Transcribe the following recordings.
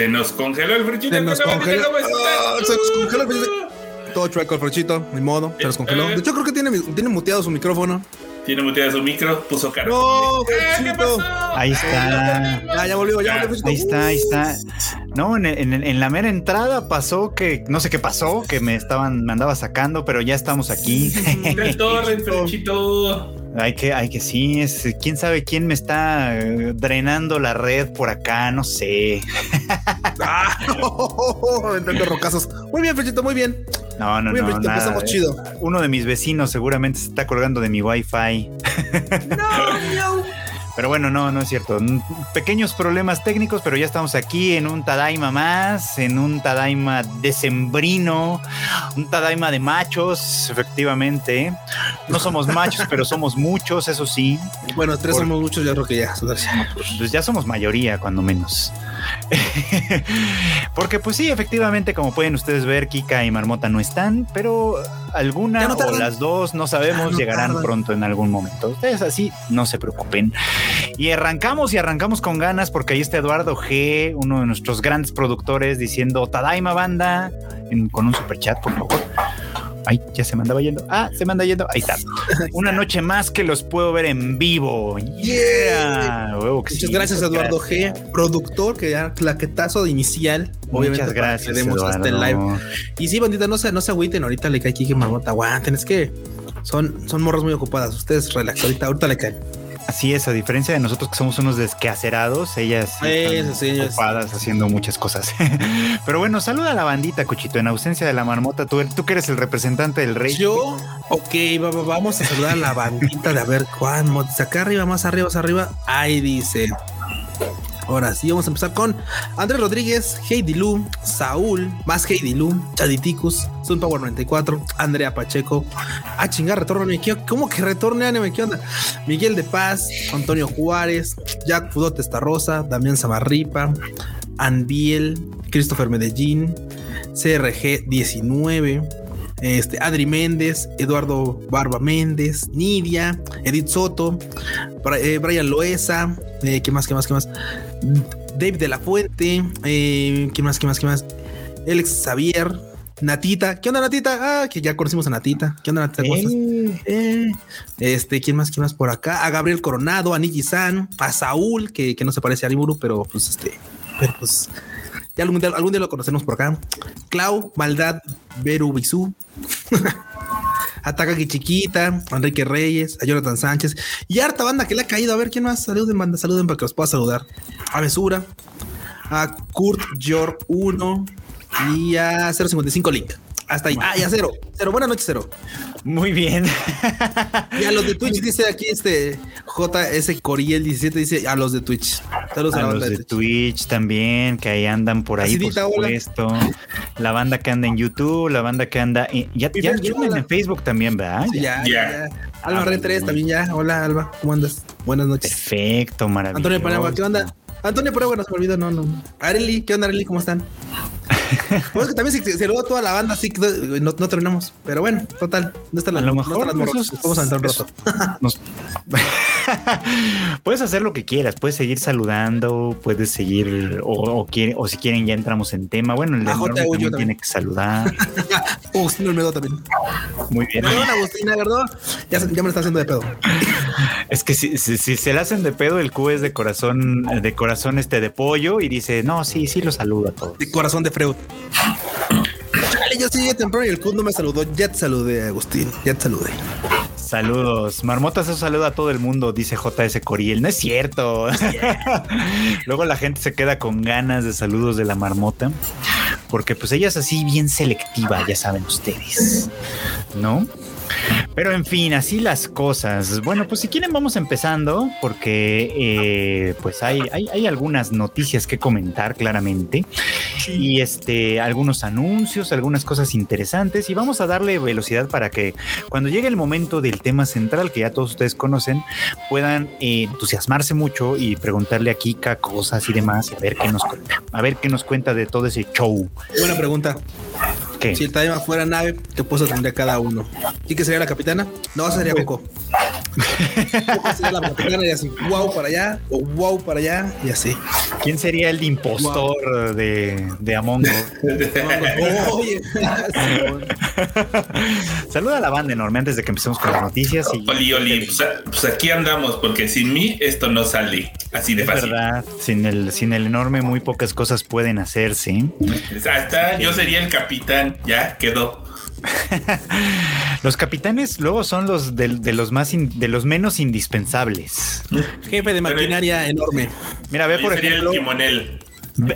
Se nos congeló el frichito. Se nos congeló. Ah, se nos congeló el frichito. Todo chueco el frichito, ni modo, se nos congeló. De hecho, creo que tiene, tiene muteado su micrófono. Tiene muteado su micro, puso cara. No, ¿Qué pasó? Ahí está. Ah, ya volvió, ya volvió. Ahí está, ahí está. No, en, en- en la mera entrada pasó que no sé qué pasó, que me estaban, me andaba sacando, pero ya estamos aquí. El torre, frichito. Hay que, hay que sí, es quién sabe quién me está eh, drenando la red por acá, no sé. Ah, rocazos. Muy bien, Frichito, muy bien. No, no, Muy bien, no. Frichito, nada. empezamos chido. Uno de mis vecinos seguramente se está colgando de mi wifi. Pero bueno, no, no es cierto. N- Pequeños problemas técnicos, pero ya estamos aquí en un Tadaima más, en un Tadaima decembrino, un Tadaima de machos, efectivamente. No somos machos, pero somos muchos, eso sí. Bueno, tres Por- somos muchos, ya creo que ya. Pues ya somos mayoría, cuando menos. Porque pues sí, efectivamente, como pueden ustedes ver, Kika y Marmota no están, pero alguna no o las dos, no sabemos, no llegarán tardan. pronto en algún momento. Ustedes así, no se preocupen. Y arrancamos y arrancamos con ganas porque ahí está Eduardo G, uno de nuestros grandes productores, diciendo Tadaima Banda, en- con un super chat, por favor. Ay, ya se me andaba yendo. Ah, se me anda yendo. Ahí está. Una noche más que los puedo ver en vivo. Yeah. Huevo que Muchas sí, gracias, Eduardo G, productor, que ya claquetazo de inicial. Obviamente, Muchas gracias. Eduardo. este live. Y sí, bandita, no se, no se agüiten. Ahorita le cae aquí que marmota. Aguanten, es que son, son morras muy ocupadas. Ustedes relax. Ahorita, ahorita le caen. Así es, a diferencia de nosotros que somos unos desquacerados, ellas sí están haciendo muchas cosas. Pero bueno, saluda a la bandita, Cuchito, en ausencia de la marmota. Tú, tú que eres el representante del rey. Yo, ok, va- va- vamos a saludar a la bandita de a ver cuál mods. Acá arriba, más arriba, más arriba. Ahí dice. Ahora sí, vamos a empezar con Andrés Rodríguez, Heidi Lu, Saúl, más Heidi Lu, Chaditicus, Sun Power 94, Andrea Pacheco. Ah, chingar, retorno anime. ¿Qué- ¿Cómo que retorne anime? ¿Qué onda? Miguel de Paz, Antonio Juárez, Jack Fudote Rosa, Damián Samarripa, Andiel, Christopher Medellín, CRG 19. Este, Adri Méndez, Eduardo Barba Méndez, Nidia, Edith Soto, eh, Brian Loesa, eh, ¿qué más, qué más, qué más? Dave de la Fuente, eh, ¿qué más, qué más, qué más? Alex Xavier, Natita, ¿qué onda Natita? Ah, que ya conocimos a Natita, ¿qué onda Natita? Eh, Eh, este, ¿quién más? ¿Quién más por acá? A Gabriel Coronado, a Niji San, a Saúl, que, que no se parece a Ariburu, pero pues este, pero pues ya algún día, algún día lo conoceremos por acá. Clau, Maldad, Beru Bisú, a Takagi Chiquita, a Enrique Reyes, a Jonathan Sánchez y harta banda que le ha caído. A ver quién más. Saluden, banda, saluden para que los pueda saludar. A Mesura, a Kurt Jor 1 y a 055 Link. Hasta ahí. Ah, y a cero. Cero. Buenas noches, cero. muy bien. Y a los de Twitch dice aquí este JS Coriel 17 dice a los de Twitch. Saludos a, A los de de Twitch. Twitch también, que ahí andan por ahí, por Acidita, hola. supuesto. La banda que anda en YouTube, la banda que anda en, ya, ya en Facebook también, ¿verdad? Sí, ya, Ya. ya, ya. Alba Ah, Red 3 muy también ya. Hola Alba, ¿cómo andas? Buenas noches. Perfecto, maravilloso. Antonio Panagua, ¿qué onda? Antonio no se me olvidó, no, no. Areli, ¿qué onda Areli? ¿Cómo están? Pues que también se, saludó a toda la banda, así que no, no terminamos. Pero bueno, total, no está la A lo no mejor, morras. eso es- Vamos a entrar un rato. Nos- puedes hacer lo que quieras, puedes seguir saludando, puedes seguir, o, o, quiere- o si quieren ya entramos en tema. Bueno, el de A Norma JU yo también tiene que saludar. Agustín Olmedo también. Muy bien. Perdón, Agustina, ¿verdad? Ya, me lo está haciendo de pedo. Es que si, si- si se le hacen de pedo, el Q es de corazón, de corazón este de pollo y dice, no, sí, sí lo saludo a todos. De corazón de Freud. Chale, yo sí llegué temprano y el Q no me saludó. Ya te saludé, Agustín. Ya te saludé. Saludos. Marmotas eso saluda a todo el mundo, dice JS Coriel. No es cierto. Luego la gente se queda con ganas de saludos de la marmota. Porque pues ella es así bien selectiva, ya saben ustedes. ¿No? Pero en fin, así las cosas. Bueno, pues si quieren vamos empezando porque eh, pues hay, hay, hay algunas noticias que comentar claramente y este algunos anuncios, algunas cosas interesantes y vamos a darle velocidad para que cuando llegue el momento del tema central que ya todos ustedes conocen puedan eh, entusiasmarse mucho y preguntarle a Kika cosas y demás y a ver qué nos cuenta, a ver qué nos cuenta de todo ese show. Buena pregunta. ¿Qué? Si el Tadaima fuera nave, ¿qué puesto tendría cada uno? ¿Y que sería la capitana? No, sería Coco. la capitana y así, wow para allá, o wow para allá, y así. ¿Quién sería el impostor de, de Among Us? Oye, Saluda a la banda enorme antes de que empecemos con las noticias. Y... Oli, Oli, pues, pues, aquí andamos, porque sin mí esto no sale así de fácil. verdad, sin el, sin el enorme, muy pocas cosas pueden hacerse. Hasta yo sería el capitán, ya quedó. los capitanes luego son los de, los más de los menos indispensables. Jefe de maquinaria enorme. Mira, ve por ejemplo. El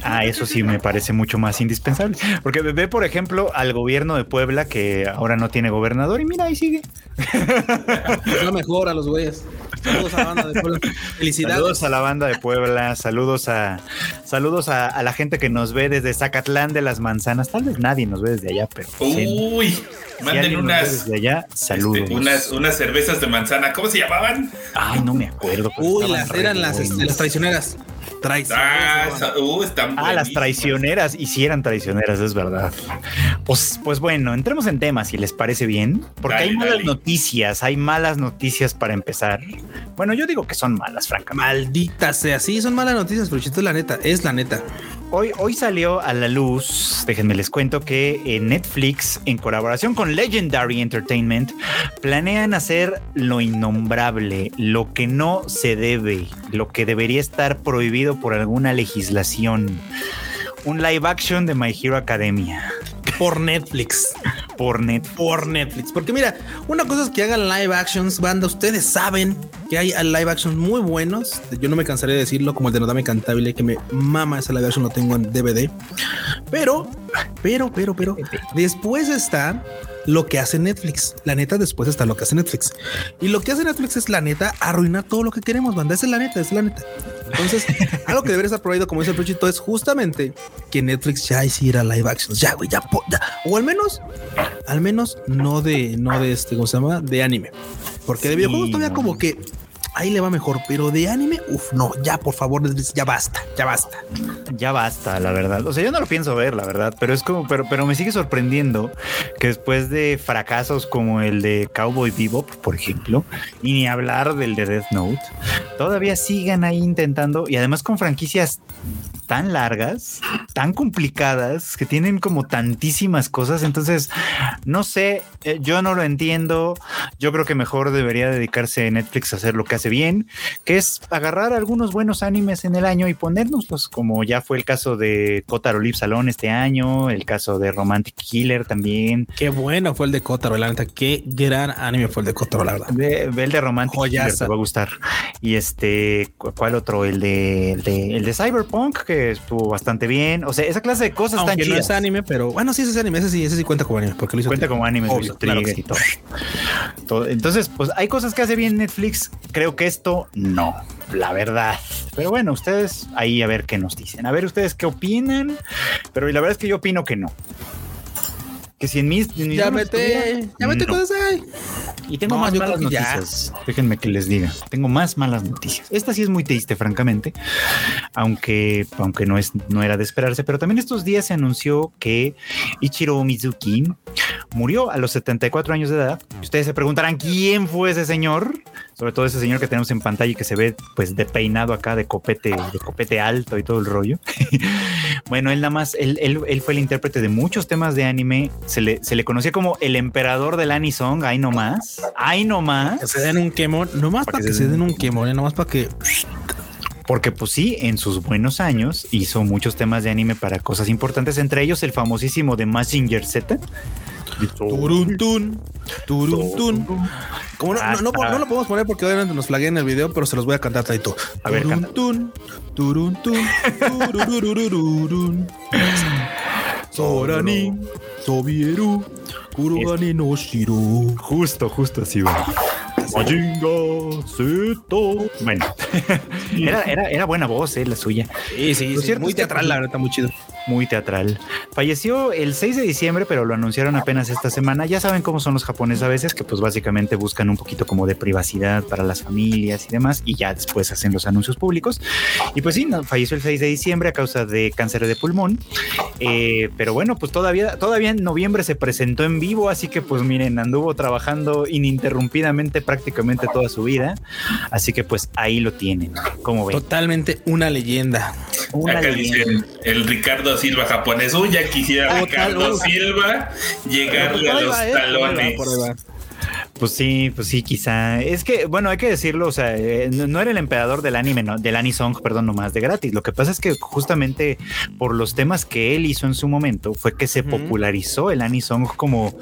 Ah, eso sí me parece mucho más indispensable. Porque ve, por ejemplo, al gobierno de Puebla que ahora no tiene gobernador y mira, ahí sigue. No mejor a los güeyes. Saludos a la banda de Puebla. Felicidades. Saludos a la banda de Puebla. Saludos a saludos a, la gente que nos ve desde Zacatlán de las Manzanas. Tal vez nadie nos ve desde allá, pero. Uy, manden unas. Desde allá, saludos. Este, unas, unas cervezas de manzana. ¿Cómo se llamaban? Ay, no me acuerdo. Uy, las eran las, este, las traicioneras. Traicioneras. Ah, uh, ah las traicioneras. Y si eran traicioneras, es verdad. Pues, pues bueno, entremos en temas, si les parece bien. Porque hay malas noticias, hay malas noticias para empezar. Bueno, yo digo que son malas, francamente. Maldita sea, sí, son malas noticias, pero es la neta, es la neta. Hoy, hoy salió a la luz, déjenme les cuento que en Netflix, en colaboración con Legendary Entertainment, planean hacer lo innombrable, lo que no se debe, lo que debería estar prohibido por alguna legislación. Un live action de My Hero Academia. Por Netflix. Por, net. por Netflix. Porque mira, una cosa es que hagan live actions, banda. Ustedes saben que hay live actions muy buenos. Yo no me cansaré de decirlo, como el de Nodame Cantable, que me mama esa live action, lo tengo en DVD. Pero, pero, pero, pero, después está lo que hace Netflix. La neta, después está lo que hace Netflix. Y lo que hace Netflix es la neta arruinar todo lo que queremos, banda. Esa es la neta, es la neta. Entonces, algo que debería estar prohibido, como dice el Pruchito, es justamente que Netflix ya hiciera live actions. Ya, güey, ya, ya, O al menos, al menos no de, no de este, ¿cómo se llama? De anime. Porque de videojuegos todavía como que ahí le va mejor, pero de anime, uff, no, ya por favor, ya basta, ya basta. Ya basta, la verdad. O sea, yo no lo pienso ver, la verdad, pero es como, pero, pero me sigue sorprendiendo que después de fracasos como el de Cowboy Bebop, por ejemplo, y ni hablar del de Death Note, todavía sigan ahí intentando y además con franquicias tan largas, tan complicadas, que tienen como tantísimas cosas. Entonces, no sé, eh, yo no lo entiendo. Yo creo que mejor debería dedicarse Netflix a hacer lo que hace bien, que es agarrar algunos buenos animes en el año y ponérnoslos, como ya fue el caso de Kotaro Live Salón este año, el caso de Romantic Killer también. Qué bueno fue el de Kotaro, la neta, qué gran anime fue el de Kotaro, la verdad. Ve, el de Romantic Killer, te va a gustar. Y este, ¿cuál otro? El de, el de, el de Cyberpunk, que estuvo bastante bien. O sea, esa clase de cosas Aunque están no es anime, pero bueno, sí, ese es anime. Ese sí, ese sí cuenta como anime, porque lo hizo Cuenta como anime, y todo. Entonces, pues hay cosas que hace bien Netflix. Creo que esto no, la verdad. Pero bueno, ustedes ahí a ver qué nos dicen. A ver ustedes qué opinan. Pero la verdad es que yo opino que no que si en mis, ya mete, ya mete cosas ahí. Y tengo más malas noticias. Déjenme que les diga. Tengo más malas noticias. Esta sí es muy triste, francamente. Aunque, aunque no es, no era de esperarse. Pero también estos días se anunció que Ichiro Mizuki murió a los 74 años de edad. Ustedes se preguntarán quién fue ese señor sobre todo ese señor que tenemos en pantalla y que se ve pues de peinado acá, de copete, de copete alto y todo el rollo. bueno, él nada más, él, él, fue el intérprete de muchos temas de anime, se le, se le conocía como el emperador del anisong, ahí nomás, ahí nomás. Que se den un quemón, nomás para, que, se den un quemón, ¿eh? nomás para que... Porque pues sí, en sus buenos años hizo muchos temas de anime para cosas importantes, entre ellos el famosísimo de Massinger Z, Turuntun, turuntun. Como no, no, no, lo podemos poner porque obviamente nos flaguean el video, pero se los voy a cantar todo. A ver, turuntun, turuntun, turururururun. Sorani, Sobieru, Kurugani no Shiro. Justo, justo así va. Majinga Zeto. Bueno, era, era, era buena voz, eh, la suya. Sí, sí, sí muy teatral, la verdad, está muy chido. Muy teatral. Falleció el 6 de diciembre, pero lo anunciaron apenas esta semana. Ya saben cómo son los japoneses a veces, que pues básicamente buscan un poquito como de privacidad para las familias y demás, y ya después hacen los anuncios públicos. Y pues sí, falleció el 6 de diciembre a causa de cáncer de pulmón. Eh, pero bueno, pues todavía, todavía en noviembre se presentó en vivo, así que pues miren, anduvo trabajando ininterrumpidamente prácticamente toda su vida. Así que pues ahí lo tienen. como ven? Totalmente una leyenda. Una Acá el Ricardo Silva japonés. Uy, ya quisiera Ricardo Silva llegarle a los ¿eh? talones. Pues sí, pues sí, quizá. Es que, bueno, hay que decirlo, o sea, eh, no, era el emperador del anime, no, del Anisong, perdón, nomás de gratis. Lo que pasa es que justamente por los temas que él hizo en su momento fue que se popularizó el Anisong como,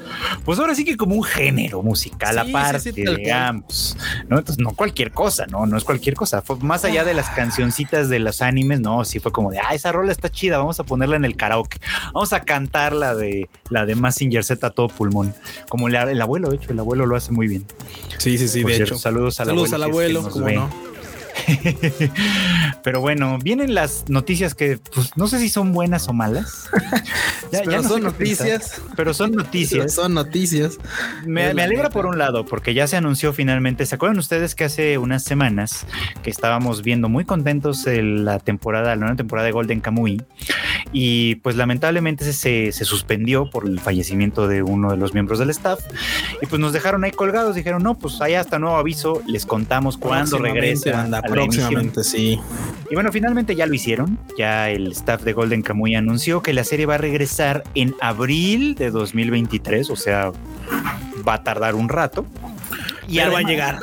pues ahora sí que como un género musical aparte, digamos, ¿no? Entonces, no cualquier cosa, no, no es cualquier cosa. Fue más allá de las cancioncitas de los animes, no, sí fue como de, ah, esa rola está chida, vamos a ponerla en el karaoke, vamos a cantar la de la de Massinger Z a todo pulmón, como el, el abuelo, de hecho, el abuelo lo hace muy bien. Sí, sí, sí, de hecho. Saludos al saludos abuelo. Al abuelo, no. Pero bueno, vienen las noticias que pues, no sé si son buenas o malas. ya, no son noticias. pero son noticias. son noticias. Me, alegra por un lado, porque ya se anunció finalmente. ¿Se acuerdan ustedes que hace unas semanas que estábamos viendo muy contentos la temporada, la nueva temporada de Golden Kamuy? Y pues lamentablemente se, se suspendió por el fallecimiento de uno de los miembros del staff. Y pues nos dejaron ahí colgados. Dijeron, no, pues hay hasta nuevo aviso. Les contamos cuándo regresa. Próximamente, sí. Y bueno, finalmente ya lo hicieron. Ya el staff de Golden Kamuy anunció que la serie va a regresar en abril de 2023, o sea, va a tardar un rato. Y ahora va a llegar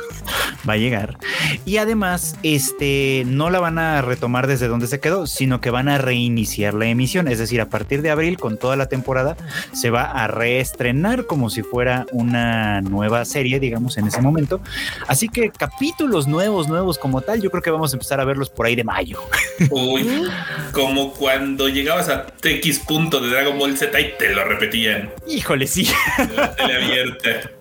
va a llegar. Y además, este, no la van a retomar desde donde se quedó, sino que van a reiniciar la emisión. Es decir, a partir de abril, con toda la temporada, se va a reestrenar como si fuera una nueva serie, digamos, en ese momento. Así que capítulos nuevos, nuevos como tal, yo creo que vamos a empezar a verlos por ahí de mayo. Uy, como cuando llegabas a TX punto de Dragon Ball Z y te lo repetían. Híjole, sí. La tele abierta.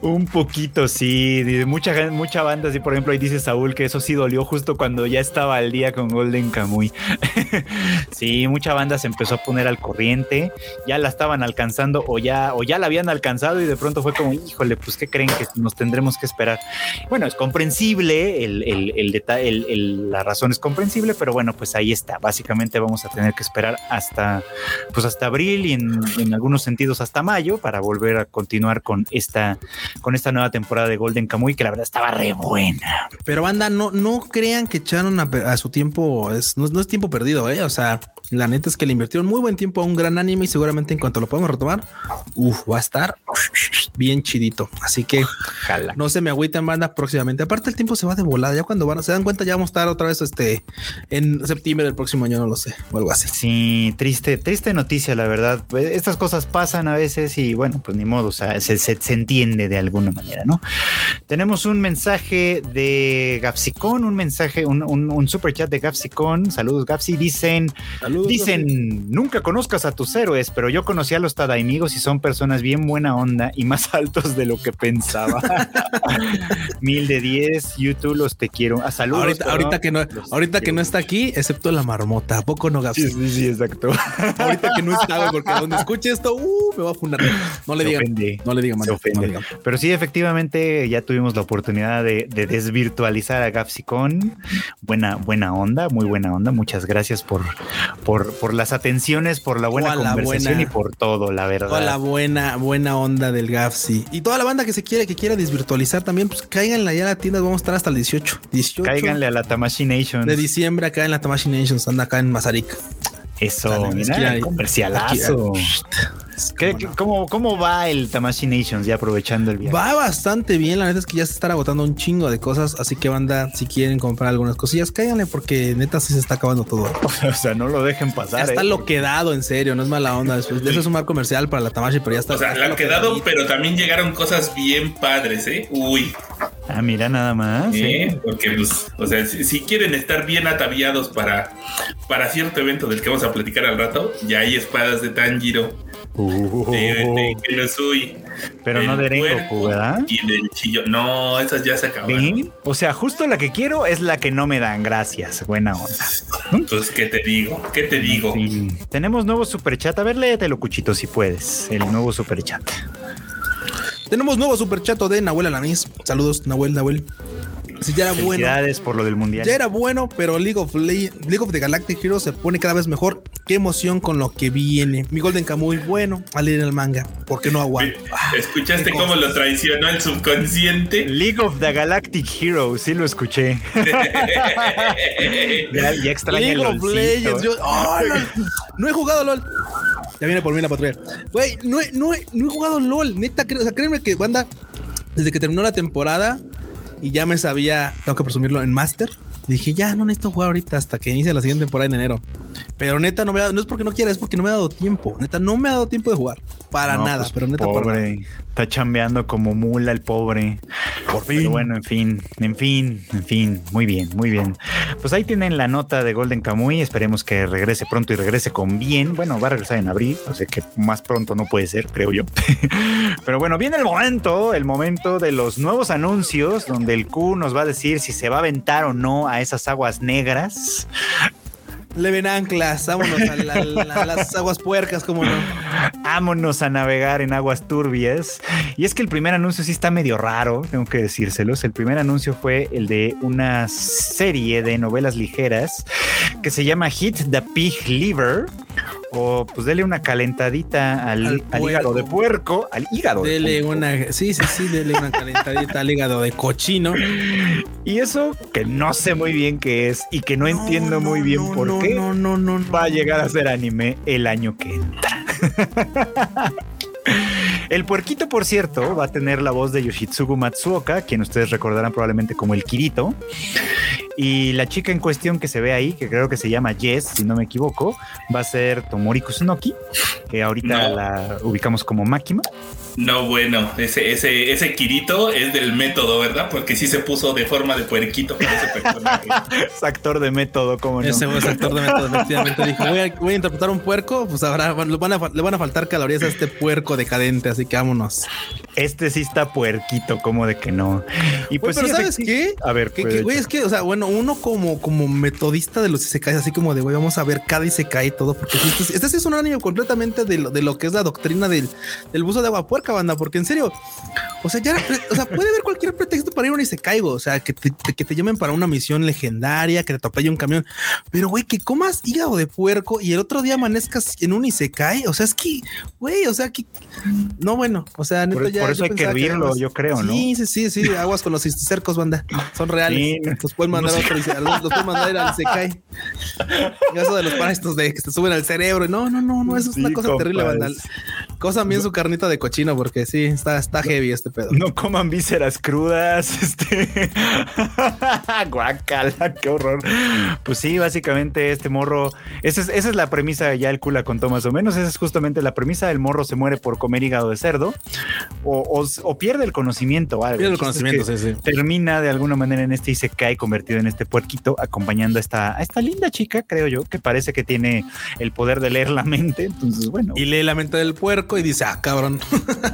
Un poquito, sí. Mucha, mucha banda, así por ejemplo, ahí dice Saúl que eso sí dolió justo cuando ya estaba al día con Golden Kamuy. sí, mucha banda se empezó a poner al corriente, ya la estaban alcanzando o ya, o ya la habían alcanzado y de pronto fue como, híjole, pues ¿qué creen que nos tendremos que esperar? Bueno, es comprensible, el, el, la razón es comprensible, pero bueno, pues ahí está. Básicamente vamos a tener que esperar hasta, pues hasta abril y en algunos sentidos hasta mayo para volver a continuar con esta, con esta nueva temporada de Golden Kamuy, que la verdad estaba re buena. Pero banda, no, no crean que echaron a, su tiempo, es, no, es tiempo perdido, ¿eh? O sea, la neta es que le invirtieron muy buen tiempo a un gran anime y seguramente en cuanto lo podamos retomar, uf, va a estar bien chidito. Así que no se me agüiten banda próximamente. Aparte el tiempo se va de volada. Ya cuando van, se dan cuenta ya vamos a estar otra vez este en septiembre del próximo año, no lo sé, o algo así. Sí, triste, triste noticia, la verdad. Estas cosas pasan a veces y bueno, pues ni modo, o sea, se, se, entiende de alguna manera, ¿no? Tenemos un mensaje de Gapsicón, un mensaje, un, un, super chat de Gapsicón. Saludos, Gapsi. Dicen, dicen, nunca conozcas a tus héroes, pero yo conocí a los Tadaimigos y son personas bien buena onda y más altos de lo que pensaba. Mil de diez, YouTube los te quiero. A saludos. Ahorita, que no, ahorita que no está aquí, excepto la marmota. ¿A poco no, Gapsi? Sí, sí, exacto. ahorita que no está, porque donde escuche esto, uh, me va a fundar. No le digan, no le digan, man, pero sí, efectivamente, ya tuvimos la oportunidad de, desvirtualizar a Gapsicon. Buena, buena onda, muy buena onda. Muchas gracias por, por, por las atenciones, por la buena conversación y por todo, la verdad. Toda la buena, buena onda del Gapsi. Y toda la banda que se quiere, que quiera desvirtualizar también, pues cáiganle allá a la tienda. Vamos a estar hasta el 18. 18 Cáiganle a la Tamashi Nations. De diciembre acá en la Tamashi Nations. Anda acá en Mazarik. Eso, mira, comercialazo. Cómo, va el Tamashi Nations ya aprovechando el viaje? Va bastante bien. La neta es que ya se están agotando un chingo de cosas. Así que, banda, si quieren comprar algunas cosillas, cáiganle porque neta sí se está acabando todo. o sea, no lo dejen pasar. está ¿eh? lo quedado, en serio. No es mala onda. Después, eso es un mar comercial para la Tamashi, pero ya está. O sea, lo quedado, pero también llegaron cosas bien padres, ¿eh? Uy. Ah, mira, nada más. ¿eh? Porque, pues, o sea, si, quieren estar bien ataviados para, para cierto evento del que vamos a platicar al rato, ya hay espadas de Tanjiro. Uh, de, de, Pero no de Rengoku, ¿verdad? Y del chillo. No, esas ya se acabaron. O sea, justo la que quiero es la que no me dan. Gracias. Buena onda. Pues, ¿qué te digo? ¿Qué te digo? Tenemos nuevo superchat. A ver, léetelo, Cuchito, si puedes. El nuevo superchat. Tenemos nuevo superchato de Nahuel Alanis. Saludos, Nahuel, Nahuel. Sí, ya era bueno. por lo del mundial. Ya era bueno, pero League of, League of the Galactic Heroes se pone cada vez mejor. Qué emoción con lo que viene. Mi Golden Kamuy, bueno, al ir el manga. ¿Por qué no aguanto? ¿Escuchaste cómo lo traicionó el subconsciente? League of the Galactic Heroes, sí lo escuché. ya, ya extrañé League of Legends. Oh, no, he jugado LOL. Ya viene por mí la patrulla. Güey, no he, no, he, no he jugado LOL. Neta, o sea, créeme que, banda, desde que terminó la temporada, y ya me sabía, tengo que presumirlo en Master. dije, ya no necesito jugar ahorita hasta que inicie la siguiente temporada en enero. Pero neta, no, me no es porque no quiera, es porque no me ha dado tiempo. Neta, no me ha dado tiempo de jugar. Para nada, pues, pero neta, pobre. Está chambeando como mula el pobre. Por fin. bueno, en fin, en fin, en fin. Muy bien, muy bien. Pues ahí tienen la nota de Golden Kamuy. Esperemos que regrese pronto y regrese con bien. Bueno, va a regresar en abril, o sea que más pronto no puede ser, creo yo. Pero bueno, viene el momento, el momento de los nuevos anuncios, donde el Q nos va a decir si se va a aventar o no a esas aguas negras le ven anclas, vámonos a, las aguas puercas, como no. Vámonos a navegar en aguas turbias. Y es que el primer anuncio sí está medio raro, tengo que decírselos. El primer anuncio fue el de una serie de novelas ligeras que se llama Hit the Pig Liver o pues dele una calentadita al, hígado de puerco, al hígado. Dele una, sí, sí, sí, dele una calentadita al hígado de cochino. Y eso que no sé muy bien qué es y que no, entiendo muy bien por qué no, no, no, va a llegar a ser anime el año que entra. El puerquito, por cierto, va a tener la voz de Yoshitsugu Matsuoka, quien ustedes recordarán probablemente como el Kirito. Y la chica en cuestión que se ve ahí, que creo que se llama Jess, si no me equivoco, va a ser Tomori Kusunoki, que ahorita la ubicamos como Makima. No, bueno, ese, ese, ese Kirito es del método, ¿verdad? Porque sí se puso de forma de puerquito para ese personaje. es actor de método, como no. Ese es actor de método, efectivamente. Dijo, voy a, interpretar un puerco, pues ahora le van, a, le van a faltar calorías a este puerco decadente, así que vámonos. Este sí está puerquito, como de que no. Y pues, pero ¿sabes qué? A ver, ¿Qué, güey, es que, o sea, bueno, uno como, como metodista de los Isekais, así como de, güey, vamos a ver cada Isekai y todo, porque este, este, sí es un anime completamente de lo, de lo que es la doctrina del, del buzo de agua puerca, banda, porque en serio, o sea, ya, o sea, puede haber cualquier pretexto para ir a un Isekai, o sea, que te, que te llamen para una misión legendaria, que te atropelle un camión, pero güey, que comas hígado de puerco y el otro día amanezcas en un Isekai, o sea, es que, güey, o sea, que, no, bueno, o sea, neto ya por eso hay que hervirlo, yo creo, ¿no? Sí, sí, sí, sí, aguas con los cercos, banda. Son reales. los pueden mandar a otro, los, pueden mandar al Sekai. Y eso de los parásitos de que se suben al cerebro. No, no, no, no, eso es una cosa terrible, banda. Cosa bien su carnita de cochino, porque sí, está, está heavy este pedo. No coman vísceras crudas, este. Guacala, qué horror. Pues sí, básicamente este morro, esa es, esa es la premisa ya el cula contó más o menos. Esa es justamente la premisa. El morro se muere por comer hígado de cerdo o, pierde el conocimiento. Algo. Pierde el conocimiento, sí, sí. Termina de alguna manera en este y se cae convertido en este puerquito, acompañando a esta, a esta linda chica, creo yo, que parece que tiene el poder de leer la mente. Entonces, bueno. Y lee la mente del puerco y dice, ah, cabrón.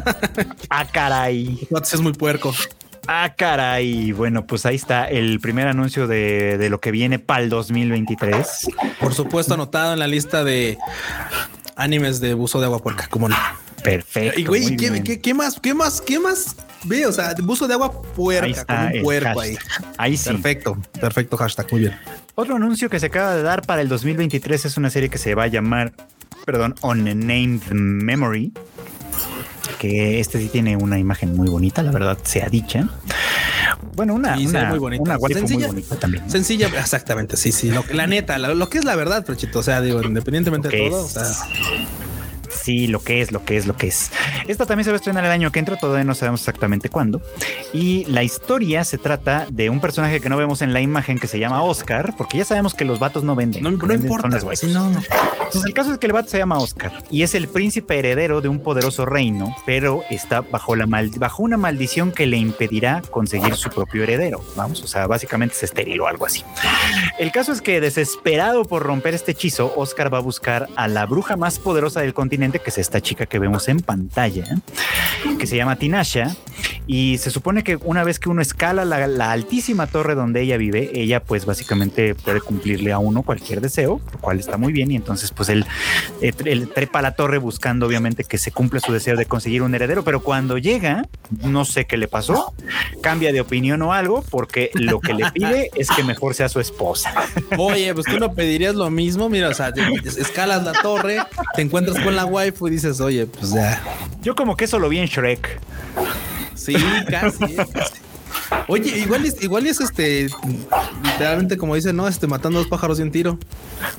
ah, caray. Es muy puerco. Ah, caray. Bueno, pues ahí está el primer anuncio de, de, lo que viene para el 2023. Por supuesto, anotado en la lista de animes de buzo de agua puerca, como no. Perfecto. Y güey, ¿qué, ¿qué, más? ¿Qué más? ¿Qué más? Ve, o sea, buzo de agua puerca, con un puerco ahí. Ahí sí. Perfecto, perfecto hashtag, muy bien. Otro anuncio que se acaba de dar para el 2023 es una serie que se va a llamar, perdón, On Named Memory. Que este sí tiene una imagen muy bonita, la verdad, sea dicha. Bueno, una, una, muy bonita. Una sencilla, muy bonita también. Sencilla, exactamente, sí, sí. Lo, la neta, lo, que es la verdad, Frechito. O sea, digo, independientemente de todo, o sea Sí, lo que es, lo que es, lo que es. Esta también se va a estrenar el año que entra, todavía no sabemos exactamente cuándo. Y la historia se trata de un personaje que no vemos en la imagen que se llama Oscar, porque ya sabemos que los vatos no venden. No, no importa. Entonces, el caso es que el vato se llama Oscar y es el príncipe heredero de un poderoso reino, pero está bajo, la mal bajo una maldición que le impedirá conseguir su propio heredero. Vamos, o sea, básicamente se esteriló algo así. El caso es que desesperado por romper este hechizo, Oscar va a buscar a la bruja más poderosa del continente que es esta chica que vemos en pantalla, que se llama Tinasha, Y se supone que una vez que uno escala la, la, altísima torre donde ella vive, ella pues básicamente puede cumplirle a uno cualquier deseo, lo cual está muy bien. Y entonces pues él, él trepa a la torre buscando obviamente que se cumpla su deseo de conseguir un heredero. Pero cuando llega, no sé qué le pasó, cambia de opinión o algo, porque lo que le pide es que mejor sea su esposa. Oye, pues tú no pedirías lo mismo. Mira, o sea, escalas la torre, te encuentras con la waifu y dices, oye, pues ya. Yo como que eso lo vi en Shrek. Sí, casi, casi. Oye, igual es, igual es este, literalmente como dice, ¿no? Este, matando dos pájaros de un tiro.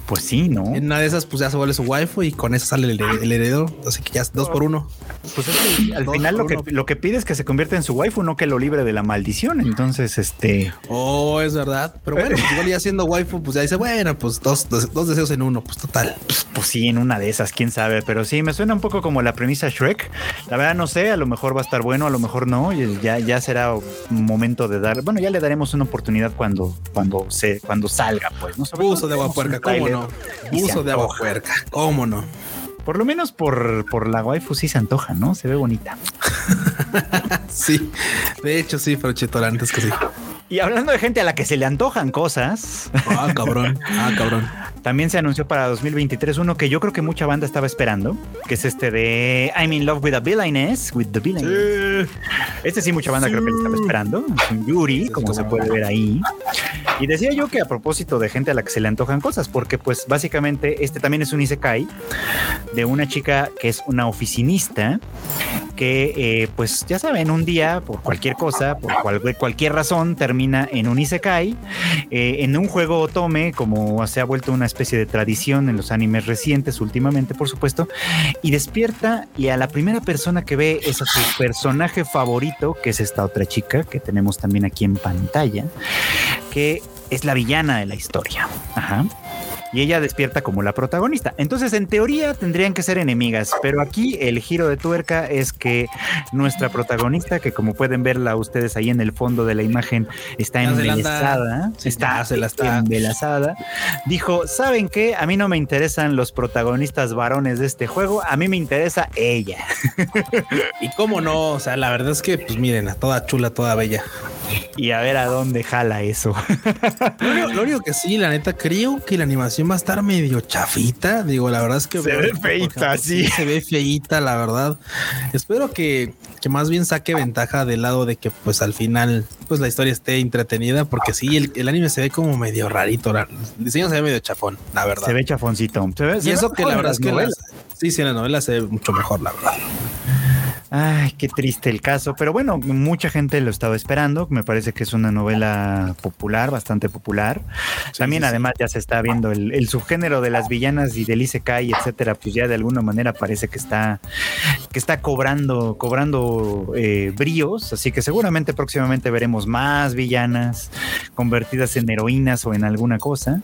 Pues sí, ¿no? En una de esas, pues ya se vuelve su waifu y con eso sale el, el heredero. Así que ya es dos por uno. Pues es que al dos final lo que, lo que pide es que se convierta en su waifu, no que lo libre de la maldición. Entonces, este. Oh, es verdad. Pero bueno, pues igual ya siendo waifu, pues ya dice, bueno, pues dos, dos, dos deseos en uno, pues total. Pues, pues, sí, en una de esas, quién sabe. Pero sí, me suena un poco como la premisa Shrek. La verdad, no sé, a lo mejor va a estar bueno, a lo mejor no. Ya, ya será un momento de dar. Bueno, ya le daremos una oportunidad cuando, cuando se, cuando salga, pues. ¿no? Buzo de agua puerca, cómo no. Buzo de agua puerca, cómo no. Por lo menos por, por la waifu sí se antoja, ¿no? Se ve bonita. sí, de hecho sí, pero Chetor, antes que sí. Y hablando de gente a la que se le antojan cosas. Ah, cabrón. Ah, cabrón. También se anunció para 2023 uno que yo creo que mucha banda estaba esperando, que es este de I'm in love with a villainess, with the villainess. Sí. Este sí mucha banda sí. creo que le estaba esperando. Yuri, como se puede ver ahí. Y decía yo que a propósito de gente a la que se le antojan cosas, porque pues básicamente este también es un isekai de una chica que es una oficinista que eh, pues ya saben, un día por cualquier cosa, por cual, cualquier razón termina en un isekai, eh, en un juego otome, como se ha vuelto una especie de tradición en los animes recientes últimamente, por supuesto, y despierta y a la primera persona que ve es a su personaje favorito, que es esta otra chica que tenemos también aquí en pantalla, que es la villana de la historia. Ajá y ella despierta como la protagonista. Entonces, en teoría tendrían que ser enemigas, pero aquí el giro de tuerca es que nuestra protagonista, que como pueden verla ustedes ahí en el fondo de la imagen, está embelesada, sí, está, se la está embelesada, dijo, ¿saben qué? A mí no me interesan los protagonistas varones de este juego, a mí me interesa ella. y cómo no, o sea, la verdad es que, pues miren, toda chula, toda bella. Y a ver a dónde jala eso. lo, único, lo único que sí, la neta, creo que la animación va a estar medio chafita. Digo, la verdad es que se ve feita, sí. Se ve feita, la verdad. Espero que, que, más bien saque ventaja del lado de que, pues al final, pues la historia esté entretenida, porque sí, el, el anime se ve como medio rarito. El diseño se ve medio chafón, la verdad. Se ve chafoncito. Se ve, y se eso ve que la verdad es que las, sí, sí, en la novela se ve mucho mejor, la verdad. Ay, qué triste el caso, pero bueno, mucha gente lo estaba esperando. Me parece que es una novela popular, bastante popular. Sí, También, sí, además, sí. ya se está viendo el, el, subgénero de las villanas y del Isekai, etcétera. Pues ya de alguna manera parece que está, que está cobrando, cobrando eh, bríos. Así que seguramente próximamente veremos más villanas convertidas en heroínas o en alguna cosa.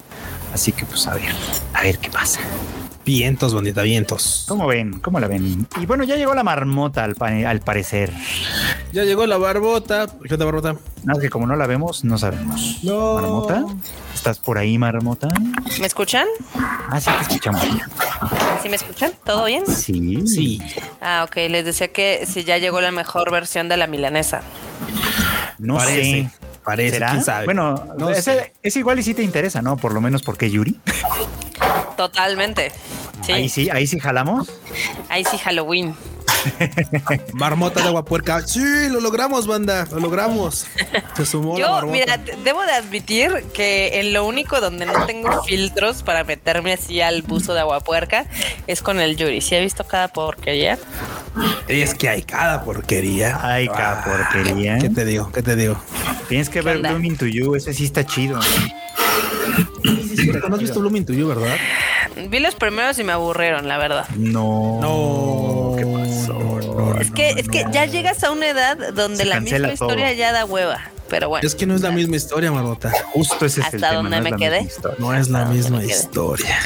Así que, pues a ver, a ver qué pasa. Vientos, bonita, vientos. ¿Cómo ven? ¿Cómo la ven? Y bueno, ya llegó la marmota al, al parecer. Ya llegó la barbota. ¿Qué onda, barbota? Nada que como no la vemos, no sabemos. No. ¿Marmota? ¿Estás por ahí, marmota? ¿Me escuchan? Ah, sí, te escuchamos. ¿Sí me escuchan? ¿Todo bien? Sí. Sí. Ah, ok. Les decía que si ya llegó la mejor versión de la milanesa. No Parece. sé. Parece, ¿Será? quién sabe. Bueno, No es igual y sí te interesa, ¿no? Por lo menos porque Yuri. Totalmente. Sí. Ahí sí, ahí sí jalamos. Ahí sí, Halloween. Marmota de agua puerca. Sí, lo logramos, banda. Lo logramos. Se sumó la Yo, mira, debo de admitir que en lo único donde no tengo filtros para meterme así al buzo de agua puerca es con el Yuri. Si he visto cada porquería. Es que hay cada porquería. Ay, cada Ah, porquería. ¿Qué te digo? ¿Qué te digo? Tienes que ver? Blooming to You, ese sí está chido. ¿No has visto Blooming to You, verdad? Vi los primeros y me aburrieron, la verdad. No. No. ¿Qué pasó? no, Es que, no, es que no. ya llegas a una edad donde Se la misma historia todo. ya da hueva. Pero bueno. Es que no es la misma historia, Marmota. Justo ese es el ¿Hasta tema. dónde no es me quedé? No es la Ah, misma historia.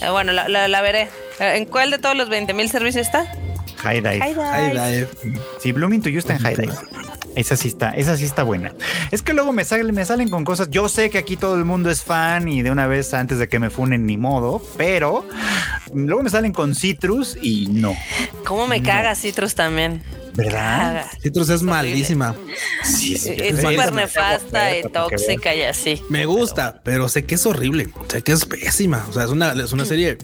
Eh, Bueno, la, la- la veré. Eh, ¿En cuál de todos los 20 mil servicios está? High Dive. High. Dive. Sí, Blooming to You está en High Dive. Esa sí está, esa sí está buena. Es que luego me salen, me salen con cosas. Yo sé que aquí todo el mundo es fan y de una vez antes de que me funen ni modo, pero luego me salen con Citrus y no. ¿Cómo me No. caga Citrus también? ¿Verdad? Citrus es malísima. Sí, Es súper nefasta y tóxica y así. Me gusta, pero sé que es horrible. Sé que es pésima. O sea, es una, es una serie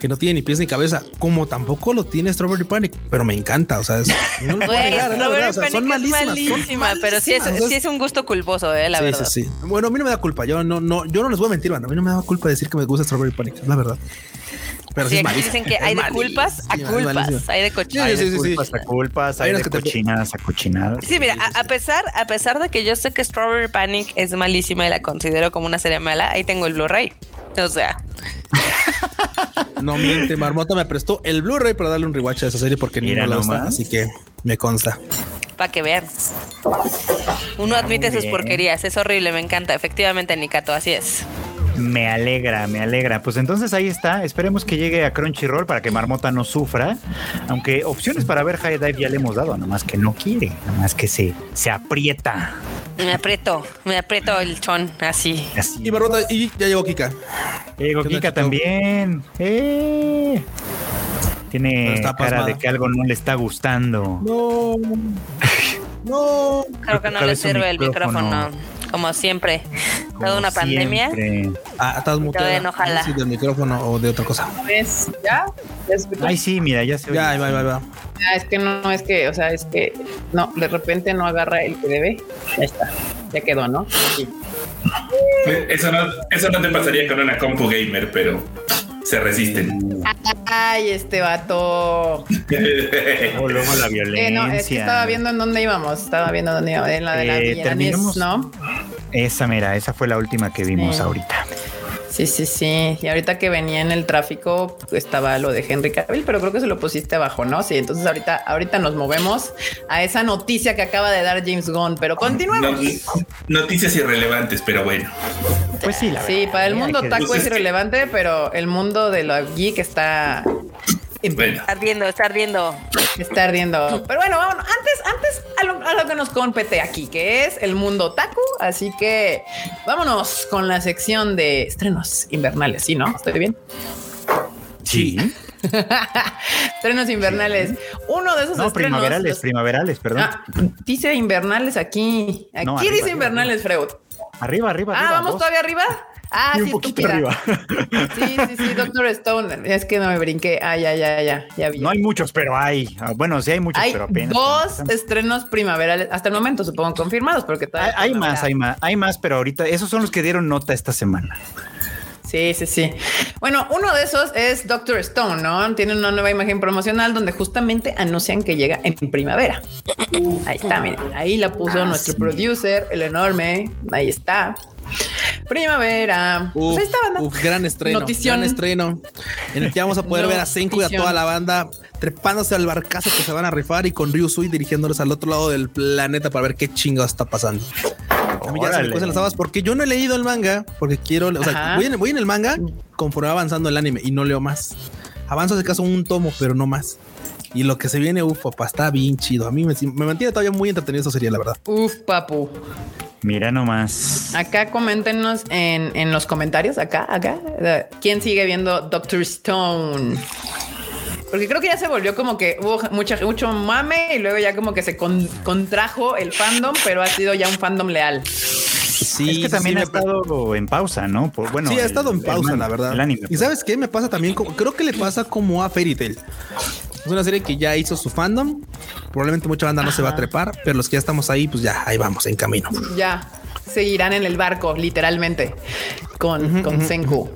que no tiene ni pies ni cabeza, como tampoco lo tiene Strawberry Panic, pero me encanta. O sea, es, no lo negar, o sea, son malísimas. son malísima, pero sí es, malísimas. O sea, sí es un gusto culposo, eh, la sí, verdad. sí, sí. Bueno, a mí no me da culpa. Yo no, no, yo no les voy a mentir, banda. A mí no me da culpa decir que me gusta Strawberry Panic, es la verdad. Pero sí, Sí, es aquí dicen que hay de culpas a culpas, hay de cochinas. Hay sí, de sí, sí. culpas a culpas, Hay de que te- cochinadas a cochinadas. Sí, mira, a, a pesar, a pesar de que yo sé que Strawberry Panic es malísima y la considero como una serie mala, ahí tengo el Blu-ray. O sea, No miente, Marmota me prestó el Blu-ray para darle un rewatch a esa serie porque Mira no la nomás. así que me consta. para que vean. Uno admite Muy sus porquerías, es horrible, me encanta. Efectivamente, Nicato, así es. Me alegra, me alegra. Pues entonces ahí está. Esperemos que llegue a Crunchyroll para que Marmota no sufra. Aunque opciones para ver High Dive ya le hemos dado, nomás que no quiere, nomás que se, se aprieta. Me aprieto, me aprieto el chon, así. Así. Y Marmota, y ya llegó Kika. Ya llegó ¿Qué onda, Kika Chico? también. ¡Eh! Tiene cara pasmada. de que algo no le está gustando. No. No. Creo que no le sirve el micrófono. micrófono. Como siempre. Como Toda una pandemia. siempre. Ah, estás muteada. No jala. Si del micrófono o de otra cosa. ¿Ves? ¿Ya? ¿Ya? Ay, sí, mira, ya se oye. Ya, ahí va, ahí va, ahí va. Ah, es que no, es que, o sea, es que no, de repente no agarra el que debe. Ya está, ya quedó, ¿no? Sí. Eso no, eso no te pasaría con una compu gamer, pero se resisten. Ay, este vato. O luego la violencia. Eh, no, es que estaba viendo en dónde íbamos. Estaba viendo dónde íbamos. En la de la Eh, Villanes, terminamos- ¿no? Esa, mira, esa fue la última que vimos Sí. ahorita. Sí, sí, sí. Y ahorita que venía en el tráfico estaba lo de Henry Cavill, pero creo que se lo pusiste abajo, ¿no? Sí, entonces ahorita, ahorita nos movemos a esa noticia que acaba de dar James Gunn, pero continuemos. No- noticias irrelevantes, pero bueno. Pues sí, la Sí, verdad, para el mundo taco es irrelevante, pero el mundo de lo geek está, Bueno, Está ardiendo, está ardiendo. está ardiendo. Pero bueno, vámonos. Antes, antes a lo, a lo que nos compete aquí, que es el mundo taco. Así que vámonos con la sección de estrenos invernales. Sí, ¿no? ¿Estoy bien? Sí. estrenos invernales. Uno de esos No, estrenos. primaverales, los- primaverales, perdón. Ah, dice invernales aquí. Aquí No, dice arriba, invernales, Freud. Arriba, arriba, Ah, arriba. vamos dos. todavía arriba. Ah, Y sí, poquito arriba. Sí, sí, sí, Doctor Stone. Es que no me brinqué. Ah, ya, ya, ya, ya vi. No hay muchos, pero hay. Ah, Bueno, sí hay muchos, Hay pero apenas. dos estrenos primaverales hasta el momento, supongo, confirmados, porque Hay, todavía hay no más, hay más, hay más, pero ahorita esos son los que dieron nota esta semana. Sí, sí, sí. Bueno, uno de esos es Doctor Stone, ¿no? Tiene una nueva imagen promocional donde justamente anuncian que llega en primavera. Ahí está, miren. Ahí la puso Ah, nuestro sí. producer, el enorme. Ahí está. Primavera. Uf, pues ahí está, banda. uf, gran estreno. Notición. Gran estreno. En el que vamos a poder ver a Senku y a toda la banda trepándose al barcazo que se van a rifar y con Ryusui dirigiéndolos al otro lado del planeta para ver qué chingados está pasando. A mí ya se me cuecen las habas porque yo no he leído el manga porque quiero, o sea, voy en, voy en el manga conforme va avanzando el anime y no leo más. Avanzo de caso un tomo, pero no más. Y lo que se viene, uff, papá, está bien chido. A mí me, me mantiene todavía muy entretenido esa serie, la verdad. Uf, papu. Mira nomás. Acá coméntenos en, en los comentarios, acá, acá, quién sigue viendo Doctor Stone. Porque creo que ya se volvió como que hubo mucha, mucho mame y luego ya como que se con- contrajo el fandom, pero ha sido ya un fandom leal. Sí, es que también sí, ha me- estado en pausa, ¿no? Por, bueno, sí, ha el- estado en pausa, manga, la verdad. el anime, y pues. sabes qué me pasa también, como- creo que le pasa como a Fairy Tail. Es una serie que ya hizo su fandom. Probablemente mucha banda no se va a trepar, pero los que ya estamos ahí, pues ya ahí vamos en camino. Ya seguirán en el barco, literalmente, con, con Senku.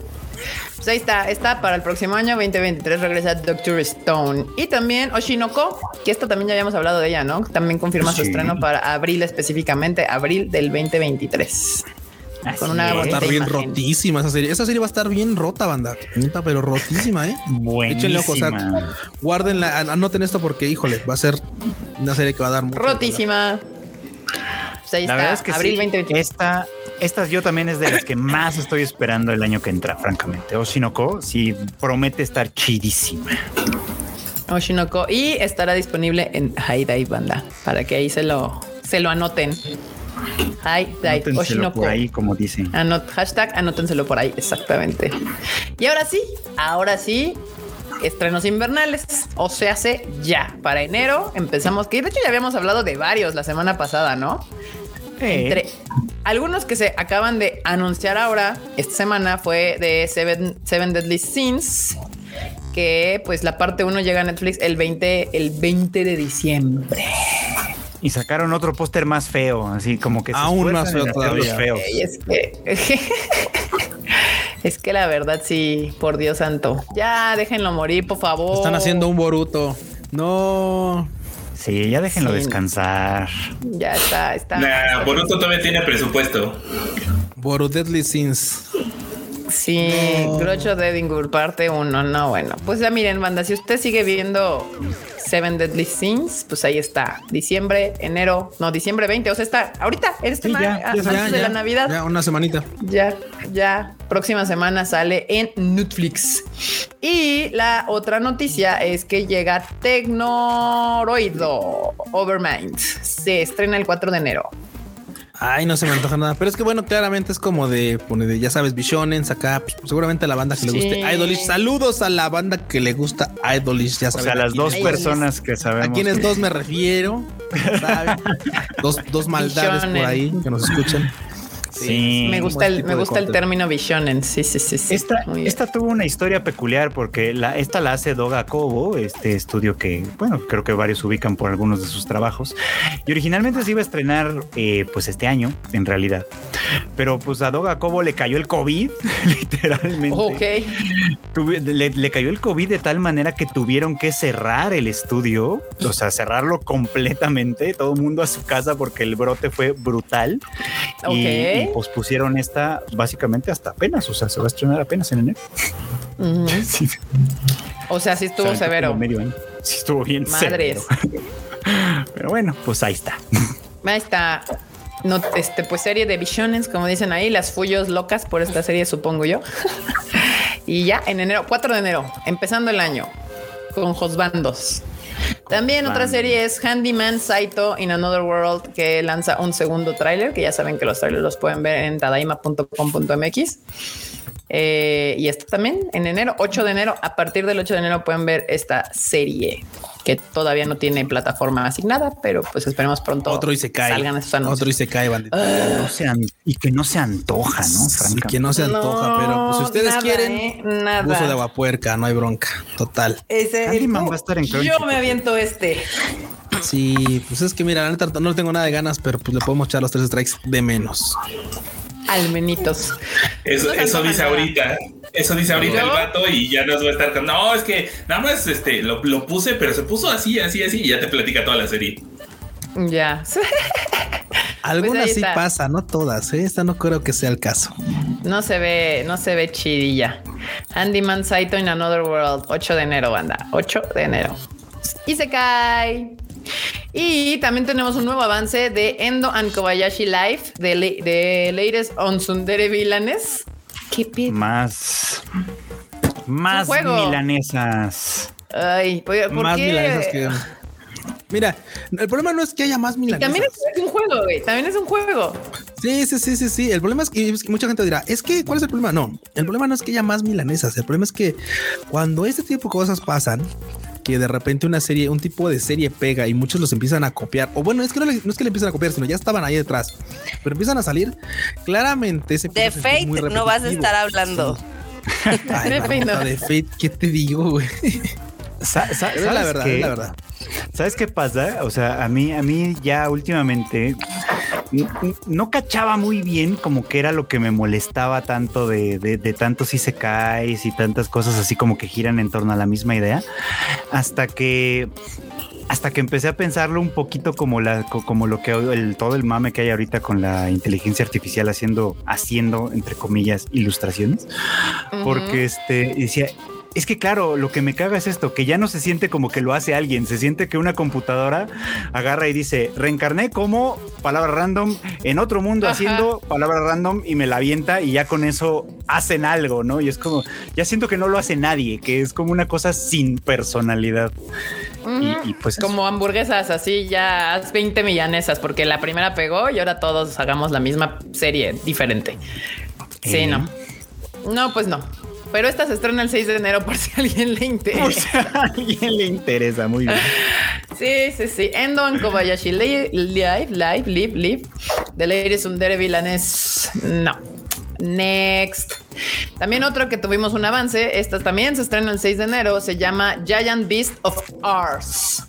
Pues ahí está, está para el próximo año 2023 regresa Doctor Stone y también Oshinoko, que esta también ya habíamos hablado de ella, ¿no? También confirma su estreno para abril específicamente, abril del 2023. Así con una Va a es. estar bonita bien imagen. rotísima esa serie. Esa serie va a estar bien rota, banda. Pero rotísima, ¿eh? Échenle ojo, o sea, Buenísima. guárdenla, an- anoten esto porque, híjole, va a ser una serie que va a dar mucho. Rotísima. Pues ahí La está, verdad es que abril sí, 2023. esta, estas yo también es de las que más estoy esperando el año que entra, francamente. Oshinoko sí promete estar chidísima. Oshinoko y estará disponible en High Dive Banda para que ahí se lo, se lo anoten. Dive Anótenselo Oshinoko. por ahí, como dicen. Anot- hashtag anótenselo por ahí, exactamente. Y ahora sí, ahora sí, estrenos invernales. O se hace ya para enero. Empezamos, que de hecho ya habíamos hablado de varios la semana pasada, ¿no? Entre algunos que se acaban de anunciar ahora, esta semana fue de Seven, Seven Deadly Sins, que pues la parte 1 llega a Netflix el 20, el 20 de diciembre. Y sacaron otro póster más feo, así como que Aún más feo todavía. feos. Y es que es que la verdad sí, por Dios santo. Ya déjenlo morir, por favor. Están haciendo un Boruto. No. Sí, ya déjenlo Sí. descansar. Ya está, está. Nah, Boruto todavía tiene presupuesto. Boru Deadly Sins. Sí, Groucho de Edinburgh, parte 1. No, bueno. Pues ya miren, banda, si usted sigue viendo Seven Deadly Sins, pues ahí está. Diciembre, enero, no, diciembre 20. O sea, está ahorita, en este Sí, ya, antes de la Navidad. Ya, una semanita. Ya, ya, próxima semana sale en Netflix. Y la otra noticia es que llega Tecnoroido Overmind. Se estrena el 4 de enero. Ay, no se me antoja nada. Pero es que bueno, claramente es como de, pone de, ya sabes, Visionens acá. pues, seguramente a la banda que le guste Idolish. Saludos a la banda que le gusta Idolish. Ya O saben. sea, a las dos personas que sabemos. ¿A quiénes que- dos me refiero? Saben. dos, dos maldades por Visionen. ahí que nos escuchan. Sí. Me gusta el, me gusta el término Visionen. Sí, sí, sí. sí. Esta, esta tuvo una historia peculiar porque la, esta la hace Doga Kobo, este estudio que, bueno, creo que varios ubican por algunos de sus trabajos. Y originalmente se iba a estrenar, eh, pues este año, en realidad. Pero pues a Doga Kobo le cayó el COVID, literalmente. Ok. Le, le cayó el COVID de tal manera que tuvieron que cerrar el estudio, o sea, cerrarlo completamente, todo el mundo a su casa porque el brote fue brutal. Y, Ok. Y pospusieron esta básicamente hasta apenas, o sea, se va a estrenar apenas en enero. Sí, O sea, sí estuvo severo. medio año. Sí, estuvo bien Madres. severo. Pero bueno, pues ahí está. Ahí está. No, este, pues serie de visiones, como dicen ahí, las fullos locas por esta serie, supongo yo. y ya en enero, 4 de enero, empezando el año con Josbandos. También otra serie es Handyman Saito in Another World, que lanza un segundo tráiler, que ya saben que los trailers los pueden ver en tadaima.com.mx. Eh, y esto también en enero, 8 de enero. A partir del 8 de enero pueden ver esta serie que todavía no tiene plataforma asignada, pero pues esperemos pronto Otro y se cae. salgan estos anuncios. Otro y se cae, bandita. No y que no se antoja, ¿no? Y Francamente. que no se antoja, No, pero pues si ustedes nada, quieren, ¿eh? Nada. uso de agua puerca, no hay bronca. Total. Ese, Candyman va a estar en Yo Crunchyroll. me aviento este. Sí, pues es que mira, la neta no le tengo nada de ganas, pero pues le podemos echar los tres strikes de menos. Almenitos. Eso, dice nada. ahorita. Eso dice ahorita el vato y ya nos va a estar con. No, es que nada más este lo, lo puse, pero se puso así, así, así, y ya te platica toda la serie. Ya. Algunas Pues sí está. pasa, no todas. ¿eh? Esta no creo que sea el caso. No se ve, no se ve chidilla. Andy Man Saito in Another World, 8 de enero, banda. 8 de enero. Y se cae. Y también tenemos un nuevo avance de Endo and Kobayashi Life de, le- de Latest on Sundere Villanes. ¿Qué pedo? Más. Más juego. milanesas. Ay, pues, ¿por Más qué? milanesas que. Mira, el problema no es que haya más Y milanesas. también es un juego, güey. También es un juego. Sí, sí, sí, sí, sí. El problema es que, es que mucha gente dirá, es que, ¿cuál es el problema? No, el problema no es que haya más milanesas. El problema es que cuando este tipo de cosas pasan, que de repente una serie, un tipo de serie pega y muchos los empiezan a copiar, o bueno, es que no, le- no es que le empiezan a copiar, sino ya estaban ahí detrás, pero empiezan a salir, claramente se De Fate no vas a estar hablando. Ay, De Fate no. mamita, de Fate, ¿qué te digo, güey? Sa- sa- Es la ¿sabes verdad, qué? es la verdad. ¿Sabes qué pasa? O sea, a mí, a mí ya últimamente no cachaba muy bien como que era lo que me molestaba tanto de, de, de tantos isekais y tantas cosas así como que giran en torno a la misma idea. Hasta que hasta que empecé a pensarlo un poquito como la co- como lo que el, todo el mame que hay ahorita con la inteligencia artificial haciendo haciendo entre comillas ilustraciones porque este decía es que claro, lo que me caga es esto, que ya no se siente como que lo hace alguien, se siente que una computadora agarra y dice, reencarné como palabra random en otro mundo Ajá. haciendo palabra random y me la avienta y ya con eso hacen algo, ¿no? Y es como, ya siento que no lo hace nadie, que es como una cosa sin personalidad. Y, y pues eso. Como hamburguesas, así ya haz 20 millanesas, porque la primera pegó y ahora todos hagamos la misma serie diferente. Sí, Eh. no. No, pues no. Pero esta se estrena el 6 de enero por si a alguien le interesa. a alguien le interesa, muy bien. Sí, sí, sí. Endo en Kobayashi Live, Live, Live, Live, Live. The Ladies Under Villanes. No. Next. También otro que tuvimos un avance. Esta también se estrena el 6 de enero. Se llama Giant Beast of Ours.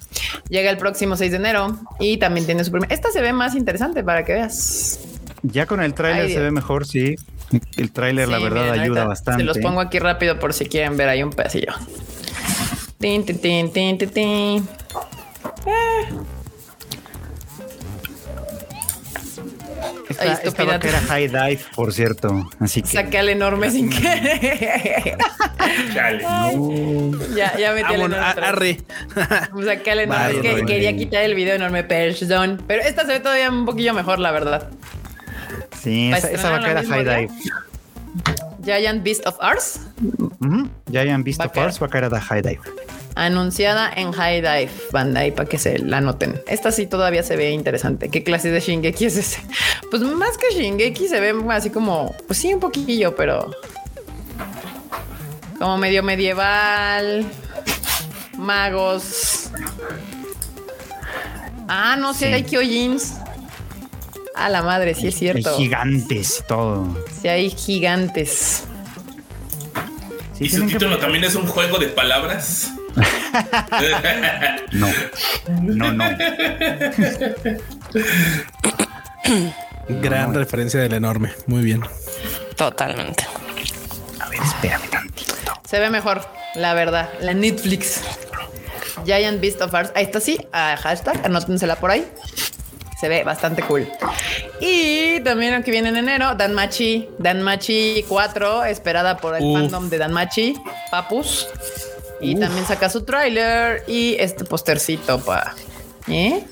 Llega el próximo 6 de enero y también tiene su primer. Esta se ve más interesante para que veas. Ya con el tráiler se ve mejor, sí. El tráiler, la Sí, verdad, miren, ayuda ahorita bastante. Se los pongo aquí rápido por si quieren ver ahí un pedacillo. Tin, tin, tin, tin, tin, tin. Esta, Ay, esta vaca era High Dive, por cierto. Así que. Saqué al enorme sin querer. Chale. ya, ya metí al enorme. arre. Saqué al enorme. Vaya, es que quería quitar el video enorme, perdón. Pero esta se ve todavía un poquillo mejor, la verdad. Sí, ¿Va a esa, vaca lo era mismo High? Dive. Giant Beast of Ours. Giant Beast of Vaca. Ours, vaca era de High Dive. anunciada en High Dive, banda, ahí para que se la noten. Esta sí todavía se ve interesante. ¿Qué clase de Shingeki es ese? Pues más que Shingeki se ve así como, pues sí, un poquillo, pero como medio medieval, magos. Ah, no sé, Sí. hay Kyojins. A la madre, sí es Hay cierto. gigantes y todo. Sí hay gigantes. Sí, ¿Y su que- título también es un juego de palabras? No. No, no. Gran referencia del enorme. Muy bien. Totalmente. A ver, espérame tantito. Se ve mejor, la verdad. La Netflix. Giant Beast of Ours. Ahí está, sí. ah, hashtag, anótensela por ahí. Se ve bastante cool. Y también lo que viene en enero, Danmachi. Danmachi 4, esperada por el Uf. fandom de Danmachi. Papus. Y también saca su tráiler y este postercito pa. ¿Eh?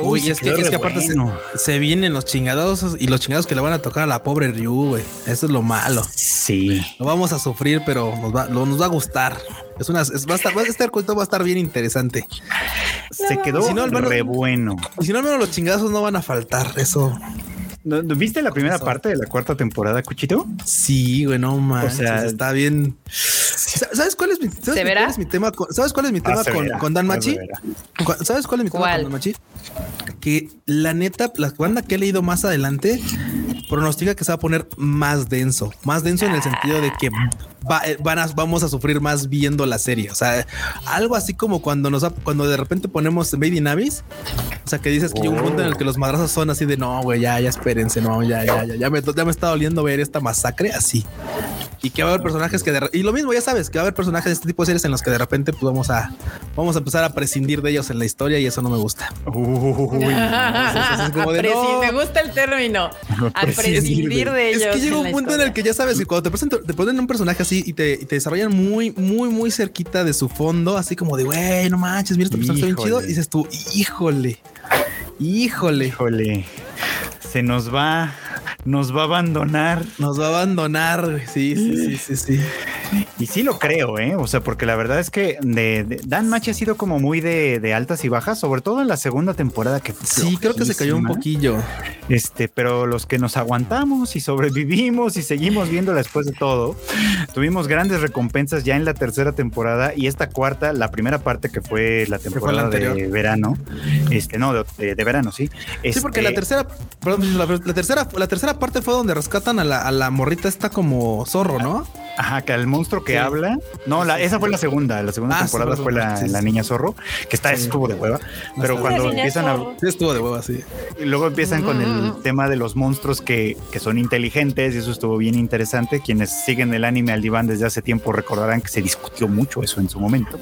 Uy, se es que, es que aparte se- bueno. se, vienen los chingados y los chingados que le van a tocar a la pobre Ryu, güey. Eso es lo malo. Sí. Lo vamos a sufrir, pero nos va, lo- nos va a gustar. Es una, es- va a estar, va a estar, va a estar bien interesante. Se quedó Si no, al menos- re bueno. Y si no, al menos los chingazos no van a faltar. Eso ¿No- no ¿Viste la primera parte de la cuarta temporada, Cuchito? sí, güey, no manches. sea- está bien. Sa- ¿Sabes cuál es mi, sabes ¿Se verá? cuál es mi tema? con- ¿Sabes cuál es mi tema Ah, se con, con Dan Machi? ¿Sabes cuál es mi tema ¿Cuál? con Dan Machi? Que la neta, la banda que he leído más adelante pronostica que se va a poner más denso, más denso en el sentido de que va- eh, van a, vamos a sufrir más viendo la serie. O sea, algo así como cuando nos, cuando de repente ponemos in Abyss. O sea, que dices que llega un punto en el que los madrazos son así de no, güey, ya, ya espérense, no, ya, ya, ya, ya me, ya me está doliendo ver esta masacre así. Y que va a haber personajes que de y lo mismo, ya sabes, que va a haber personajes de este tipo de series en los que de repente pues vamos a vamos a empezar a prescindir de ellos en la historia y eso no me gusta. Uy, es como de, no. Me gusta el término. prescindir, prescindir de ellos. Es que llega un punto en el que ya sabes que cuando te presentan, te ponen un personaje así y te, y te desarrollan muy, muy, muy cerquita de su fondo, así como de güey, no manches, mira, este personaje está bien chido. Y dices tú, híjole, híjole, híjole. Se nos va, nos va a abandonar. nos va a abandonar. Sí, sí, sí, sí, sí. Y sí lo creo, ¿eh? O sea, porque la verdad es que de, de- Dan Machi ha sido como muy de, de altas y bajas, sobre todo en la segunda temporada que Sí, creo que se cayó un poquillo. Este, pero los que nos aguantamos y sobrevivimos y seguimos viéndola después de todo, tuvimos grandes recompensas ya en la tercera temporada y esta cuarta, la primera parte que fue la fue la temporada de verano, este, no, de, de- verano, sí. Sí, porque Este, la tercera, perdón, la, la tercera, la tercera parte fue donde rescatan a la, a la morrita esta como zorro, ¿no? Ajá, que el monstruo que Sí. habla. No, la, esa fue la segunda. La segunda Ah, temporada sí, fue la, sí, sí. la niña zorro, que está Sí. estuvo de hueva. Pero cuando empiezan a, estuvo de hueva, sí. Y luego empiezan con el tema de los monstruos que, que son inteligentes y eso estuvo bien interesante. Quienes siguen el anime al diván desde hace tiempo recordarán que se discutió mucho eso en su momento.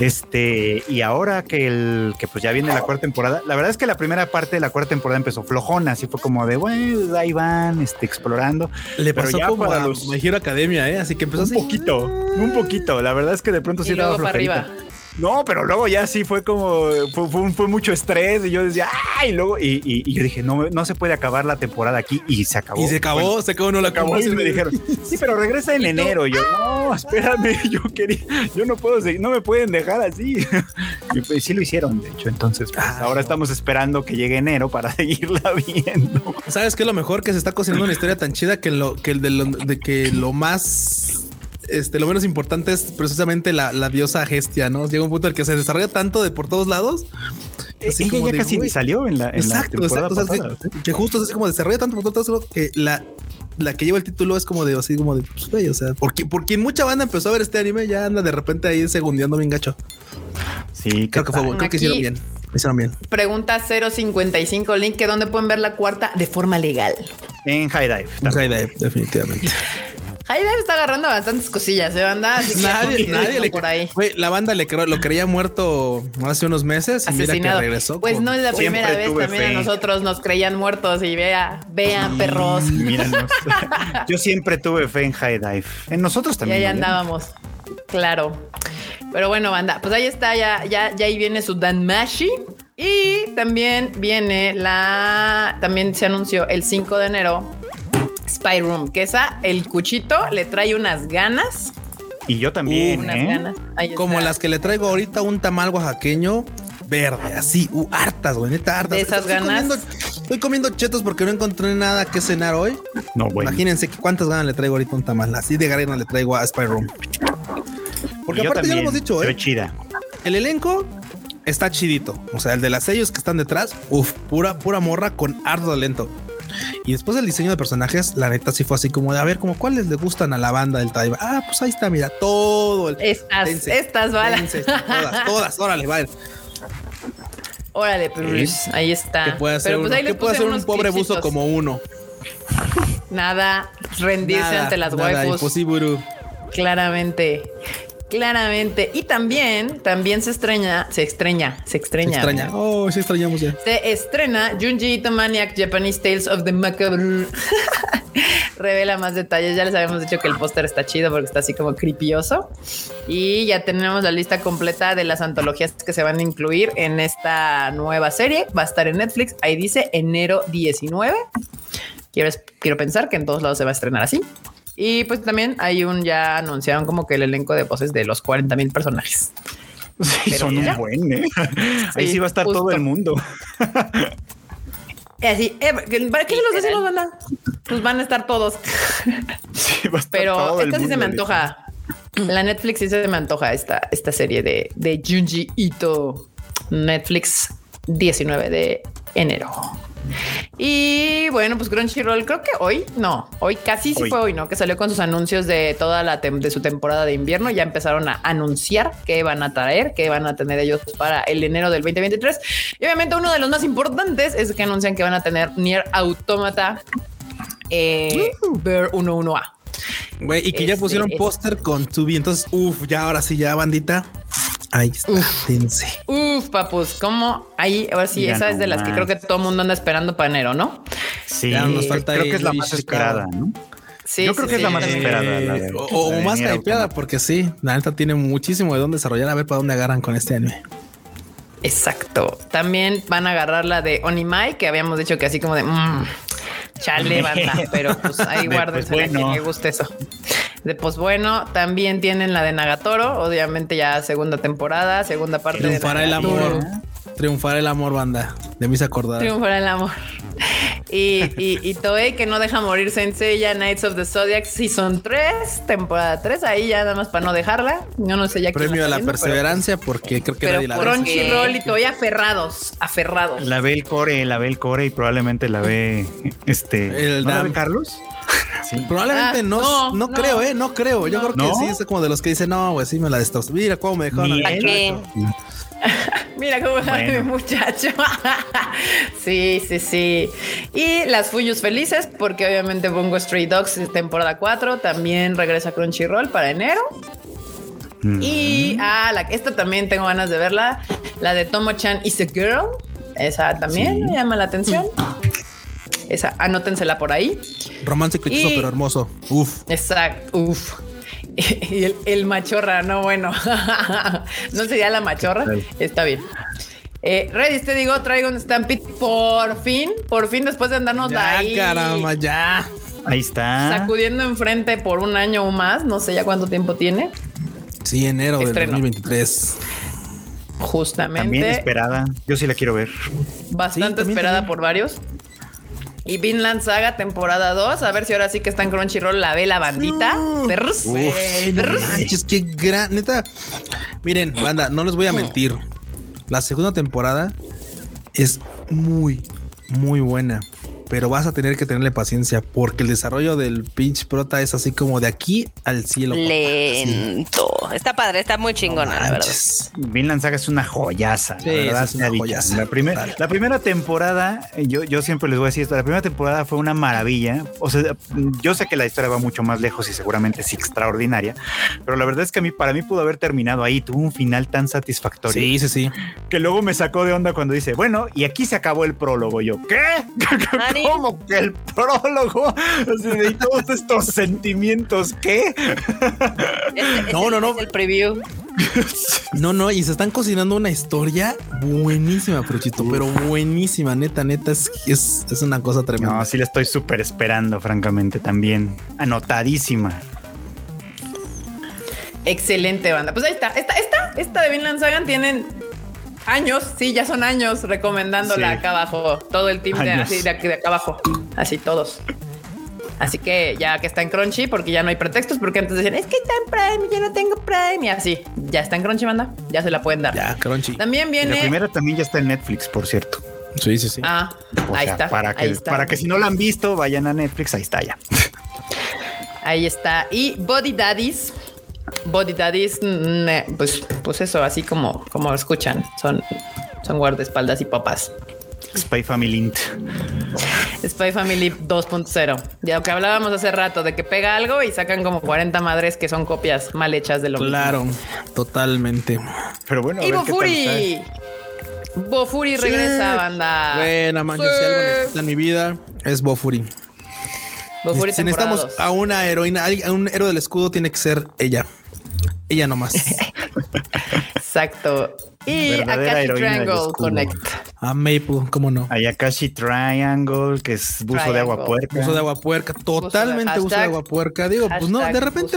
Este, y ahora que el que pues ya viene la cuarta temporada, la verdad es que la primera parte de la cuarta temporada empezó flojona, así fue como de bueno, ahí van este, explorando. Le Pero pasó ya como para a los- My Hero Academia, ¿eh? Así que empezó Un así. poquito, un poquito. La verdad es que de pronto sí daba para flojerita. arriba. No, pero luego ya sí fue como, fue, fue- fue mucho estrés y yo decía, ¡ay! Y luego, y, y- y yo dije, no, no se puede acabar la temporada aquí y se acabó. Y se acabó, Bueno, se acabó, no la acabó y me dijeron, sí, pero regresa en enero. Y yo, no, espérame, yo quería, yo no puedo seguir, no me pueden dejar así. Y pues sí lo hicieron, de hecho. Entonces, pues, Ah, ahora no. estamos esperando que llegue enero para seguirla viendo. ¿Sabes qué? Lo mejor que se está cocinando una historia tan chida que lo que el de, lo, de que lo más este, lo menos importante es precisamente la, la diosa Gestia, ¿no? Llega un punto en el que se desarrolla tanto de por todos lados. Así como ya casi salió en la, en exacto, la temporada exacto. o sea, pasada. que, que justo es así como desarrolla tanto por todos lados que la, la que lleva el título es como de así como de pues, güey, o sea, porque, porque mucha banda empezó a ver este anime, ya anda de repente ahí segundeando bien gacho. Sí, Creo que fue bueno, creo que hicieron bien. Hicieron bien. Pregunta 055 link que dónde pueden ver la cuarta de forma legal. en High Dive. Un high dive, definitivamente. High Dive está agarrando bastantes cosillas, ¿eh, banda? Así que nadie, nadie le por ahí. La banda le creo, lo creía muerto hace unos meses y mira que regresó. Pues con- no es la Siempre primera vez, también a nosotros nos creían muertos y vea, vean perros. Míranos. Yo siempre tuve fe en High Dive. En nosotros Y también. ahí ¿no? andábamos. Claro. Pero bueno, banda, pues ahí está, ya, ya, ya ahí viene su Danmashi. Y también viene la. También se anunció el 5 de enero. Spy Room, que esa, el cuchito le trae unas ganas. Y yo también. unas ¿eh? ganas. Como las que le traigo ahorita un tamal oaxaqueño verde, así, uh, hartas, güey, neta, hartas. De esas estoy ganas. Comiendo, estoy comiendo chetos porque no encontré nada que cenar hoy. No, bueno. Imagínense que cuántas ganas le traigo ahorita un tamal. Así de garena le traigo a Spy Room. Porque aparte ya lo hemos dicho, ¿eh? chida. El elenco está chidito. O sea, el de las sellos que están detrás, uff, pura, pura morra con ardo lento. Y después el diseño de personajes, la neta sí fue así como de a ver, como cuáles le gustan a la banda del Taiba. Ah, pues ahí está, mira, todo el. Estas, estas balas. todas, todas, órale, vale. Órale, pues ahí está. ¿Qué puede hacer, Pero pues hacer un pobre buzo como uno? Nada, rendirse Nada, ante las nada, waifus. Claramente. Claramente. Y también, también se extraña, se extraña, se Se extraña. extraña. ¿verdad? Oh, sí extrañamos ya. Se estrena Junji Ito Maniac Japanese Tales of the Macabre. Revela más detalles. Ya les habíamos dicho que el póster está chido porque está así como creepyoso. Y ya tenemos la lista completa de las antologías que se van a incluir en esta nueva serie. Va a estar en Netflix. Ahí dice enero 19. Quiero, quiero pensar que en todos lados se va a estrenar así. Y pues también hay un ya anunciaron como que el elenco de voces de los 40 mil personajes. Sí, son ya. un buen, ¿eh? Ahí Sí, sí va a estar justo. todo el mundo. Así, eh, ¿para qué se los decimos, banda? Pues van a estar todos. Sí, va a estar Pero todo el esta sí se mundo, me dice. antoja. La Netflix sí se me antoja esta, esta serie de, de Junji Ito. Netflix 19 de enero. Y bueno, pues Crunchyroll, creo que hoy, no, hoy casi sí Hoy. fue hoy, ¿no? Que salió con sus anuncios de toda la de su temporada de invierno. Ya empezaron a anunciar qué van a traer, qué van a tener ellos para el enero del 2023. Y obviamente uno de los más importantes es que anuncian que van a tener Nier Automata eh, Ver 11A. Güey, y que ya Este, pusieron póster con Tubi. Entonces, uff, ya ahora sí, ya bandita. Ahí está. dense. Uf, papus, ¿cómo? Ahí, ahora sí, Ya esa es de las que creo que todo el mundo anda esperando para enero, ¿no? Sí, Ya nos falta creo ahí que es la más esperada, ¿no? Sí, Yo creo sí, que es la más esperada. la de- o o la de más hypeada, porque sí, la neta tiene muchísimo de dónde desarrollar. A ver para dónde agarran con este anime. Exacto. También van a agarrar la de Onimai, que habíamos dicho que así como de mm, chale, banda, pero pues ahí De, guárdense pues, bueno. que le guste eso. De pues bueno, también tienen la de Nagatoro, obviamente ya segunda temporada, segunda parte Triunfará de el Nagatoro. amor. Triunfará el amor, banda. De mis acordadas. Triunfará el amor. Y, y, y Toei que no deja morir Senseiya Knights of the Zodiac Season 3, temporada 3, ahí ya nada más para no dejarla. Yo no sé ya Premio a la viendo, pero- perseverancia, porque creo que Pero, nadie la ve. Crunchyroll y Toei aferrados, aferrados. La ve el core, la ve el core y probablemente la ve este. El ¿no la Dam. ve Carlos? Sí. Probablemente Ah, no, no, no, no. creo, eh, no creo. Yo creo que ¿No? sí, es como de los que dicen, no, güey, sí me la destrozó. Mira cómo me dejaron. Mira cómo va mi Bueno. muchacho. sí, sí, sí. Y las Fuyus felices, porque obviamente Bungo Stray Dogs es temporada 4 también regresa a Crunchyroll para enero. Mm. Y ah, la, esta también tengo ganas de verla. La de Tomo-chan is a Girl. Esa también Sí. me llama la atención. Esa, anótensela por ahí. Romance clichoso, Y- pero hermoso. Uf. Exacto. Uf. Y el, el machorra, no bueno. no sería la machorra. Está bien. Eh, Redis, te digo, traigo un Stampede por fin, por fin, después de andarnos Ya, ahí caramba, ya. Ahí está. sacudiendo enfrente por un año o más, no sé ya cuánto tiempo tiene. Sí, enero del Estreno. 2023. Justamente. También esperada. Yo sí la quiero ver. Bastante Sí, también, esperada también. por varios. Y Vinland Saga temporada 2. A ver si ahora sí que está en Crunchyroll la ve la bandita. Perros. Perros. manches, qué gran, neta. Miren, banda, no les voy a mentir. La segunda temporada es muy, muy buena. Pero vas a tener que tenerle paciencia porque el desarrollo del pinch prota es así como de aquí al cielo. papá. Lento. Está padre, está muy chingona, la verdad. Vinland Saga es una joyaza. Sí, la verdad, es una joyaza, La, primer- la primera temporada, yo, yo siempre les voy a decir esto, la primera temporada fue una maravilla. O sea, yo sé que la historia va mucho más lejos y seguramente es extraordinaria, pero la verdad es que a mí, para mí pudo haber terminado ahí, tuvo un final tan satisfactorio Sí, sí, sí. que luego me sacó de onda cuando dice, bueno, y aquí se acabó el prólogo. Yo, ¿qué? ¿Cómo que el prólogo? Así de, y todos estos sentimientos, ¿qué? Este- No, este no, no. Es el preview. No, no, y se están cocinando una historia buenísima, Fruchito, pero buenísima, neta, neta, es, es, es una cosa tremenda. No, sí la estoy súper esperando, francamente, también. Anotadísima. Excelente banda. Pues ahí está. Esta, esta, esta de Vinland Saga tienen años. Sí, ya son años recomendándola Sí. acá abajo. Todo el team de, así, de, acá abajo. Así todos. Así que ya que está en Crunchy, porque ya no hay pretextos, porque antes decían, es que está en Prime, yo no tengo Prime, y así. Ya está en Crunchy, banda. Ya se la pueden dar. Ya, crunchy. También viene. La primera también ya está en Netflix, por cierto. Sí, sí, sí. Ah, O ahí sea, está. Para que, ahí está. para que si no la han visto, vayan a Netflix, ahí está ya. Ahí está. Y Body Daddies. Body Daddies, mm, eh, pues, pues eso, así como, como escuchan. Son, son guardaespaldas y papas. Spy Family Int. Spy Family 2.0. Ya lo que hablábamos hace rato de que pega algo y sacan como 40 madres que son copias mal hechas de lo Claro, totalmente. Pero bueno, a mismo. Y ver qué Bofuri. Bofuri regresa, banda. Buena, man, yo Sí. si algo necesito en mi vida es Bofuri. Bofuri si temporada necesitamos a una heroína, a un héroe del escudo, tiene que ser ella. Ella nomás. Exacto. Y Verdadera Akashi Triangle. Connect. A Maple, cómo no. Ayakashi Triangle, que es buzo de agua puerca. Uso de agua puerca, totalmente uso de hashtag- agua puerca. Digo, pues no, de repente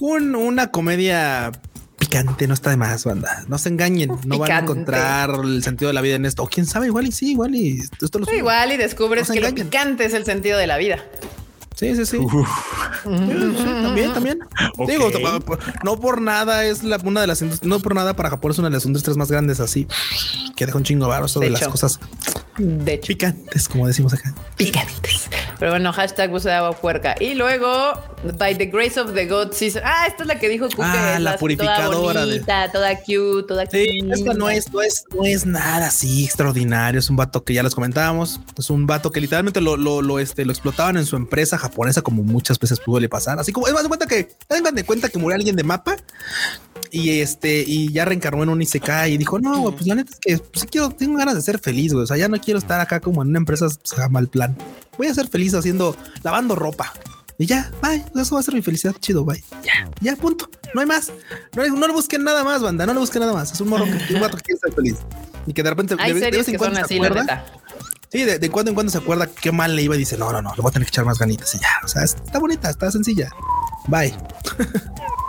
un, una comedia picante no está de más, banda. No se engañen, no van a encontrar el sentido de la vida en esto. O quién sabe, igual y sí, igual y esto lo. Igual y descubres No que lo picante es el sentido de la vida. Sí, sí, sí. También, también. Digo, no por nada es la, una de las no por nada para Japón es una de las industrias más grandes así que deja un chingo varo eso De de las cosas De hecho, picantes, como decimos acá. picantes. Pero bueno, hashtag uso de agua puerca. Y luego, by the grace of the God season. Ah, esta es la que dijo. Ah, la purificadora Toda de- bonita, toda cute, toda Sí, cute. esta no es, no es, no es nada así extraordinario. Es un vato que ya les comentábamos. Es un vato que literalmente lo, lo, lo, este, lo explotaban en su empresa japonesa, como muchas veces pudo pasar. Así como es más de cuenta que tengan de cuenta que murió alguien de mapa y este y ya reencarnó en un Isekai y dijo: No, güey, pues la neta es que pues, sí quiero, tengo ganas de ser feliz. güey. O sea, ya no quiero estar acá como en una empresa llama mal plan. Voy a ser feliz haciendo, lavando ropa. Y ya, bye. Eso va a ser mi felicidad. Chido, bye. Ya, ya, punto. No hay más. No, hay- no le busquen nada más, banda. No le busquen nada más. Es un morro que un vato que quiere ser feliz. Y que de repente Hay de, de series vez en que cuando son se así, la acuerda. neta. Sí, de, de cuando en cuando se acuerda qué mal le iba y dice, no, no, no, le voy a tener que echar más ganitas y ya. O sea, está bonita, está sencilla. Bye.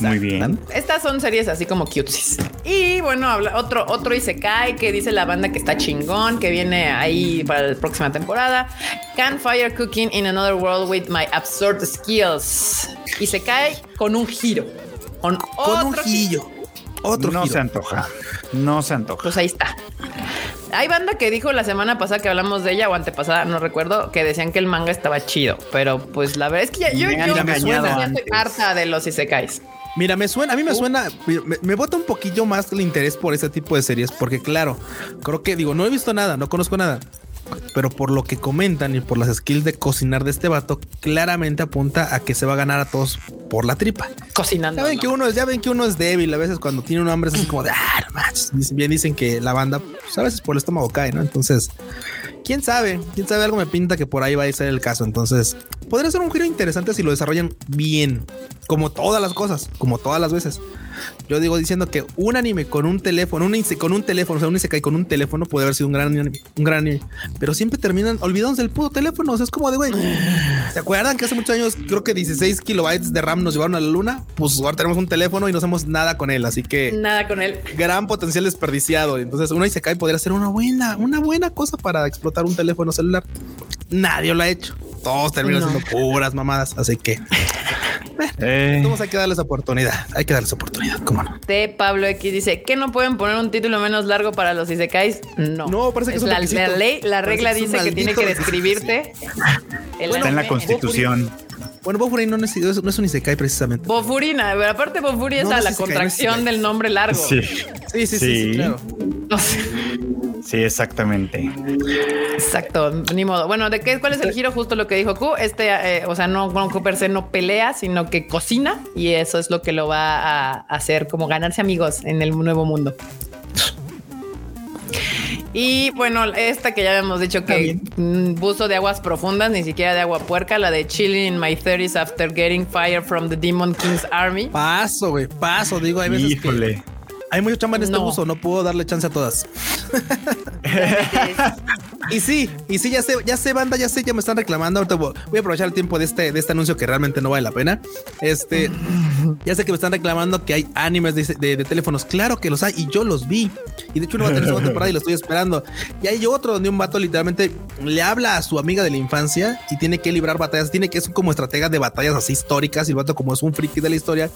Muy bien. Estas son series así como cutesies. Y bueno, habla otro, otro Isekai que dice la banda que está chingón, que viene ahí para la próxima temporada. Campfire Cooking in Another World with My Absurd Skills. Isekai con un giro. Con, Con un otro giro. Otro no giro. se antoja. No se antoja. Pues ahí está. Hay banda que dijo la semana pasada que hablamos de ella o antepasada, no recuerdo, que decían que el manga estaba chido, pero pues la verdad es que ya, yo, yo, ya estoy harta de los isekais. Mira, me suena, a mí me suena, me, me bota un poquillo más el interés por ese tipo de series, porque claro, creo que digo, no he visto nada, no conozco nada, pero por lo que comentan y por las skills de cocinar de este vato, claramente apunta a que se va a ganar a todos por la tripa. Cocinando. Ya ven ¿no? que uno es, ya ven que uno es débil a veces cuando tiene un hambre es así como de ah, no manches. Dicen- Bien dicen que la banda, pues, a veces por el estómago cae, ¿no? Entonces, quién sabe, quién sabe, algo me pinta que por ahí va a ser el caso. Entonces, podría ser un giro interesante si lo desarrollan bien, como todas las cosas, como todas las veces. Yo digo diciendo que un anime con un teléfono, un con un teléfono, o sea, un Isekai con un teléfono puede haber sido un gran anime, un gran anime, pero siempre terminan olvidándose del puto teléfono. O sea, es como de güey. ¿Se acuerdan que hace muchos años, creo que 16 kilobytes de RAM nos llevaron a la luna? Pues ahora tenemos un teléfono y no hacemos nada con él. Así que Nada con él. gran potencial desperdiciado. Entonces, una Isekai podría ser una buena, una buena cosa para explotar un teléfono celular. Nadie lo ha hecho. Todos terminan No. siendo puras mamadas. Así que Eh, todos hay que darles oportunidad. Hay que darles oportunidad. ¿Cómo no? T. Pablo X dice que no pueden poner un título menos largo para los isekais. No, No, parece que es un la, la ley, la regla es dice que tiene que describirte. el está en la constitución. Bueno, Bofuri no es, no es un Isekai precisamente. Bofurina, pero aparte Bofuri es No, a no la es isekai, contracción es del nombre largo. Sí, Sí, sí, sí, sí, Sí. claro. No sé. Sí, exactamente. Exacto, ni modo. Bueno, ¿de qué? ¿Cuál es el giro? Justo lo que dijo Q. Este, eh, o sea, no, no Q per se no pelea, sino que cocina y eso es lo que lo va a hacer como ganarse amigos en el nuevo mundo. Y bueno, esta que ya habíamos dicho que mm, buzo de aguas profundas, ni siquiera de agua puerca, la de chilling in my 30s after getting fire from the Demon King's army. Paso, güey, paso. Digo, hay veces Híjole. que hay mucho chamba en este No. No puedo darle chance a todas. Y sí, y sí, ya sé, ya sé, banda, ya sé, ya me están reclamando. Ahorita voy a aprovechar el tiempo de este, de este anuncio que realmente no vale la pena. Este, ya sé que me están reclamando que hay animes de, de- de teléfonos. Claro que los hay y yo los vi. Y de hecho, uno va a tener segunda temporada y lo estoy esperando. Y hay otro donde un vato literalmente le habla a su amiga de la infancia y tiene que librar batallas. Tiene que es como estratega de batallas así históricas. Y el vato, como es un friki de la historia,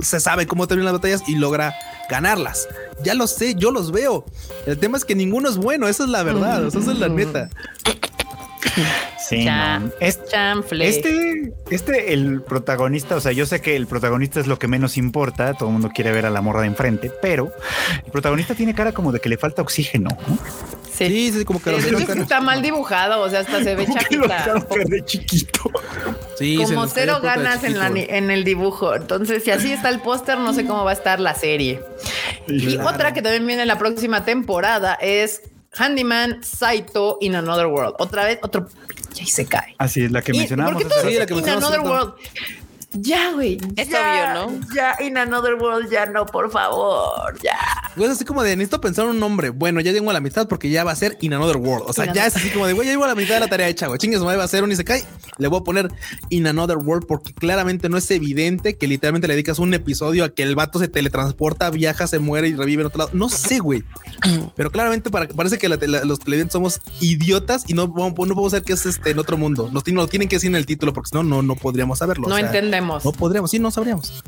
se sabe cómo terminan las batallas y logra ganarlas. Ya lo sé, yo los veo. El tema es que ninguno es bueno. Esa es la verdad. o sea, esa es la neta. Sí, Cha- no. Es- Chanfle. Este, este, el protagonista, o sea, yo sé que el protagonista es lo que menos importa, todo el mundo quiere ver a la morra de enfrente, pero el protagonista tiene cara como de que le falta oxígeno. ¿no? Sí. Sí, sí, como que Sí, está mal dibujado, o sea, hasta se ve de chiquito. Sí, Como cero ganas en, la, el dibujo. Entonces, si así está el póster, no sé cómo va a estar la serie. Y Claro. otra que también viene en la próxima temporada es Handyman Saito in Another World. Otra vez, otro y se cae. Así es la que mencionábamos. ¿Por qué hace todo Sí, la que in mencionamos Another World? Ya, güey. Es ya, obvio, ¿no? Ya, in Another World, ya no, por favor, ya. Güey, es así como de necesito pensar un nombre. Bueno, ya llego a la mitad porque ya va a ser In Another World. O sea, In ya Another- es así como de güey, ya llego a la mitad de la tarea hecha, güey. Chingues, madre, va a ser un Isekai. Le voy a poner In Another World porque claramente no es evidente que literalmente le dedicas un episodio a que el vato se teletransporta, viaja, se muere y revive en otro lado. No sé, güey. Pero claramente para, parece que la- la- los televidentes somos idiotas y no, no podemos ser que es este en otro mundo. Nos, tienen- que decir en el título porque si no, no, no podríamos saberlo. No O sea, No podríamos, sí, no sabríamos.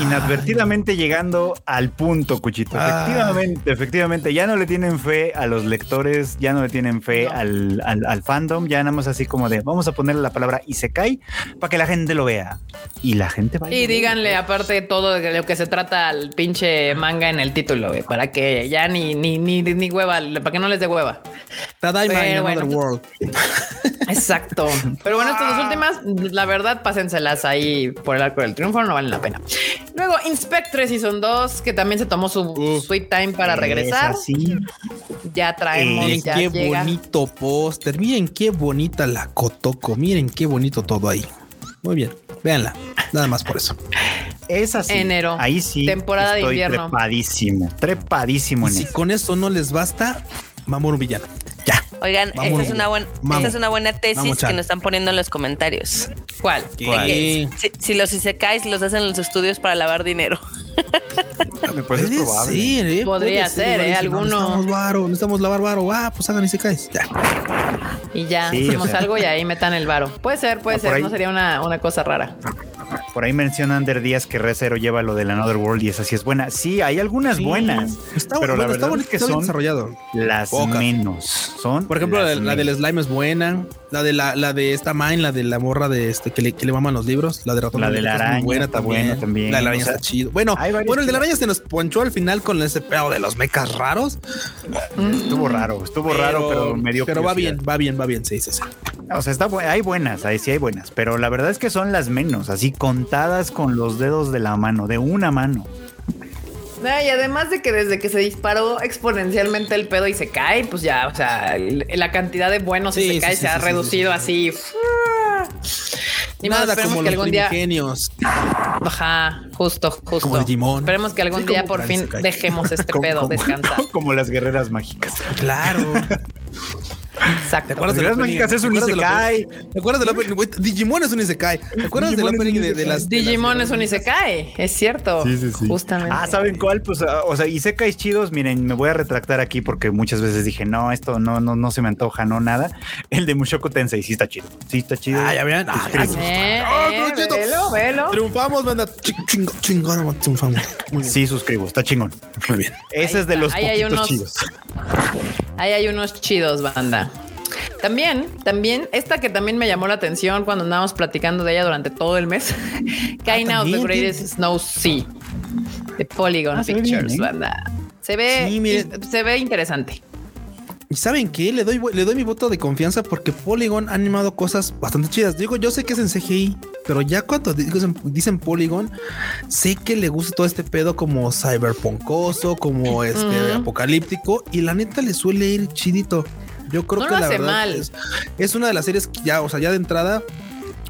Inadvertidamente llegando al punto, Cuchito. Ah. Efectivamente, efectivamente, ya no le tienen fe a los lectores, ya no le tienen fe No. al, al- al fandom, ya nada más así como de vamos a ponerle la palabra Isekai para que la gente lo vea. Y la gente va a Y díganle aparte todo de lo que se trata al pinche manga en el título, para que ya ni, ni, ni, ni hueva, para que no les dé hueva. Pero Another bueno. World. Exacto. Pero bueno, estas dos últimas, la verdad, pásenselas ahí por el arco del triunfo, no valen la pena. Luego, Inspectre Season 2, que también se tomó su Uf. sweet time para regresar. Es así. Ya traemos, Miren ya qué llega. bonito póster. Miren qué bonita la Kotoko. Miren qué bonito todo ahí. Muy bien. Véanla. Nada más por eso. Es así. Enero. Ahí sí. Temporada de estoy invierno. Trepadísimo. Trepadísimo Y en si eso. con eso no les basta, vamos un villano. Ya. Oigan, esta es una buena, esta es una buena tesis Vamos, que nos están poniendo en los comentarios. ¿Cuál? ¿Cuál? Si, si los isekais los hacen en los estudios para lavar dinero. Pues es Puede probable. ser, ¿eh? Podría ser, ¿eh? Alguno. Necesitamos varo, necesitamos lavar varo. Ah, pues hagan y se caes. Ya. Y ya Sí, hacemos o sea. algo y ahí metan el varo. Puede ser, puede Ah, ser, ahí. no sería una, una cosa rara. Por ahí menciona Under Díaz que Recero lleva lo del Another World y esa sí es buena. Sí, hay algunas Sí. buenas. Está, pero bueno, la está verdad es que son desarrollado. las Pocas. menos. Son Por ejemplo, la, de- del slime es buena. La de la, la de esta mine, la de la morra de este que le, que le maman los libros. La de ratón La de la Blanco es muy araña buena está también. buena también. La de la araña O sea, está chido. Bueno, hay varias bueno, el de la araña se nos ponchó al final con ese pedo de los mecas raros. Estuvo raro, estuvo raro, pero me dio Pero va bien, va bien, va bien. Sí, sí, sí. O sea, está hay buenas, ahí sí hay buenas, pero la verdad es que son las menos, así contadas con los dedos de la mano, de una mano. Y además de que desde que se disparó exponencialmente el pedo y se cae, pues ya, o sea, la cantidad de buenos Sí, y se sí, cae sí, se ha reducido sí, así. Ni Nada esperemos como que los algún día. primigenios. Ajá, justo, justo. Como Digimon. Esperemos que algún Sí, día por fin dejemos este Como- pedo como- descansar. Como las guerreras mágicas. Claro. Exacto. ¿Te acuerdas Las del guerreras opening? mágicas es un ¿Te acuerdas del Isekai. ¿Te acuerdas del opening? Digimon es un Isekai. ¿Te acuerdas del opening de, de las. de las- Digimon es un Isekai, es cierto. Justamente. Ah, ¿saben cuál? Pues, ah, o sea, Isekais chidos, miren, me voy a retractar aquí porque muchas veces dije, no, esto no, no, no se me antoja, no, nada. El de Mushoku Tensei sí está chido. Sí está chido. Ah, ya vean. Ah. Eh, Ah, eh, velo, velo. Triunfamos, banda. Ch- Chingo, chingón, triunfamos. Muy bien. Sí, suscribo, está chingón. Muy bien. Ese es de los ahí hay poquitos unos- chidos. Ahí hay unos chidos, banda. También, también, esta que también me llamó la atención cuando andábamos platicando de ella durante todo el mes. Kaina of the también, Greatest Snow Sea. De Polygon Ah, ve bien, Pictures, ¿eh? banda. Se ve, Sí, se ve interesante. ¿Y saben qué? Le doy, le doy mi voto de confianza porque Polygon ha animado cosas bastante chidas. Digo, yo sé que es en CGI, pero ya cuando dicen, dicen Polygon, sé que le gusta todo este pedo como cyberpunkoso, como este apocalíptico, y la neta le suele ir chidito. Yo creo No que lo la hace verdad mal. Es, es una de las series que ya, o sea, ya de entrada,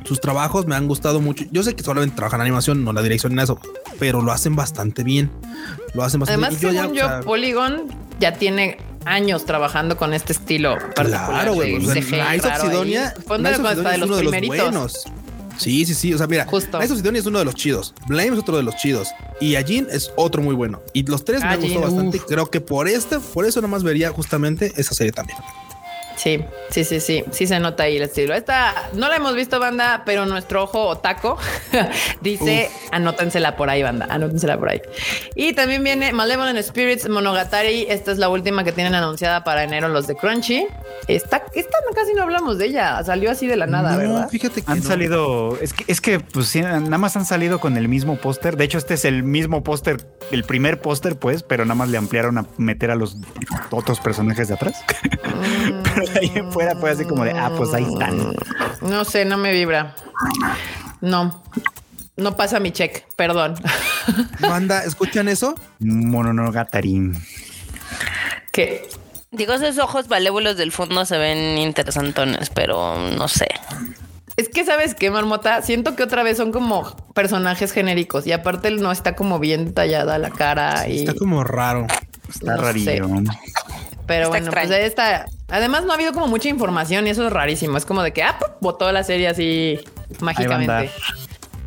sus trabajos me han gustado mucho. Yo sé que solamente trabajan animación, no la dirección ni eso, pero lo hacen bastante bien. Lo hacen bastante Además, bien. Y según ya, yo, o sea, Polygon ya tiene años trabajando con este estilo. particular Claro, güey. of ahí. Sidonia, of de es uno de los buenos. Sí, sí, sí. O sea, mira, Justo. Of Sidonia es uno de los chidos. Blame es otro de los chidos. Y Ajin es otro muy bueno. Y los tres me gustado bastante. uf. Creo que por este, por eso nomás vería justamente esa serie también. Sí, sí, sí, sí, sí se nota ahí el estilo. Esta no la hemos visto, banda, pero nuestro ojo otaco dice anótensela por ahí, banda, anótensela por ahí. Y también viene Malevolent Spirits Monogatari. Esta es la última que tienen anunciada para enero los de Crunchy. Esta, esta no, casi no hablamos de ella, salió así de la nada, no, ¿verdad? fíjate que Han no. salido, es que, es que pues sí, nada más han salido con el mismo póster. De hecho, este es el mismo póster, el primer póster, pues, pero nada más le ampliaron a meter a los otros personajes de atrás. pero de ahí en fuera fue así como de, ah, pues ahí están. No sé, no me vibra. No, no pasa mi check, perdón. Banda, ¿escuchan eso? Mononogatari. que Digo, esos ojos malévolos del fondo se ven interesantones, pero no sé. Es que sabes qué, Marmota, siento que otra vez son como personajes genéricos y aparte no está como bien tallada la cara y Está como raro. Está No rarillo. sé. Pero Está bueno, extraño. pues esta además no ha habido como mucha información y eso es rarísimo. Es como de que ah, ¡pup! botó la serie así Ahí va a andar. mágicamente.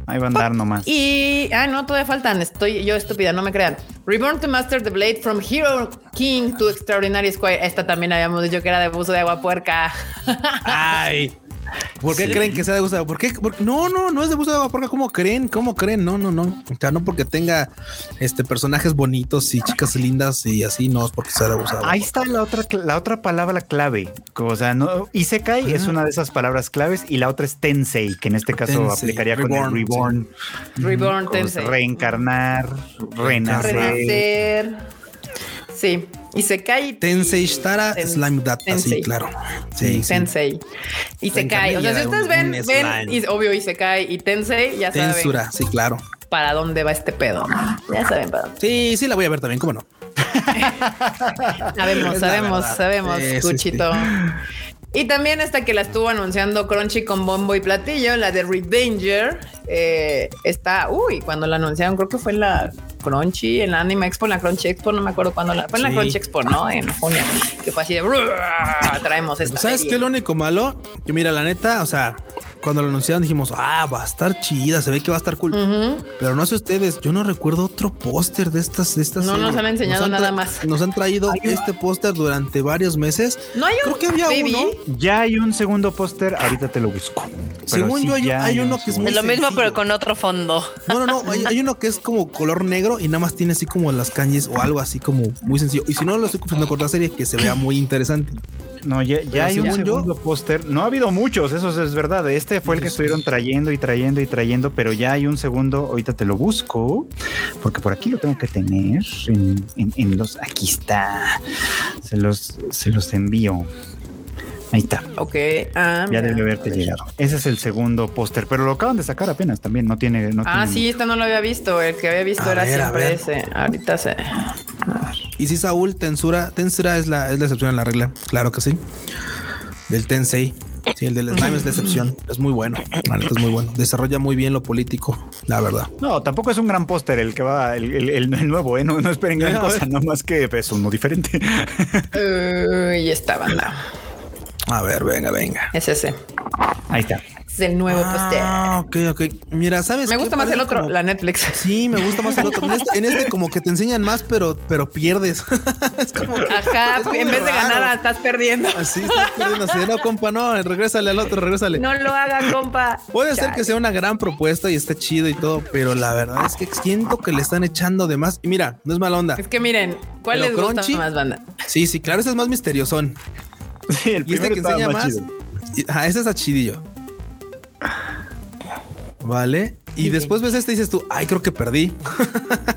Ahí va a andar nomás. Y ah, no, todavía faltan. Estoy yo estúpida, no me crean. Reborn to Master the Blade from Hero King to Extraordinary Squire. Esta también habíamos dicho que era de buzo de agua puerca. Ay. ¿Por qué creen que sea de gusto? ¿Por qué? Por- No, no, no es de gusto de agua porca. ¿Cómo creen? ¿Cómo creen? No, no, no. O sea, no porque tenga este personajes bonitos y chicas lindas y así, no es porque sea de gusto de agua Ahí está la otra, la otra palabra clave. O sea, no, Isekai es una de esas palabras claves y la otra es Tensei, que en este caso Tensei, aplicaría con Reborn, el Reborn. Reborn Tensei. reencarnar, renacer. Renacer. Sí. Y se cae. Tensei Shitara Ten- Slime Data, sí, Tensei. claro. Sí, sí. Sensei. Y se cae. O sea, si ustedes ven, ven, y, obvio, y se cae. Y Tensei, ya saben Tensura, sí, claro. para dónde va este pedo. Ya saben para dónde. Sí, sí, la voy a ver también, ¿cómo no? Sabemos, Es sabemos, sabemos, Sí, sí, Cuchito. Y también esta que la estuvo anunciando Crunchy con bombo y platillo, la de Redanger. Eh, está, uy, cuando la anunciaron, creo que fue en la Crunchy, en la Anime Expo, en la Crunchy Expo, no me acuerdo cuándo la. Fue en la Sí. Crunchy Expo, ¿no? En junio. Que fue así de. "Ruah, Traemos esta. ¿Sabes serie". qué es lo único malo? Que mira, la neta, o sea, cuando lo anunciaron dijimos, ah, va a estar chida, se ve que va a estar cool. Pero no sé ustedes, yo no recuerdo otro póster de estas, de estas. No nos han enseñado nada más. Nos han traído este póster durante varios meses. No hay un Creo que había baby. uno. Ya hay un segundo póster, ahorita te lo busco. Según sí, yo, hay, ya hay uno un que es muy Es lo mismo, sencillo. pero con otro fondo. No, no, no. Hay, hay uno que es como color negro y nada más tiene así como las cañas o algo así como muy sencillo. Y si no lo estoy confundiendo con otra serie que se vea muy interesante. No, ya, ya hay un segundo póster. No ha habido muchos, eso es verdad. Este fue el que estuvieron trayendo y trayendo y trayendo, pero ya hay un segundo. Ahorita te lo busco, porque por aquí lo tengo que tener. En, en- en los, aquí está. Se los, se los envío. Ahí está. Ok. Ah, Ya mira. debe haberte llegado. Ese es el segundo póster, pero lo acaban de sacar apenas también. No tiene. No Ah, tiene- sí, esta no lo había visto. El que había visto A era ver, siempre ese. Ahorita se. Y si Saúl, Tensura, Tensura es la, es la excepción a la regla. Claro que sí. Del Tensei. Sí, el del slime es decepción. Es muy bueno. La es muy bueno. Desarrolla muy bien lo político, la verdad. No, tampoco es un gran póster el que va, el, el- el- el nuevo, ¿eh? No, no esperen gran A cosa, no más que es uno diferente. Uy, esta banda. A ver, venga, venga. Es ese. Ahí está. Es el nuevo. Ah, ok, ok. Mira, ¿sabes? Me gusta más el otro, como- la Netflix. Sí, me gusta más el otro. En este, en este como que te enseñan más, pero, pero pierdes. es como que- Ajá, es muy en vez de ganar, estás perdiendo. Así estás perdiendo. Así, no, compa, no, regrésale al otro, regrésale. No lo haga, compa. Puede ser que sea una gran propuesta y esté chido y todo, pero la verdad es que siento que le están echando de más. Y mira, no es mala onda. Es que miren, ¿cuál Pero les gusta Crunchy- más, banda? Sí, sí, claro, ese es más misteriosón. Sí, el Y este que enseña más más. chido. y- Ajá, ese es a chidillo. Vale. Y después ves este y dices tú, ay, creo que perdí.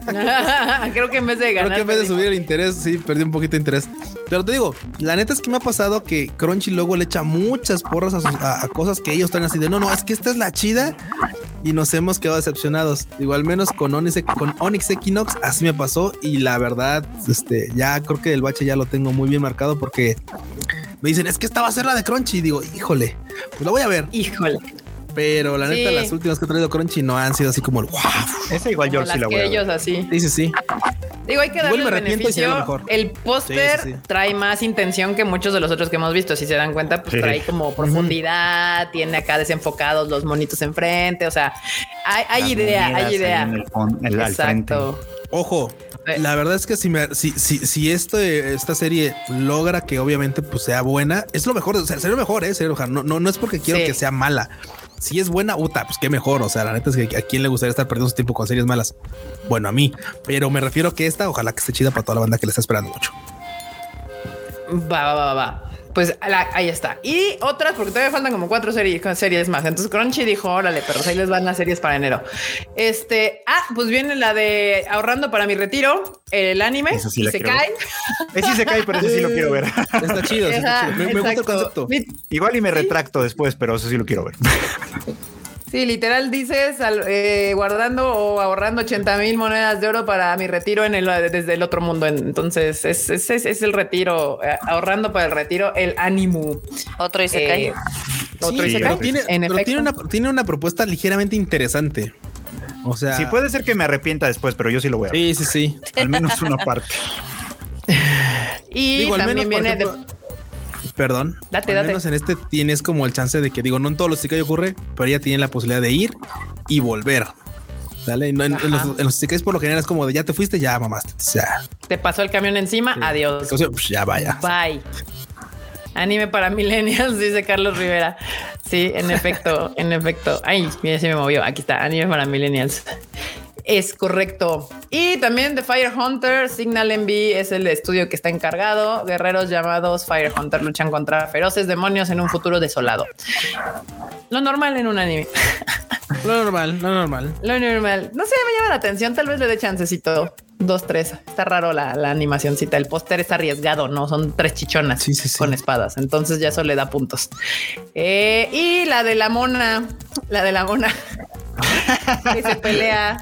Creo que en vez de Creo ganar. que en vez de subir el interés, sí, perdí un poquito de interés. Pero te digo, la neta es que me ha pasado que Crunchy luego le echa muchas porras a, sus- a- a cosas que ellos están así de no, no, es que esta es la chida y nos hemos quedado decepcionados. Digo, al menos con Onyx, con Onyx Equinox, así me pasó. Y la verdad, este, ya creo que el bache ya lo tengo muy bien marcado porque me dicen es que esta va a ser la de Crunchy. Y digo, híjole, pues la voy a ver. Híjole. Pero la neta, Sí. las últimas que he traído Crunchy no han sido así como el wow. Esa igual yo sí la voy a ver. ellos así. Sí, sí, sí. Digo, hay que Igual darle me el y lo beneficio. mejor. El póster Sí, sí, sí. trae más intención que muchos de los otros que hemos visto. Si se dan cuenta, pues Sí. trae como profundidad, tiene acá desenfocados los monitos enfrente. O sea, hay, hay idea, hay idea. en el fon- en el- al frente. Exacto. Ojo. La verdad es que si, me, si, si, si este, esta serie logra que obviamente pues sea buena, es lo mejor, o sea, sería lo mejor, eh, mejor. No, no, no es porque quiero Sí. que sea mala. Si es buena, puta, pues qué mejor. O sea, la neta es que a quién le gustaría estar perdiendo su tiempo con series malas. Bueno, a mí, pero me refiero que esta, ojalá que esté chida para toda la banda que le está esperando mucho. Va, va, va, va. Pues la- ahí está. Y otras, porque todavía faltan como cuatro series, series más. Entonces Crunchy dijo, órale, perros, ahí les van las series para enero. Este, ah, pues viene la de ahorrando para mi retiro, el anime, Esa sí y la se quiero cae. Ese sí se cae, pero ese sí lo quiero ver. Está chido, sí está chido. Me, me gusta el concepto. Igual y me retracto después, pero eso sí lo quiero ver. Sí, literal dices eh, guardando o ahorrando 80 mil monedas de oro para mi retiro en el, desde el otro mundo. Entonces es, es, es- es el retiro, eh, ahorrando para el retiro, el ánimo. Otro y se Eh, cae. Otro Sí, y se pero cae. tiene, en pero efecto. tiene una, tiene una propuesta ligeramente interesante. O sea, Sí, puede ser que me arrepienta después, pero yo sí lo voy a. Sí, sí, sí. Al menos una parte. Y Digo, al también menos, viene de- ejemplo, Perdón. Date, al date. en este tienes como el chance de que digo, no en todos los Isekai ocurre, pero ella tiene la posibilidad de ir y volver. ¿Sale? En, en los, en los por lo general es como de ya te fuiste, ya mamaste. O sea, te pasó el camión encima, adiós. pues, ya vaya. Bye. Anime para millennials, dice Carlos Rivera. Sí, en efecto, en efecto. Ay, mira, se me movió. Aquí está, anime para millennials. Es correcto. Y también de Fire Hunter, Signal MV es el estudio que está encargado. Guerreros llamados Fire Hunter luchan contra feroces demonios en un futuro desolado. Lo normal en un anime. Lo normal, lo normal. Lo normal. No sé, me llama la atención. Tal vez le dé chancecito. Dos, tres. Está raro la, la animacioncita. El póster es arriesgado, no son tres chichonas Sí, sí, sí. con espadas. Entonces ya eso le da puntos. Eh, y la de la mona, la de la mona que se pelea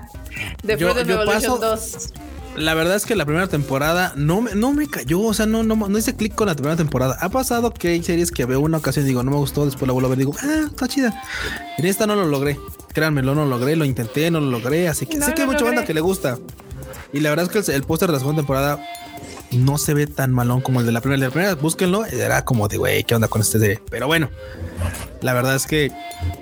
de Yo- Fruit yo paso- 2. La verdad es que la primera temporada no me, no me cayó, o sea, no, no, no hice clic con la primera temporada. Ha pasado que hay series que veo una ocasión y digo, no me gustó, después la vuelvo a ver y digo, ah, está chida. En esta no lo logré, créanmelo, no lo logré, lo intenté, no lo logré, así que No sé que hay mucha banda que le gusta. Y la verdad es que el, el póster de la segunda temporada no se ve tan malón como el de la primera. El de la primera, búsquenlo, era como de, güey, ¿qué onda con este? Pero bueno, la verdad es que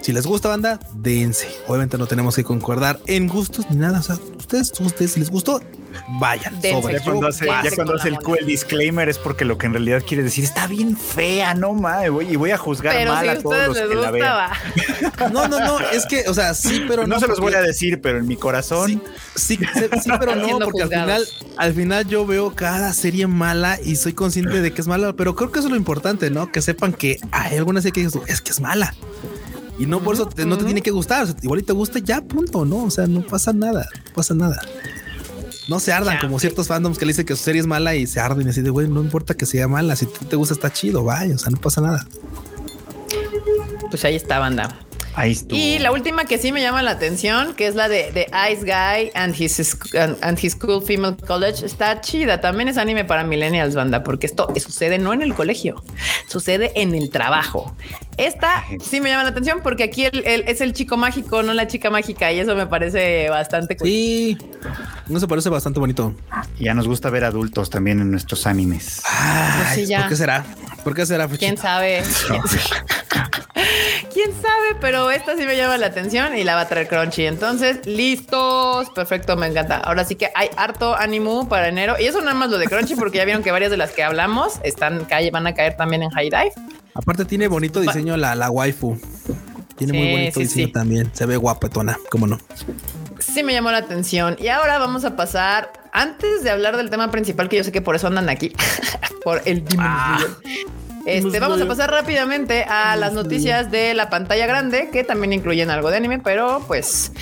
si les gusta banda, dense. Obviamente no tenemos que concordar en gustos ni nada. O sea, ustedes, ustedes, si les gustó, vayan. Dense. sobre. Ya cuando hace, ya cuando hace el, disclaimer es porque lo que en realidad quiere decir está bien fea, no mames, voy- y voy a juzgar Pero mal si a todos los que la vean. No, no, no, es que, o sea, sí, pero no, no. se los voy a decir, pero en mi corazón. Sí, sí, sí, sí, pero no, porque al final, al final yo veo cada serie mala y soy consciente de que es mala, pero creo que eso es lo importante, ¿no? Que sepan que hay alguna serie que dices, es que es mala. Y no por eso te- no te tiene que gustar. o sea, igual y te gusta, ya punto, ¿no? O sea, no pasa nada, no pasa nada. No se ardan Ya. como ciertos fandoms que le dicen que su serie es mala y se arden y así de, güey, no importa que sea mala, si tú te gusta está chido, vaya, o sea, no pasa nada. Pues ahí está, banda. Ahí estuvo. Y la última que sí me llama la atención, que es la de, de Ice Guy and his, and, and his School Female College, está chida. También es anime para millennials, banda, porque esto sucede no en el colegio, sucede en el trabajo. Esta sí me llama la atención porque aquí el- el- es el chico mágico, no la chica mágica, y eso me parece bastante cool. Sí, no se parece bastante bonito. Y ya nos gusta ver adultos también en nuestros animes. Ay, Pues sí, ya. ¿Por qué será? ¿Por qué será? ¿Quién sabe? ¿Quién sabe? Pero esta sí me llama la atención y la va a traer Crunchy. Entonces, listos. Perfecto, me encanta. Ahora sí que hay harto ánimo para enero. Y eso nada más lo de Crunchy, porque ya vieron que varias de las que hablamos están calle, van a caer también en High Dive. Aparte tiene bonito diseño la, la waifu. Tiene muy bonito sí, diseño sí. también. Se ve guapetona, cómo no. Sí me llamó la atención. Y ahora vamos a pasar, antes de hablar del tema principal, que yo sé que por eso andan aquí, por el Demon Slayer. Este, vamos a pasar rápidamente a las noticias de la pantalla grande, que también incluyen algo de anime, pero pues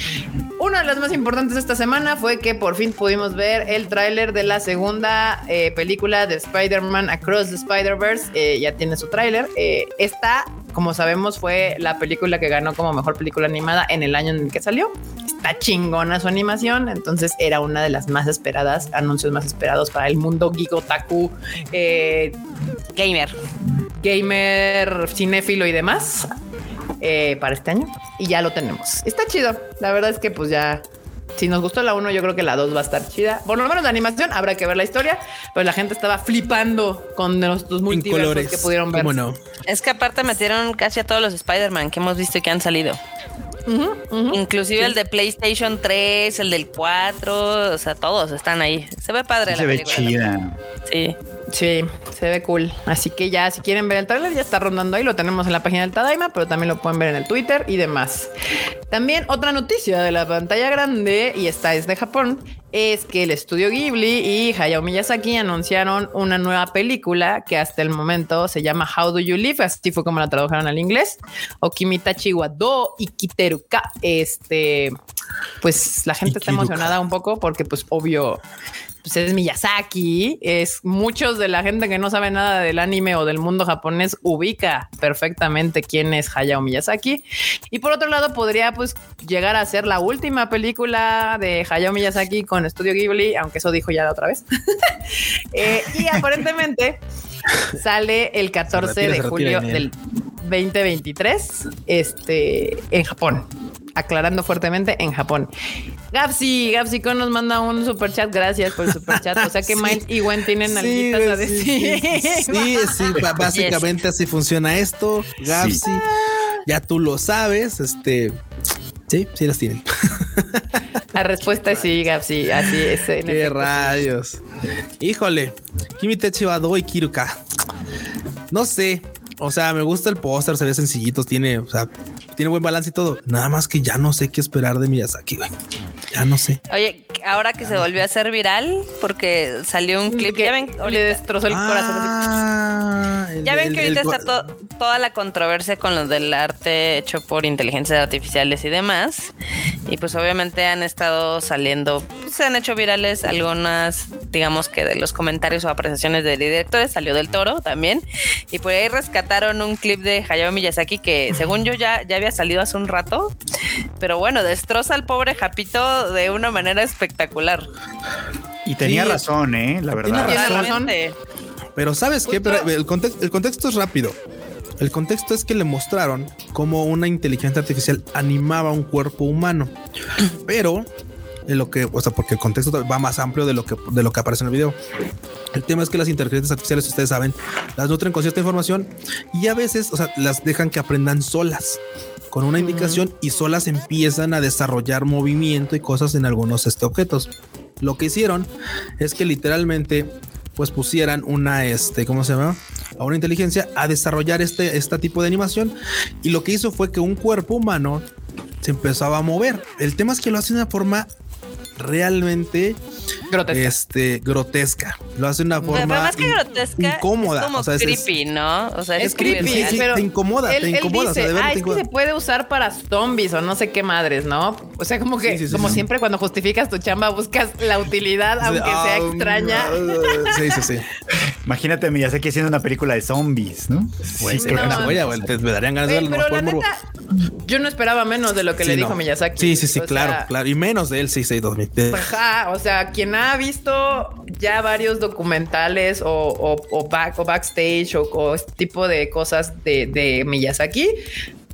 una de las más importantes esta semana fue que por fin pudimos ver el tráiler de la segunda eh, película de Spider-Man Across the Spider-Verse. Eh, ya tiene su tráiler. Eh, esta, como sabemos, fue la película que ganó como mejor película animada en el año en el que salió. Está chingona su animación, entonces era una de las más esperadas, anuncios más esperados para el mundo Gigotaku, eh, Gamer. Gamer, cinéfilo y demás eh, para este año. Y ya lo tenemos. Está chido. La verdad es que pues ya... Si nos gustó la 1, yo creo que la 2 va a estar chida. Por lo menos la animación, habrá que ver la historia. Pero la gente estaba flipando con los, En multiversos colores. que pudieron ver. ¿Cómo no? Es que aparte metieron casi a todos los Spider-Man que hemos visto y que han salido. Ujú. Inclusive el de PlayStation 3, el del 4, o sea, todos están ahí. Se ve padre la Se ve película. chida. Sí. Sí, se ve cool. Así que ya, si quieren ver el trailer, ya está rondando ahí. Lo tenemos en la página del Tadaima, pero también lo pueden ver en el Twitter y demás. También otra noticia de la pantalla grande, y esta es de Japón, es que el estudio Ghibli y Hayao Miyazaki anunciaron una nueva película que hasta el momento se llama How Do You Live, así fue como la tradujeron al inglés. Okimitachi wa do Ikiteruka. Este, pues la gente está emocionada un poco porque, pues, obvio, pues es Miyazaki, es muchos de la gente que no sabe nada del anime o del mundo japonés ubica perfectamente quién es Hayao Miyazaki. Y por otro lado, podría pues llegar a ser la última película de Hayao Miyazaki con Estudio Ghibli, aunque eso dijo ya la otra vez. Eh, y aparentemente sale el 14 Se retira, de julio del 2023 este, en Japón. Aclarando fuertemente en Japón. Gapsi, Gapsi Con nos manda un super chat. Gracias por el super chat. O sea que Sí. Miles y Gwen tienen Sí, alguitas a decir. Sí, sí, básicamente así funciona esto. Gapsi, ya tú lo sabes. Este, sí, sí las tienen. La respuesta es sí, Gapsi. Así es. en Qué rayos. Híjole, Kimitechi wa do y Kiruka. No sé. O sea, me gusta el póster, se ve sencillito, tiene, o sea, tiene buen balance y todo. Nada más que ya no sé qué esperar de Miyazaki, güey. Ya no sé. Oye, ahora que se volvió a hacer viral, porque salió un clip, Que ya ven, le destrozó el corazón. Ah, el- Ya ven el- que ahorita el- está to- toda la controversia con lo del arte hecho por inteligencias artificiales y demás. Y pues obviamente han estado saliendo, pues, se han hecho virales algunas, digamos que de los comentarios o apreciaciones de directores, salió del toro también. Y por ahí rescataron un clip de Hayao Miyazaki que según yo ya, ya había salido hace un rato. Pero bueno, destroza al pobre Japito de una manera espectacular. Y tenía Sí. razón, ¿eh? La verdad. Tiene razón. Realmente. Pero sabes qué, Pero el, context- el contexto es rápido. El contexto es que le mostraron cómo una inteligencia artificial animaba un cuerpo humano. Pero en lo que, o sea, porque el contexto va más amplio de lo que de lo que aparece en el video. El tema es que las inteligencias artificiales, ustedes saben, las nutren con cierta información y a veces, o sea, las dejan que aprendan solas con una indicación y solas empiezan a desarrollar movimiento y cosas en algunos este, objetos. Lo que hicieron es que literalmente pues pusieran una, este, ¿cómo se llama? A una inteligencia a desarrollar este, este tipo de animación. Y lo que hizo fue que un cuerpo humano se empezaba a mover. El tema es que lo hace de una forma realmente Grotesca. este, grotesca. Lo hace de una Pero forma más que in- grotesca, incómoda. es como o sea, es- es- creepy, ¿no? O sea, es, Es creepy, sí, sí, pero te incomoda, él, te él incomoda. o sea, dice, de verdad ah, te es que incomoda". se puede usar para zombies o no sé qué madres, ¿no? O sea, como que, Sí, sí, sí, como sí. siempre, cuando justificas tu chamba, buscas la utilidad, aunque sea Ah, extraña. Sí, sí, sí. Imagínate a Miyazaki haciendo una película de zombies, ¿no? Güey, Sí, que- joya, güey. Te- Me darían ganas de verlo pero por la neta, yo no esperaba menos de lo que Sí, le no. dijo Miyazaki. Sí, sí, sí, O claro, sea, claro. Y menos de él, sí, sí, 2000. De- Ajá, o sea, quien ha visto ya varios documentales o, o, o back, o backstage o, o este tipo de cosas de, de Miyazaki,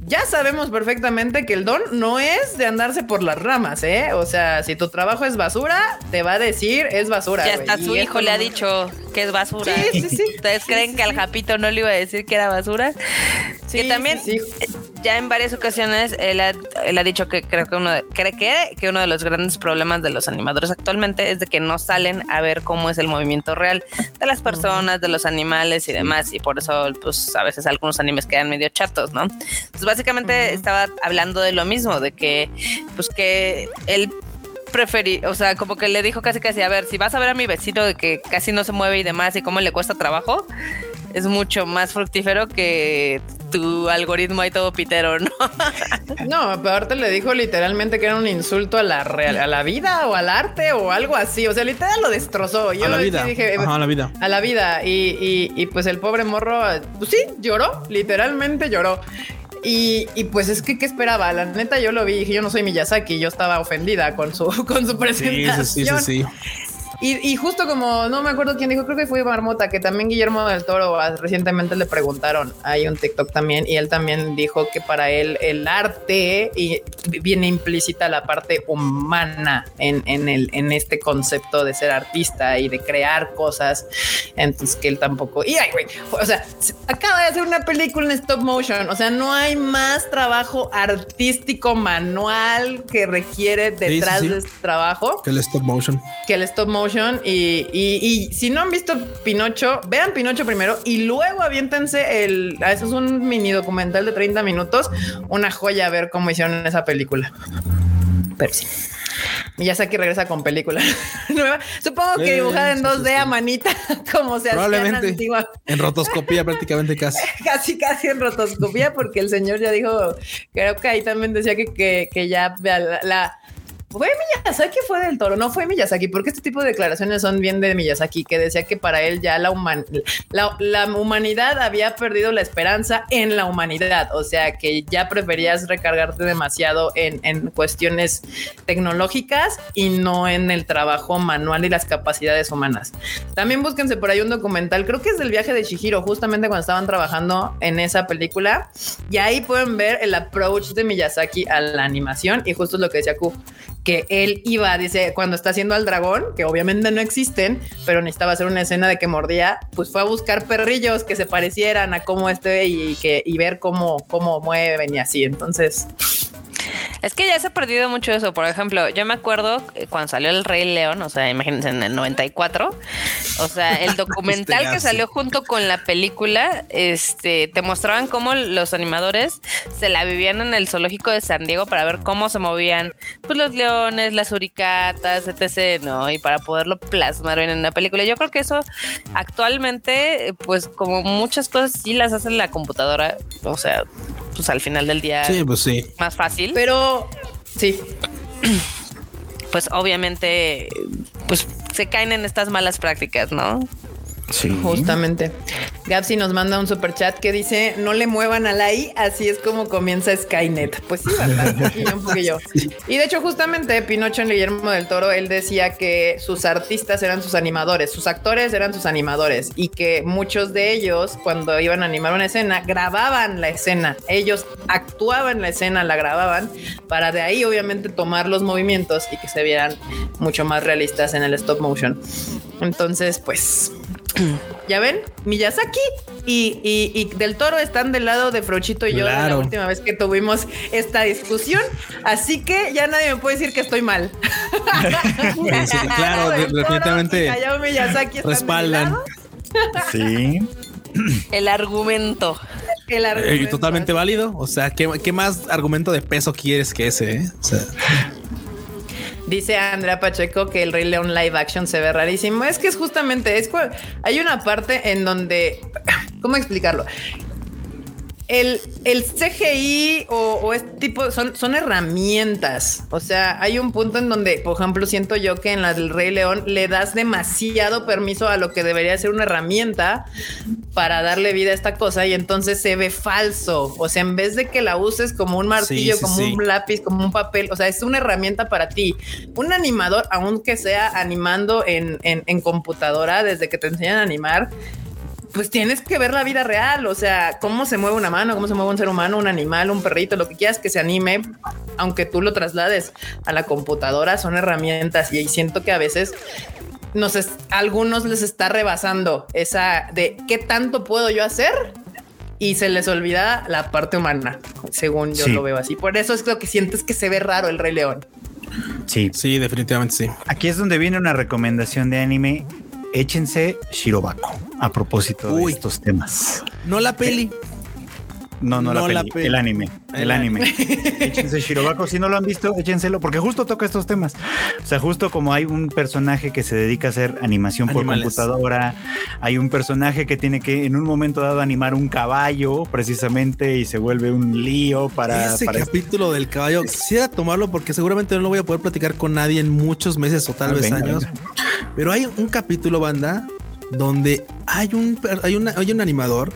ya sabemos perfectamente que el don no es de andarse por las ramas, ¿eh? O sea, si tu trabajo es basura, te va a decir es basura. Ya hasta su hijo le ha dicho que es basura. Sí, sí, sí. ¿Ustedes Sí, creen sí, que al. Japito no le iba a decir que era basura? Sí, que también sí, sí. eh, ya en varias ocasiones él ha, él ha dicho que creo que uno de, cree que, que uno de los grandes problemas de los animadores actualmente es de que no salen a ver cómo es el movimiento real de las personas, de los animales y demás y por eso pues a veces algunos animes quedan medio chatos, ¿no? Entonces básicamente estaba hablando de lo mismo, de que pues que él preferí, o sea, como que le dijo casi casi, a ver, si vas a ver a mi vecino de que casi no se mueve y demás y cómo le cuesta trabajo, es mucho más fructífero que tu algoritmo ahí todo pitero, ¿no? No, aparte le dijo literalmente que era un insulto a la real, a la vida o al arte o algo así. O sea, literal lo destrozó. Yo a la vida. dije, Ajá, a la vida. a la vida. Y, y- y, pues el pobre morro, pues sí, lloró, literalmente lloró. Y, y, pues es que, ¿qué esperaba? La neta, yo lo vi y dije, yo no soy Miyazaki, yo estaba ofendida con su, con su Sí, presentación. sí, sí, sí, sí. Y, y justo como, no me acuerdo quién dijo, creo que fue Marmota, que también Guillermo del Toro ah, recientemente le preguntaron, hay un TikTok también, y él también dijo que para él el arte y viene implícita la parte humana en, en, el, en este concepto de ser artista y de crear cosas. Entonces que él tampoco, y ay, güey, o sea, se- acaba de hacer una película en stop motion, o sea, no hay más trabajo artístico manual que requiere sí, detrás sí. de este trabajo Que el stop motion. que el stop motion y, y- y si no han visto Pinocho, vean Pinocho primero y luego aviéntense el... ah, Eso es un mini documental de 30 minutos, una joya a ver cómo hicieron esa película. Pero sí. Miyazaki regresa con película nueva. Supongo que Eh, dibujada en sí, 2D sí, sí. a manita, como se hacía Probablemente. antigua, En rotoscopía prácticamente casi. casi casi en rotoscopía, porque el señor ya dijo, creo que ahí también decía que, que, que ya la, la- ¿Fue Miyazaki fue del toro? No fue Miyazaki, porque este tipo de declaraciones son bien de Miyazaki, que decía que para él ya la, human- la, la humanidad había perdido la esperanza en la humanidad. O sea, que ya preferías recargarte demasiado en, cuestiones tecnológicas y no en el trabajo manual y las capacidades humanas. También búsquense por ahí un documental, creo que es del viaje de Shihiro, justamente cuando estaban trabajando en esa película. Y ahí pueden ver el approach de Miyazaki a la animación y justo es lo que decía Q que él iba, dice, cuando está haciendo al dragón, que obviamente no existen, pero necesitaba hacer una escena de que mordía, pues fue a buscar perrillos que se parecieran a cómo este y que y ver cómo, cómo mueven y así. Entonces, Es que ya se ha perdido mucho eso. Por ejemplo, yo me acuerdo que cuando salió El Rey León, o sea, imagínense en el 94, o sea, el documental que Este, salió junto con la película, este, te mostraban cómo los animadores se la vivían en el zoológico de San Diego para ver cómo se movían pues, los leones, las uricatas, etc., ¿no? Y para poderlo plasmar bien en una película. Yo creo que eso actualmente, pues como muchas cosas sí las hace la computadora, o sea, pues al final del día Sí, pues sí. más fácil pero sí, pues obviamente pues se caen en estas malas prácticas, ¿no? Sí. Justamente. Gapsi nos manda un super chat que dice: No le muevan a la I, así es como comienza Skynet. Pues sí, un poquillo. Y de hecho, justamente Pinocho en Guillermo del Toro, él decía que sus artistas eran sus animadores, sus actores eran sus animadores y que muchos de ellos, cuando iban a animar una escena, grababan la escena. Ellos actuaban la escena, la grababan para de ahí, obviamente, tomar los movimientos y que se vieran mucho más realistas en el stop motion. Entonces, pues ya ven, Miyazaki y, y- y Del Toro están del lado de Frochito y yo de la última vez que tuvimos esta discusión. Así que ya nadie me puede decir que estoy mal. Sí, claro, definitivamente Miyazaki están de mi respaldan. lado. Sí. El argumento. El Eh, argumento. totalmente válido. O sea, ¿qué, qué más argumento de peso quieres que ese? eh? O sea, Dice Andrea Pacheco que el Rey León live action se ve rarísimo. Es que es justamente, es hay una parte en donde, ¿cómo explicarlo? El, el CGI o, o este tipo son, son herramientas. O sea, hay un punto en donde, por ejemplo, siento yo que en la del Rey León le das demasiado permiso a lo que debería ser una herramienta para darle vida a esta cosa y entonces se ve falso. O sea, en vez de que la uses como un martillo, Sí, sí, como sí. un lápiz, como un papel, o sea, es una herramienta para ti. Un animador, aunque sea animando en, en, en computadora, desde que te enseñan a animar, pues tienes que ver la vida real, o sea, cómo se mueve una mano, cómo se mueve un ser humano, un animal, un perrito, lo que quieras que se anime, aunque tú lo traslades a la computadora, son herramientas y ahí siento que a veces nos es- a algunos les está rebasando esa de qué tanto puedo yo hacer y se les olvida la parte humana, según yo Sí. lo veo así. Por eso es lo que sientes que se ve raro el Rey León. Sí. Sí, definitivamente sí. Aquí es donde viene una recomendación de anime. Échense Shirobako a propósito Uy. de estos temas. No la peli. No, no, No la, la peli, el anime. El, El anime. échense Shirobako. Si no lo han visto, échenselo, porque justo toca estos temas. O sea, justo como hay un personaje que se dedica a hacer animación por computadora, hay un personaje que tiene que en un momento dado animar un caballo, precisamente, y se vuelve un lío para. Ese para capítulo del caballo, quisiera tomarlo porque seguramente no lo voy a poder platicar con nadie en muchos meses o tal Ah, vez venga, años. venga. Pero hay un capítulo, banda, donde hay un, hay una, hay un animador.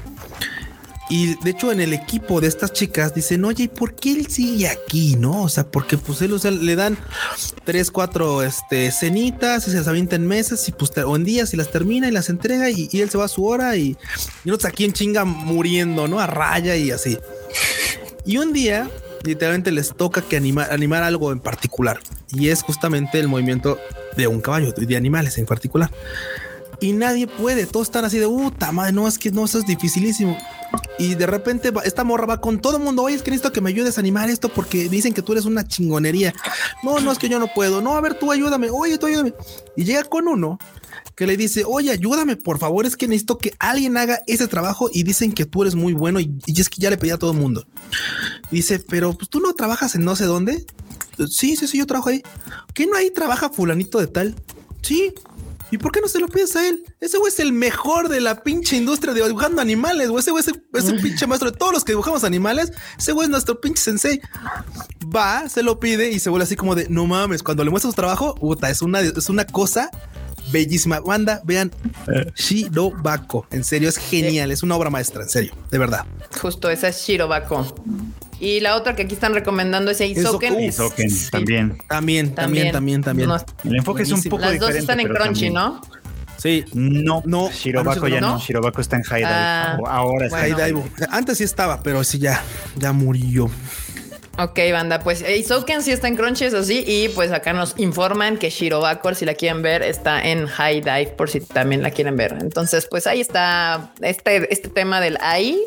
Y de hecho, en el equipo de estas chicas dicen, oye, ¿y por qué él sigue aquí? No, o sea, porque pues él le dan tres, cuatro este, cenitas y se las avienta en meses y pues o en días y las termina y las entrega y, y él se va a su hora y, y nosotros aquí en chinga muriendo, ¿no? A raya y así. Y un día, literalmente les toca que animar, animar algo en particular. Y es justamente el movimiento de un caballo, de animales en particular. Y nadie puede, todos están así de puta madre, no, es que no, eso es dificilísimo. Y de repente va- esta morra va con todo el mundo, oye, es que necesito que me ayudes a animar esto porque dicen que tú eres una chingonería. No, no, es que yo no puedo. No, a ver, tú ayúdame, oye, tú ayúdame. Y llega con uno que le dice, oye, ayúdame, por favor, es que necesito que alguien haga ese trabajo y dicen que tú eres muy bueno y, y es que ya le pedí a todo el mundo. Dice, pero pues tú no trabajas en no sé dónde. Sí, sí, sí, yo trabajo ahí. ¿Qué no ahí trabaja fulanito de tal? Sí. ¿Y por qué no se lo pides a él? Ese güey es el mejor de la pinche industria de dibujando animales, güey. Ese güey es el, es el pinche maestro de todos los que dibujamos animales. Ese güey es nuestro pinche sensei. Va, se lo pide y se vuelve así como de no mames. Cuando le muestra su trabajo, puta, es una, es una cosa bellísima. Banda, vean Shirobako. En serio, es genial. Es una obra maestra, en serio, de verdad. Justo esa es Shirobako. Y la otra que aquí están recomendando es Eisoken. Hisoken Sí. también. También, también, también, también. No, El enfoque es un poco las dos diferente. están en Crunchy, también. ¿no? Sí. No, No. Shirobako ya ¿no? no. Shirobako está en High Dive. Ah. Ahora está. Bueno. Daibo. Antes sí estaba, pero sí ya, ya murió. Ok, banda, pues Eisoken sí está en Crunchy, eso sí, y pues acá nos informan que Shirobako, si la quieren ver, está en High Dive, por si también la quieren ver. Entonces, pues ahí está, este, este tema del AI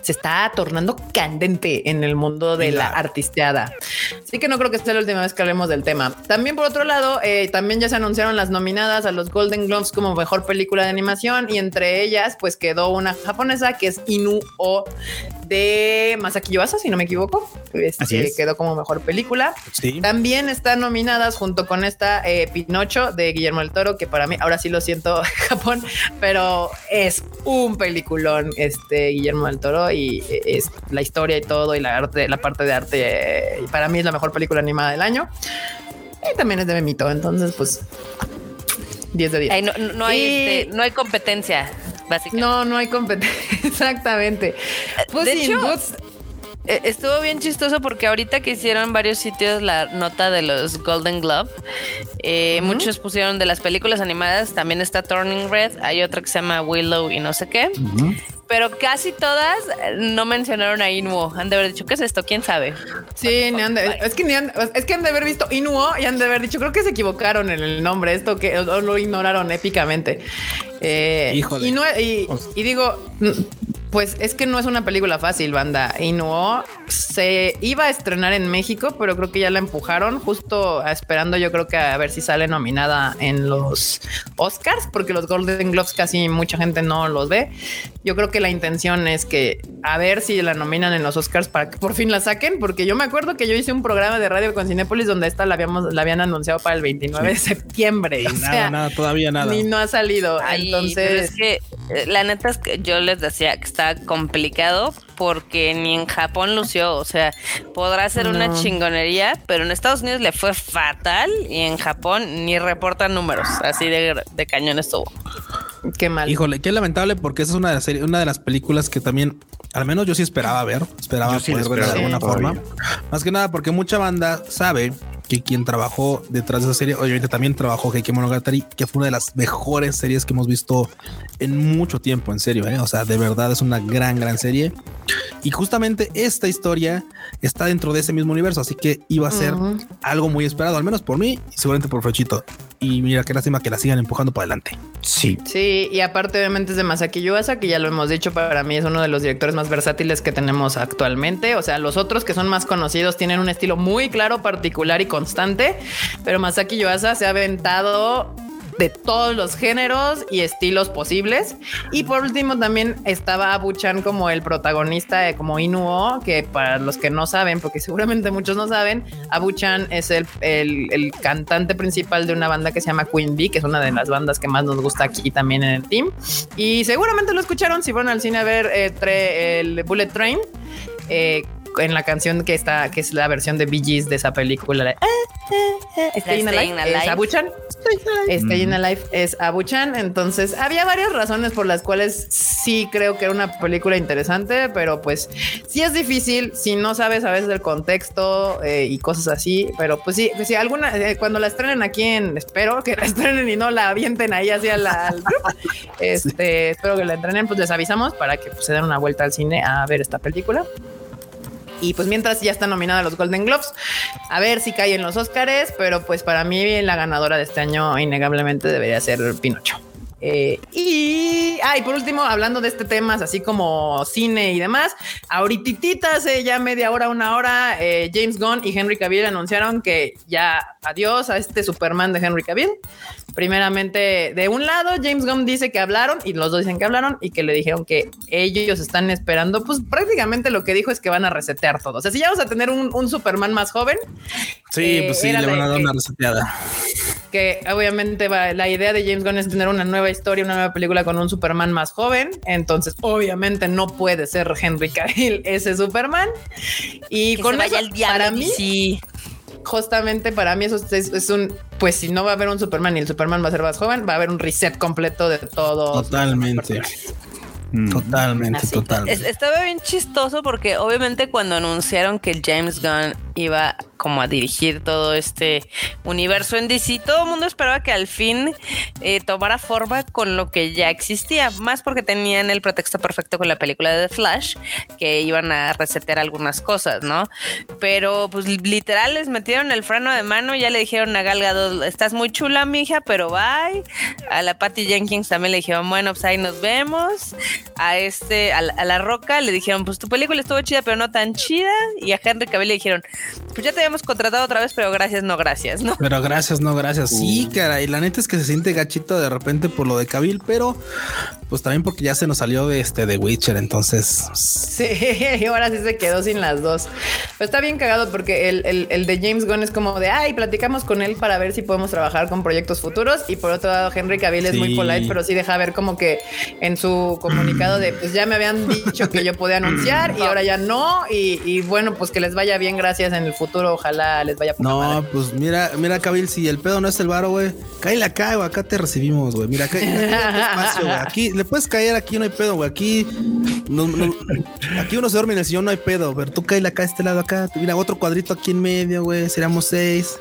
se está tornando candente en el mundo de la artisteada. Así que no creo que sea la última vez que hablemos del tema. También por otro lado, eh, también ya se anunciaron las nominadas a los Golden Globes como mejor película de animación y entre ellas pues quedó una japonesa que es Inu o de Masaki Yuasa, si no me equivoco. Este, Así es. Quedó como mejor película. Sí. También están nominadas junto con esta eh, Pinocho de Guillermo del Toro, que para mí, ahora sí lo siento, Japón, pero es un peliculón este Guillermo del Toro y eh, es la historia y todo y la arte, la parte de arte, eh, y para mí es la mejor película animada del año. Y también es de Memito, entonces pues 10 de 10. Ay, no, hay, Y- este, no hay competencia, básicamente. No, no hay competencia. Exactamente. Pues de sin hecho, Eh, Estuvo bien chistoso porque ahorita que hicieron varios sitios la nota de los Golden Globe, eh, muchos pusieron de las películas animadas, también está Turning Red, hay otra que se llama Willow y no sé qué, pero casi todas eh, no mencionaron a Inuo. Han de haber dicho, ¿qué es esto? ¿Quién sabe? Sí, ni han de- es que ni han, es que han de haber visto Inuo y han de haber dicho, creo que se equivocaron en el nombre, esto que lo ignoraron épicamente. Eh, Híjole. Y, no- y- y digo, pues es que no es una película fácil, banda. Inuo se iba a estrenar en México, pero creo que ya la empujaron justo esperando yo creo que a ver si sale nominada en los Oscars, porque los Golden Globes casi mucha gente no los ve. Yo creo que la intención es que a ver si la nominan en los Oscars para que por fin la saquen, porque yo me acuerdo que yo hice un programa de radio con Cinépolis donde esta la habíamos, la habían anunciado para el 29 de septiembre. Y o nada, sea, nada, todavía nada. Ni no ha salido. Ay, pero Entonces, es que eh, la neta es que yo les decía que está complicado porque ni en Japón lució, o sea, podrá ser una chingonería, pero en Estados Unidos le fue fatal y en Japón ni reportan números, así de, de cañón estuvo. Qué mal. Híjole, qué lamentable porque esa es una de las series, una de las películas que también, al menos yo sí esperaba ver, esperaba sí poder ver de alguna todavía. forma. Más que nada porque mucha banda sabe que quien trabajó detrás de esa serie, obviamente también trabajó Heike Monogatari, que fue una de las mejores series que hemos visto en mucho tiempo, en serio, ¿eh? o sea, de verdad es una gran, gran serie. Y justamente esta historia está dentro de ese mismo universo, así que iba a ser algo muy esperado, al menos por mí y seguramente por Frochito. Y mira qué lástima que la sigan empujando para adelante. Sí. Sí, y aparte obviamente es de Masaki Yuasa, que ya lo hemos dicho, para mí es uno de los directores más versátiles que tenemos actualmente. O sea, los otros que son más conocidos tienen un estilo muy claro, particular y constante, pero Masaki Yuasa se ha aventado de todos los géneros y estilos posibles. Y por último también estaba Abu-chan como el protagonista, de como Inuo, que para los que no saben, porque seguramente muchos no saben, Abu-chan es el, el- el cantante principal de una banda que se llama Queen Bee, que es una de las bandas que más nos gusta aquí también en el team. Y seguramente lo escucharon si fueron al cine a ver eh, el Bullet Train. eh, en la canción que está, que es la versión de Bee Gees de esa película. "Ah, ah, ah", Staying Staying Alive, es. Abu-chan. Staying Alive es Abu-chan. Entonces, había varias razones por las cuales sí creo que era una película interesante, pero pues sí es difícil si no sabes a veces del contexto eh, y cosas así. Pero pues sí, si alguna, eh, cuando la estrenen aquí en, espero que la estrenen y no la avienten ahí hacia la, al grupo. Este, espero que la entrenen, pues les avisamos para que pues, se den una vuelta al cine a ver esta película. Y pues mientras ya está nominada a los Golden Globes, a ver si cae en los Oscars, pero pues para mí la ganadora de este año innegablemente debería ser Pinocho. Eh, y, ah, y por último, hablando de este tema, así como cine y demás, ahorita hace ya media hora, una hora, eh, James Gunn y Henry Cavill anunciaron que ya adiós a este Superman de Henry Cavill. Primeramente, de un lado, James Gunn dice que hablaron y los dos dicen que hablaron y que le dijeron que ellos están esperando, pues prácticamente lo que dijo es que van a resetear todo. O sea, si ya vamos a tener un, un Superman más joven, Sí, Eh, pues sí, le van a dar una reseteada. que obviamente va, la idea de James Gunn es tener una nueva historia, una nueva película con un Superman más joven. Entonces, obviamente no puede ser Henry Cavill ese Superman. Y Que con se vaya eso, diablo. para mí, sí. justamente para mí eso es, es un, pues si no va a haber un Superman y el Superman va a ser más joven, va a haber un reset completo de todo. Totalmente. Mm. Totalmente, Así. totalmente. Es- estaba bien chistoso porque obviamente cuando anunciaron que James Gunn iba como a dirigir todo este universo en DC, todo el mundo esperaba que al fin eh, tomara forma con lo que ya existía, más porque tenían el pretexto perfecto con la película de The Flash, que iban a resetear algunas cosas, ¿no? Pero pues literal les metieron el freno de mano, ya le dijeron a Gal Gadot, estás muy chula, mija, pero bye. A la Patty Jenkins también le dijeron, bueno, pues ahí nos vemos. A este, a la, a La Roca le dijeron, pues tu película estuvo chida, pero no tan chida. Y a Henry Cavill le dijeron, pues ya te habíamos contratado otra vez, pero gracias, no gracias, ¿no? Pero gracias, no gracias. Sí, Uh. caray. La neta es que se siente gachito de repente por lo de Cabil, pero pues también porque ya se nos salió de este de Witcher. Entonces, Sí, y ahora sí se quedó sin las dos. Pero está bien cagado porque el, el- el de James Gunn es como de, ay, platicamos con él para ver si podemos trabajar con proyectos futuros. Y por otro lado, Henry Cavill es muy Sí. polite, pero sí deja ver como que en su comunicado de, pues ya me habían dicho que yo podía anunciar y ahora ya no. Y, y bueno, pues que les vaya bien, gracias en el futuro. Ojalá les vaya no, madre. pues mira, mira, Cabil, si el pedo no es el varo, güey, cállale acá, güey. Acá te recibimos, güey. Mira, acá, espacio, güey. Aquí le puedes caer, aquí no hay pedo, güey. Aquí, no- no- aquí uno se duerme en el sillón, no hay pedo. Pero tú cállale acá, este lado acá. Mira, otro cuadrito aquí en medio, güey. Seríamos seis.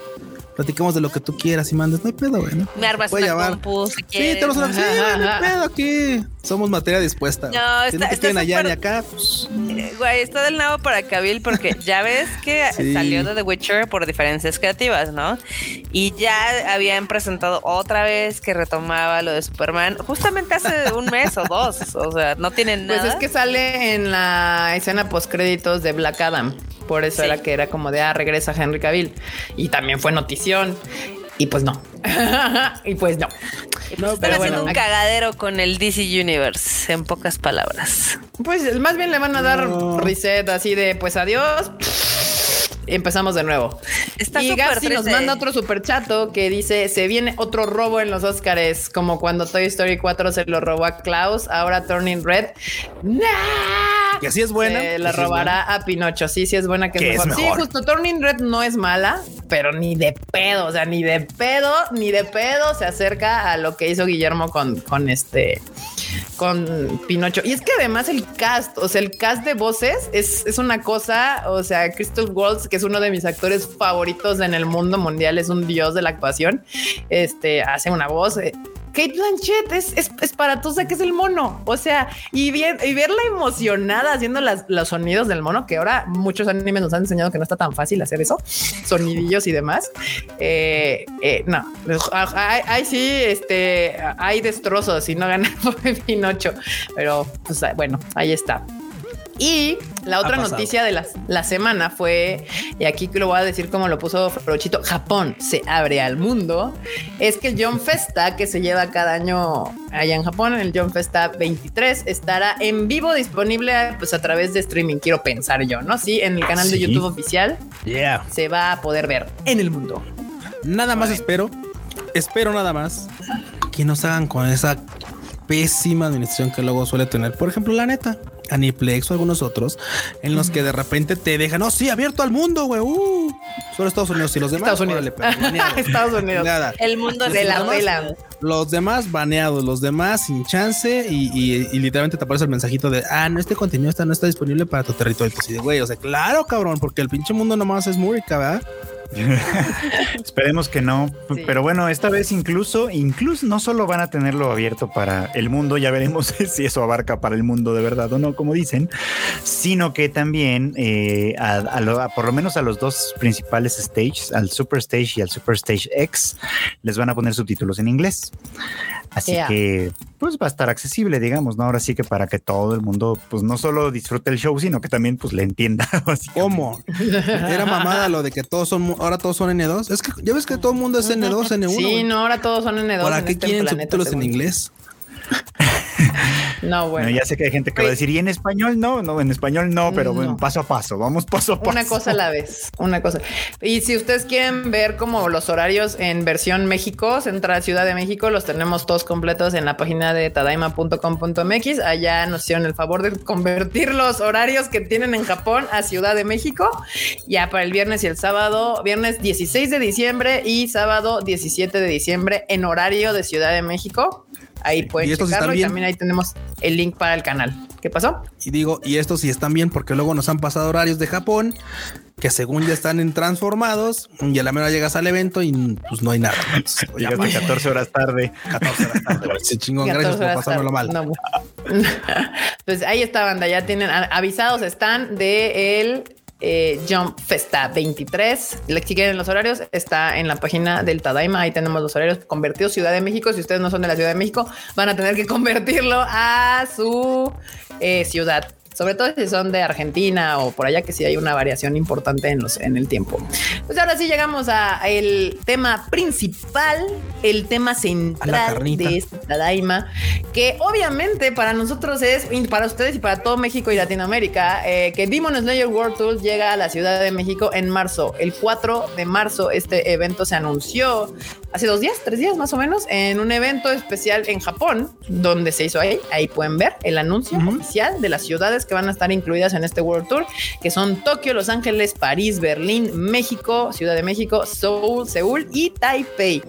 Platicamos de lo que tú quieras y mandes. No hay pedo, güey. ¿no? Me armas Puede una llamar. compu si Sí, quieres. tenemos una. Sí, güey, no hay pedo aquí. Somos materia dispuesta. No. Si está- no te está allá ni acá, pues, Eh, Güey, está del nabo para Cavill porque ya ves que Sí. salió de The Witcher por diferencias creativas, ¿no? Y ya habían presentado otra vez que retomaba lo de Superman justamente hace un mes o dos. O sea, no tienen nada. Pues es que sale en la escena post créditos de Black Adam. Por eso Sí. era que era como de ah, regresa Henry Cavill. Y también fue notición. Y pues no. y pues no. Están pero haciendo bueno, un aquí- cagadero con el DC Universe, en pocas palabras. Pues más bien le van a dar No. reset así de pues adiós. Empezamos de nuevo. Está y Gapsi nos manda otro super chato que dice: Se viene otro robo en los Oscars, como cuando Toy Story 4 se lo robó a Klaus, ahora Turning Red. ¡Nah! que así es buena. Se que la robará a Pinocho. Sí, sí es buena que, es es mejor. Sí, mejor. justo Turning Red no es mala. pero ni de pedo, o sea, ni de pedo, ni de pedo se acerca a lo que hizo Guillermo con, con este, con Pinocho. Y es que además el cast, o sea, el cast de voces es, es una cosa, o sea, Crystal Waltz, que es uno de mis actores favoritos en el mundo mundial, es un dios de la actuación, este, hace una voz. Kate Blanchett es, es, es para tú sé que es el mono. O sea, y, bien, y verla emocionada haciendo las, los sonidos del mono, que ahora muchos animes nos han enseñado que no está tan fácil hacer eso, sonidillos y demás. Eh, eh, no, hay sí, este, hay destrozos y no gana por Pinocho, pero pues, bueno, ahí está. Y la otra noticia de la, la semana fue, y aquí lo voy a decir como lo puso Frochito, Japón se abre al mundo, es que el John Festa que se lleva cada año allá en Japón, el John Festa 23, estará en vivo disponible pues a través de streaming, quiero pensar yo, ¿no? Sí, en el canal de. YouTube oficial Yeah. se va a poder ver en el mundo. Nada más espero, espero nada más que nos hagan con esa pésima administración que luego suele tener. Por ejemplo, la neta, Aniplex o algunos otros, en los que de repente te dejan, no, sí, abierto al mundo, güey. Uh, solo Estados Unidos y los demás. Estados Unidos. órale, pero baneado. Estados Unidos. Nada. El mundo De la vela. Los demás baneados, los demás sin chance y, y- y literalmente te aparece el mensajito de, ah, no, este contenido está, no está disponible para tu territorio. Pues, sí, güey, o sea, claro, cabrón, porque el pinche mundo nomás es Murica, ¿verdad? Esperemos que no. Sí. Pero bueno, esta vez incluso, incluso no solo van a tenerlo abierto para el mundo, ya veremos si eso abarca para el mundo de verdad o no, como dicen, sino que también eh, a, a lo- a por lo menos a los dos principales stages, al Super Stage y al Super Stage X, les van a poner subtítulos en inglés. Así Yeah. que, pues va a estar accesible, digamos, ¿no? Ahora sí que para que todo el mundo, pues no solo disfrute el show, sino que también, pues le entienda. ¿Cómo? Era mamada lo de que todos son, ahora todos son N2. Es que ya ves que todo el mundo es N2, N1. Sí, no, ahora todos son N2. ¿Para en qué este quieren subtítulos en inglés? No, bueno. Ya sé que hay gente que va a decir, ¿y en español no? No, en español no, pero No. bueno, paso a paso, vamos paso a paso. Una cosa a la vez, una cosa. Y si ustedes quieren ver como los horarios en versión México, Central Ciudad de México, los tenemos todos completos en la página de tadaima.com.mx. Allá nos hicieron el favor de convertir los horarios que tienen en Japón a Ciudad de México. Ya para el viernes y el sábado, viernes 16 de diciembre y sábado 17 de diciembre en horario de Ciudad de México. Ahí pueden ¿Y estos checarlo están y también ahí tenemos el link para el canal. ¿Qué pasó? Y digo, y estos sí están bien porque luego nos han pasado horarios de Japón que según ya están en transformados y a la mera llegas al evento y pues no hay nada. Entonces, Llegaste pues, 14 horas tarde. 14 horas tarde. Sí, chingón, 14 gracias por pasármelo mal. No. pues ahí está, banda. Ya tienen avisados, están de el eh, Jump Festa 23. Le- Si quieren los horarios, está en la página del Tadaima. Ahí tenemos los horarios convertidos Ciudad de México. Si ustedes no son de la Ciudad de México, van a tener que convertirlo a su eh, ciudad. Sobre todo si son de Argentina o por allá, que sí hay una variación importante en, los, en el tiempo. Pues ahora sí llegamos a el tema principal, el tema central de este Tadaima, que obviamente para nosotros es, para ustedes y para todo México y Latinoamérica, eh, que Demon Slayer World Tour llega a la Ciudad de México en marzo. El 4 de marzo este evento se anunció hace dos días, tres días más o menos, en un evento especial en Japón, donde se hizo ahí. Ahí pueden ver el anuncio oficial de las ciudades que van a estar incluidas en este World Tour, que son Tokio, Los Ángeles, París, Berlín, México, Ciudad de México, Seúl, Seúl y Taipei.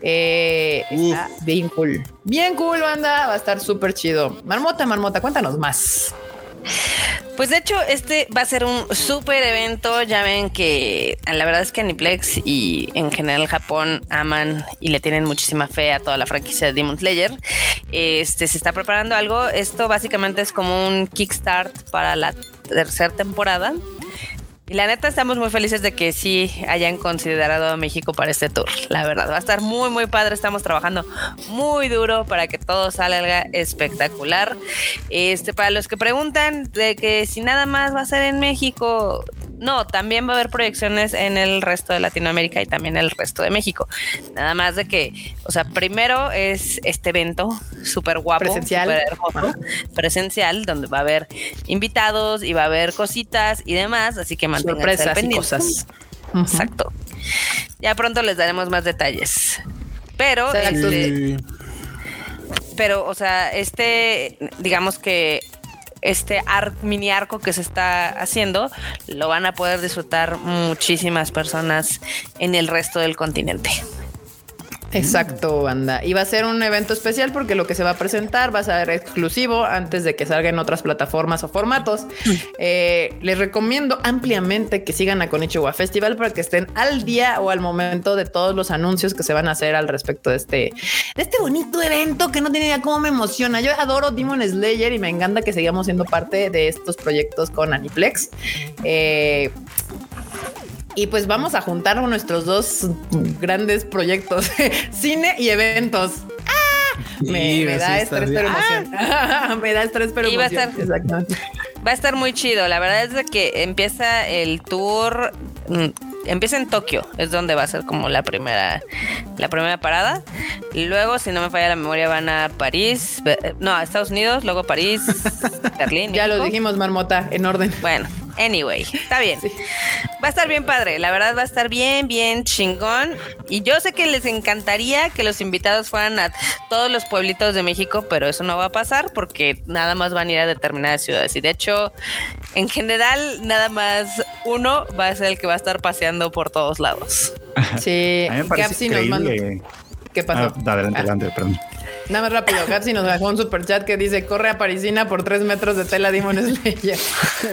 Eh, está bien cool. Bien cool, banda. Va a estar súper chido. Marmota, Marmota, cuéntanos más. Pues de hecho, este va a ser un súper evento. Ya ven que la verdad es que Aniplex y en general Japón aman y le tienen muchísima fe a toda la franquicia de Demon Slayer. Este se está preparando algo. Esto básicamente es como un kickstart para la tercera temporada. Y la neta estamos muy felices de que sí hayan considerado a México para este tour. La verdad, va a estar muy, muy padre. Estamos trabajando muy duro para que todo salga espectacular. Este, para los que preguntan de que si nada más va a ser en México, no, también va a haber proyecciones en el resto de Latinoamérica y también en el resto de México. Nada más de que, o sea, primero es este evento súper guapo, Presencial. súper hermoso, presencial, donde va a haber invitados y va a haber cositas y demás, así que manténganse al Sorpresas y pendiente. cosas. Exacto. Ya pronto les daremos más detalles. Pero, este, pero, o sea, este, digamos que este mini arco que se está haciendo, lo van a poder disfrutar muchísimas personas en el resto del continente. Exacto, banda. Y va a ser un evento especial porque lo que se va a presentar va a ser exclusivo antes de que salga en otras plataformas o formatos. Eh, les recomiendo ampliamente que sigan a Konichiwa Festival para que estén al día o al momento de todos los anuncios que se van a hacer al respecto de este, de este bonito evento que no tiene idea cómo me emociona. Yo adoro Demon Slayer y me encanta que sigamos siendo parte de estos proyectos con Aniplex. Eh, y pues vamos a juntar nuestros dos grandes proyectos, cine y eventos. ¡Ah! Me, da estrés, pero emoción. Ah. me da estrés, pero emoción. Va a, estar, va a estar muy chido. La verdad es que empieza el tour mm, empieza en Tokio, es donde va a ser como la primera, la primera parada. Y luego, si no me falla la memoria, van a París, no, a Estados Unidos, luego París, Berlín. Ya lo dijimos, Marmota, en orden. Bueno, Anyway, está bien. Va a estar bien padre, la verdad va a estar bien, bien chingón. Y yo sé que les encantaría que los invitados fueran a todos los pueblitos de México, pero eso no va a pasar porque nada más van a ir a determinadas ciudades. Y de hecho, en general, nada más uno va a ser el que va a estar paseando por todos lados. Sí, Gapsi nos manda. ¿Qué pasó? Ah, adelante, adelante, perdón. Nada más rápido, Gatsi nos dejó un super chat que dice corre a Parisina por tres metros de tela Demon Slayer.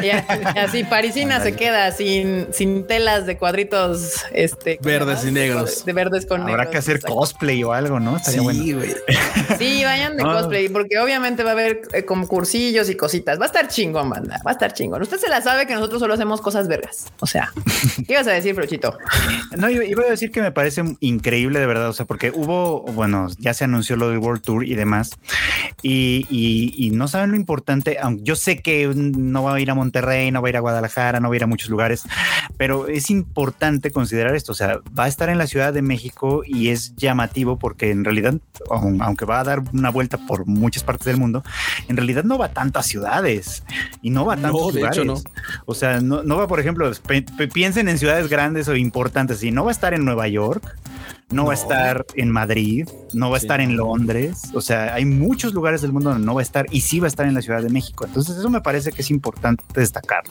y así Parisina se queda sin, sin telas de cuadritos este verdes y negros. De verdes con Habrá que hacer cosplay o algo, ¿no? sí, güey. Sí, vayan de cosplay, porque obviamente va a haber eh, concursillos y cositas. Va a estar chingón, banda. Va a estar chingón. Usted se la sabe que nosotros solo hacemos cosas vergas. O sea, ¿qué ibas a decir, Fruchito? No, iba a decir que me parece increíble de verdad. O sea, porque hubo, bueno, ya se anunció lo del World Tour y demás. Y, no saben lo importante, aunque yo sé que no va a ir a Monterrey, no va a ir a Guadalajara, no va a ir a muchos lugares, pero es importante considerar esto. O sea, va a estar en la Ciudad de México y es llamativo porque en realidad, aunque va a dar una vuelta por muchas partes del mundo, en realidad no va a tantas ciudades y no va a tantos lugares. no. O sea, no, no va, por ejemplo, piensen en ciudades grandes o importantes y no va a estar en Nueva York no, va a estar en Madrid, no va a estar en Londres, o sea, hay muchos lugares del mundo donde no va a estar y sí va a estar en la Ciudad de México. Entonces eso me parece que es importante destacar.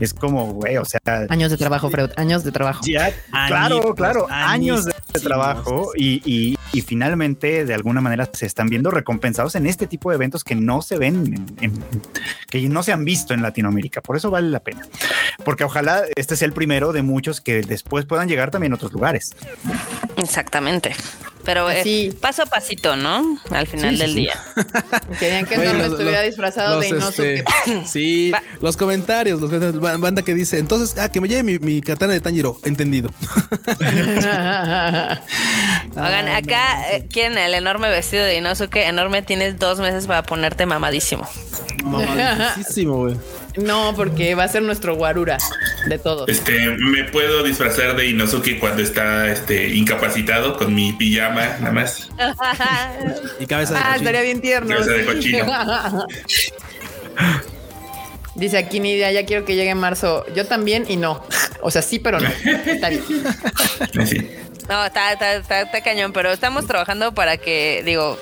Es como, güey, o sea... Años de trabajo, Freud, años de trabajo. claro, claro, años de trabajo y, finalmente de alguna manera se están viendo recompensados en este tipo de eventos que no se ven, que no se han visto en Latinoamérica. Por eso vale la pena. Porque ojalá este sea el primero de muchos que después puedan llegar también a otros lugares. Exactamente. Pero eh, paso a pasito, ¿no? Al final del día. Querían que no estuviera disfrazado de Inosuke. Este, sí, los comentarios, los comentarios, banda que dice, entonces, ah, que me lleve mi, mi katana de Tanjiro, entendido. Oigan, acá eh, quieren el enorme vestido de Inosuke, enorme, tienes dos meses para ponerte mamadísimo. Mamadísimo, güey. No, porque va a ser nuestro guarura de todo. Este, me puedo disfrazar de Inosuke cuando está este incapacitado con mi pijama nada más. y cabeza de Ah, estaría bien tierno. Cabeza de cochino. Dice aquí Nidia, ya quiero que llegue en marzo. Yo también y no. O sea, sí, pero no. Está bien. No, está, está, está, cañón, pero estamos trabajando para que, digo,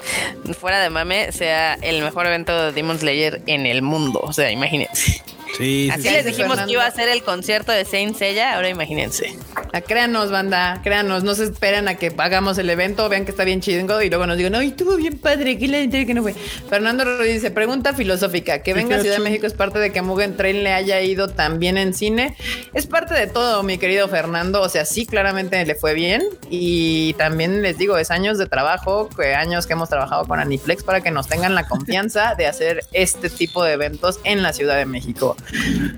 fuera de mame, sea el mejor evento de Demon Slayer en el mundo. O sea, imagínense. Sí, Así les dijimos que iba a ser el concierto de Saint Seiya, ahora imagínense. Ah, créanos, banda, créanos, no se esperen a que hagamos el evento, vean que está bien chido y luego nos digan, no, estuvo bien padre, que le que no fue. Fernando Ruiz dice, pregunta filosófica, que venga a Ciudad de México es parte de que Mugen Train le haya ido tan bien en cine. Es parte de todo, mi querido Fernando, o sea, sí, claramente le fue bien y también les digo, es años de trabajo, años que hemos trabajado con Aniplex para que nos tengan la confianza de hacer este tipo de eventos en la Ciudad de México.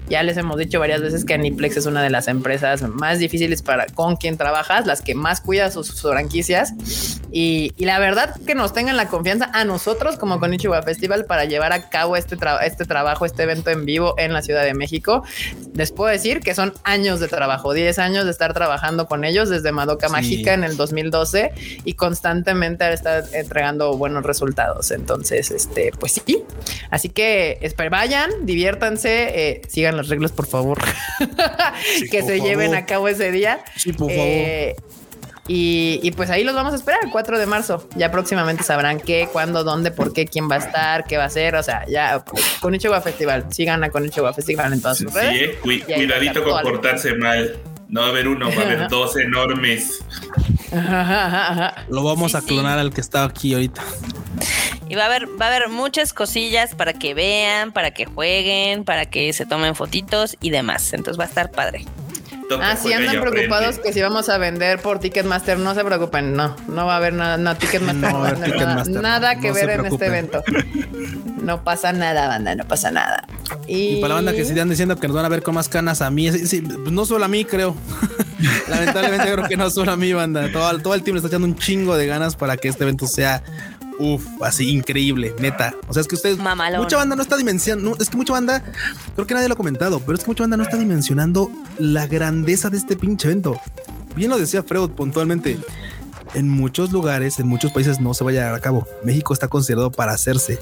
Ya les hemos dicho varias veces que Aniplex es una de las empresas más difíciles para con quien trabajas, las que más cuida sus, franquicias. Y, la verdad que nos tengan la confianza a nosotros como con Ichiwa Festival para llevar a cabo este, este trabajo, este evento en vivo en la Ciudad de México. Les puedo decir que son años de trabajo, 10 años de estar trabajando con ellos desde Madoka Mágica en el 2012 y constantemente estar entregando buenos resultados. Entonces, este, pues sí. Así que vayan, diviértanse, eh, sigan las reglas, por favor, que se lleven a cabo ese día. Sí, por favor. Eh, Y, y, pues ahí los vamos a esperar el 4 de marzo. Ya próximamente sabrán qué, cuándo, dónde, por qué, quién va a estar, qué va a hacer. O sea, ya con Festival. Sigan a con Festival en todas sus Sí, redes. eh, cu- cuidadito con portarse mal. No va a haber uno, va a haber dos enormes. Ajá, ajá, ajá. Lo vamos Sí, a sí. clonar al que está aquí ahorita. Y va a haber, va a haber muchas cosillas para que vean, para que jueguen, para que se tomen fotitos y demás. Entonces va a estar padre. Ah, si andan preocupados aprende. que si vamos a vender por Ticketmaster, no se preocupen, no, no va a haber nada, no, Ticketmaster, No va a haber nada, Ticketmaster, nada no, que no ver en este evento. No pasa nada, banda, no pasa nada. Y, Y para la banda que sigan diciendo que nos van a ver con más canas a mí, sí, sí, pues no solo a mí, creo. Lamentablemente creo que no solo a mí, banda. Todo, todo el team le está echando un chingo de ganas para que este evento sea Uf, así increíble, neta. O sea, es que ustedes, Mamalón. mucha banda no está dimensionando, es que mucha banda, creo que nadie lo ha comentado, pero es que mucha banda no está dimensionando la grandeza de este pinche evento. Bien lo decía Freud puntualmente. En muchos lugares, en muchos países no se va a llevar a cabo. México está considerado para hacerse.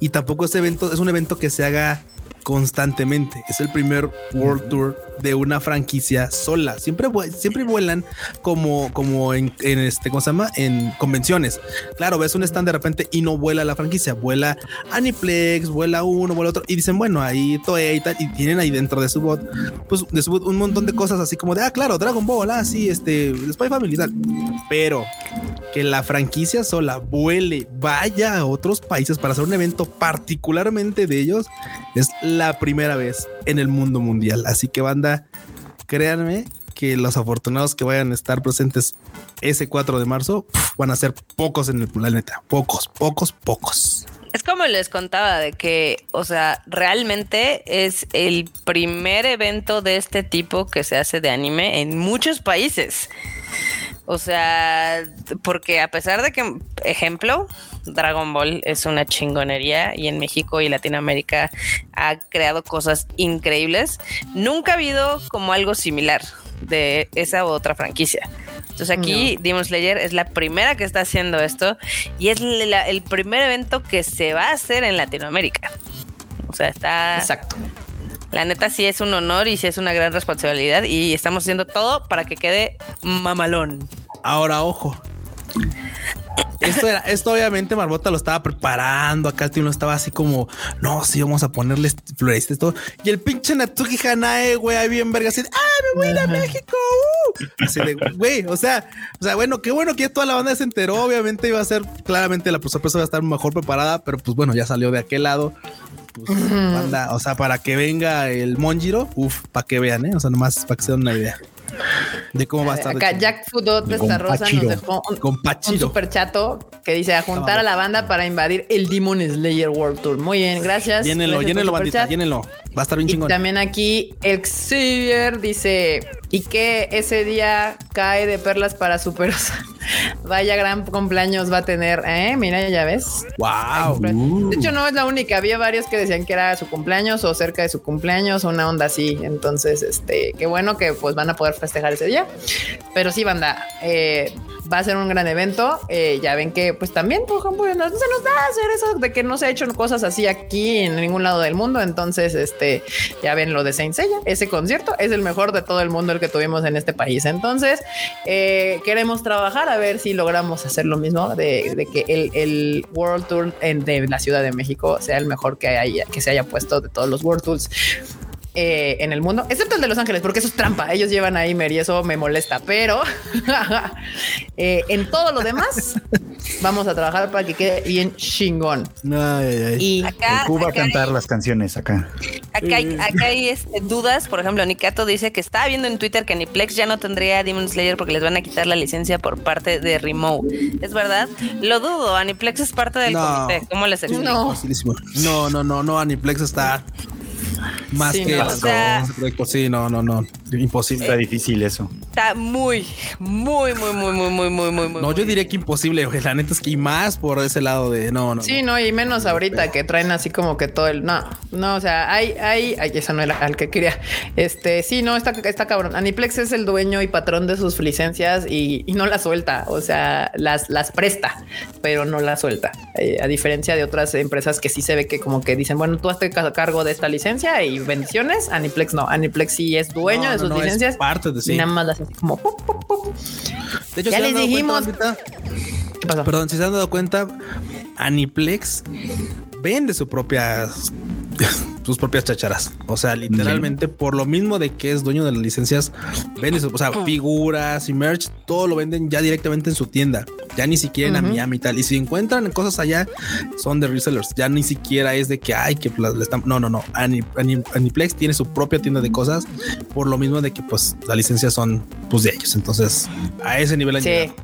Y tampoco este evento es un evento que se haga constantemente. Es el primer World Tour de una franquicia sola. Siempre, siempre vuelan como, como en, este, ¿cómo se llama? En convenciones. Claro, ves un stand de repente y no vuela la franquicia, vuela Aniplex, vuela uno, vuela otro y dicen, bueno, ahí Toei y tal, y tienen ahí dentro de su bot, pues de su un montón de cosas así como de, ah, claro, Dragon Ball, ah, sí, este, Spy Family tal. Pero que la franquicia sola vuele, vaya a otros países para hacer un evento particularmente de ellos, es la primera vez en el mundo mundial. Así que banda, créanme que los afortunados que vayan a estar presentes ese 4 de marzo van a ser pocos en el planeta. Pocos, pocos, pocos. Es como les contaba de que, o sea, realmente es el primer evento de este tipo que se hace de anime en muchos países. O sea, porque a pesar de que, ejemplo, Dragon Ball es una chingonería y en México y Latinoamérica ha creado cosas increíbles, nunca ha habido como algo similar de esa u otra franquicia. Entonces aquí Demon Slayer es la primera que está haciendo esto y es la- el primer evento que se va a hacer en Latinoamérica. O sea, está... Exacto. La neta sí es un honor y sí es una gran responsabilidad y estamos haciendo todo para que quede mamalón. Ahora, ojo. Esto, era, esto obviamente Marbota lo estaba preparando. Acá el tío no estaba así como, no, sí, vamos a ponerle floristas todo. Y el pinche Natsuki Hanae, güey, ahí bien verga, así ¡ah, me voy a ir a México! uh". Así de, güey, o sea, o sea, bueno, qué bueno que toda la banda se enteró. Obviamente iba a ser, claramente la sorpresa iba a estar mejor preparada, pero pues bueno, ya salió de aquel lado. Pues, o sea, para que venga el Monjiro, uff, para que vean, ¿eh? O sea, nomás para que se den una idea de cómo va a estar. Acá. Jack Fudot de esta rosa nos dejó un, Con un super chato que dice a juntar a la banda para invadir el Demon Slayer World Tour. Muy bien, gracias. Llénenlo, Gracias llénenlo, bandita, llénenlo. Va a estar bien Y chingón. también aquí Xavier dice y que ese día cae de perlas para Superosa. Vaya gran cumpleaños va a tener, ¿eh? Mira, ya ves. Wow. De hecho, no es la única. Había varios que decían que era su cumpleaños o cerca de su cumpleaños, una onda así. Entonces, este, qué bueno que pues van a poder festejar ese día. Pero sí, banda, eh, va a ser un gran evento. Eh, ya ven que, pues también, por ejemplo, no se nos da hacer eso de que no se ha hecho cosas así aquí en ningún lado del mundo. Entonces, este, ya ven lo de Saint Seiya. Ese concierto es el mejor de todo el mundo el que tuvimos en este país. Entonces, eh, queremos trabajar a ver si logramos hacer lo mismo de, que el, el World Tour en- de la Ciudad de México sea el mejor que, haya, que se haya puesto de todos los World Tours. Eh, en el mundo, excepto el de Los Ángeles, porque eso es trampa. Ellos llevan ahí Mer y eso me molesta, pero eh, en todo lo demás vamos a trabajar para que quede bien chingón. Ay, ay, ay. Y Acá, Cuba a acá cantar hay- las canciones acá. Acá hay, acá hay, este, dudas, por ejemplo, Nikato dice que estaba viendo en Twitter que Aniplex ya no tendría Demon Slayer porque les van a quitar la licencia por parte de Remove. ¿Es verdad? Lo dudo, Aniplex es parte del No. comité. ¿Cómo les explico? No, no, no, no. Aniplex está más sí, que no, sí, no, no, no. Imposible. Está difícil eso. Está muy, muy, muy, muy, muy, muy, muy, muy. No, yo diría que imposible, güey. La neta es que y más por ese lado de no, no. Sí, no, y menos ahorita que traen así como que todo el. No, no, o sea, hay, hay, ay, esa no era al que quería. Este, sí, no, está, está cabrón. Aniplex es el dueño y patrón de sus licencias y, no las suelta. O sea, las, las presta, pero no las suelta. Eh, a diferencia de otras empresas que sí se ve que como que dicen, bueno, tú hazte cargo de esta licencia y bendiciones. Aniplex no. Aniplex sí es dueño No, de no, sus no, es licencias. parte de sí. Y nada más las hace como. pop, pop, pop. De hecho, Ya ¿se han les dijimos. cuenta? ¿Qué pasó? Perdón, si se han dado cuenta, Aniplex vende su propia sus propias chacharas. O sea, literalmente por lo mismo de que es dueño de las licencias, vende o sea, figuras y merch, todo lo venden ya directamente en su tienda. Ya ni siquiera en Miami y tal. Y si encuentran cosas allá, son de resellers. Ya ni siquiera es de que ay, que están. No, no, no. Ani- Ani- Aniplex tiene su propia tienda de cosas por lo mismo de que pues las licencias son pues de ellos. Entonces, a ese nivel han Sí. llegado.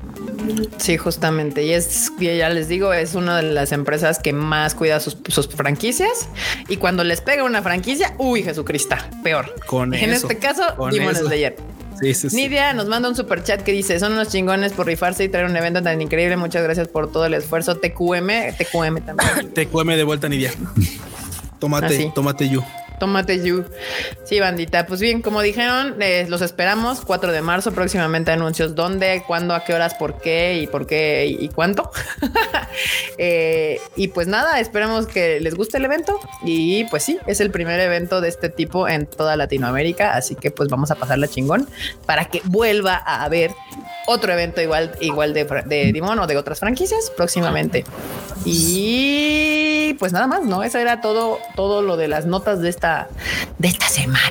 Sí, justamente. Y es, ya les digo, es una de las empresas que más cuida sus, sus franquicias. Y cuando les pega una franquicia, uy, Jesucristo, peor. Con en eso, este caso, Demon eso. Slayer. Sí, sí, sí. Nidia nos manda un super chat que dice: Son unos chingones por rifarse y traer un evento tan increíble. Muchas gracias por todo el esfuerzo. TQM, TQM también. Cueme de vuelta, Nidia. Tómate, Ah, sí. tómate you. Tómate you. Sí, bandita. Pues bien, como dijeron, eh, los esperamos 4 de marzo. Próximamente anuncios dónde, cuándo, a qué horas, por qué y por qué y, cuánto. Eh, y pues nada, esperemos que les guste el evento. Y pues sí, es el primer evento de este tipo en toda Latinoamérica. Así que pues vamos a pasarla chingón para que vuelva a haber otro evento igual, igual de, de Dimon o de otras franquicias próximamente. Y pues nada más, ¿no? Eso era todo, todo lo de las notas de esta, de esta semana.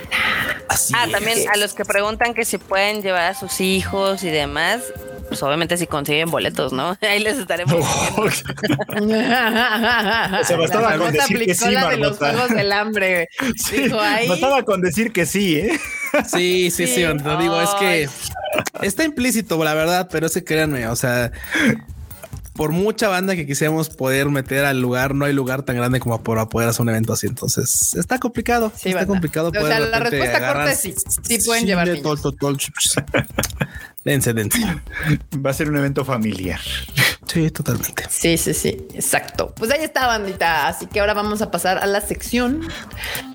Así Ah, es. también a los que preguntan que si pueden llevar a sus hijos y demás, pues obviamente si consiguen boletos, ¿no? Ahí les estaremos. sea, bastaba La con decir que sí, la de los juegos del hambre. Sí, Dijo ahí. bastaba con decir que sí, ¿eh? Sí, sí, sí, Sí. lo digo, es que está implícito, la verdad, pero es que créanme, o sea, por mucha banda que quisiéramos poder meter al lugar, no hay lugar tan grande como para poder hacer un evento así. Entonces está complicado. Sí, está banda. complicado. O poder sea, la respuesta corta es sí. Sí pueden llevar de niños. tol, tol, tol, ch- ch- Dense, dense. Va a ser un evento familiar. Sí, totalmente. Sí, sí, sí, exacto. Pues ahí está, bandita. Así que ahora vamos a pasar a la sección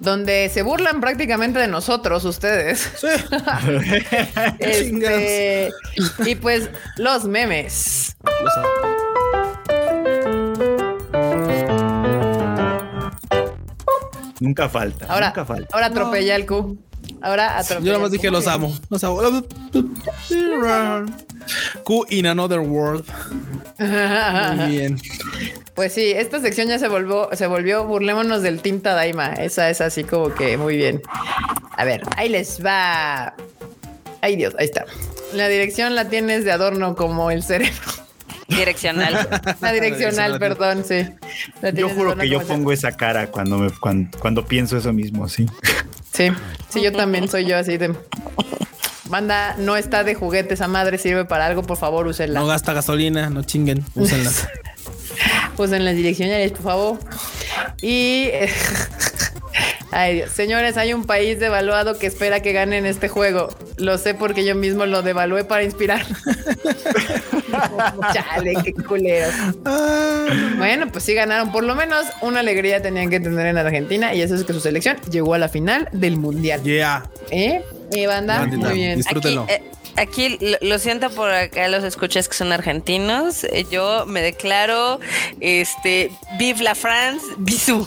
donde se burlan prácticamente de nosotros, ustedes. Este, y pues los memes. Los Nunca falta. Ahora, nunca falta. ahora atropella el Q. Ahora atropella. Yo nada más dije los amo. Los amo. Q in another world. Muy bien. Pues sí, esta sección ya se volvió, se volvió burlémonos del tinta daima. Esa es así como que muy bien. A ver, ahí les va. Ay Dios, ahí está. La dirección la tienes de adorno como el cerebro. Direccional. La direccional, perdón, sí. La Yo juro que yo pongo esa cara cuando me cuando, cuando pienso eso mismo, sí. Sí, sí, yo también soy yo así de. Banda, no está de juguete, esa madre sirve para algo, por favor, úsenla. No gasta gasolina, no chinguen, úsenla. Usen las direccionales, por favor. Y. Ay, Dios. Señores, hay un país devaluado que espera que ganen este juego. Lo sé porque yo mismo lo devalué para inspirar. Chale, qué culero. Bueno, pues sí ganaron. Por lo menos una alegría tenían que tener en Argentina y eso es que su selección llegó a la final del mundial. Yeah. ¿Eh? ¿Eh, banda? Bandita, Muy bien. disfrútenlo. Aquí, eh, aquí lo, siento por acá los escuchas que son argentinos. Eh, Yo me declaro este Vive la France, bisou.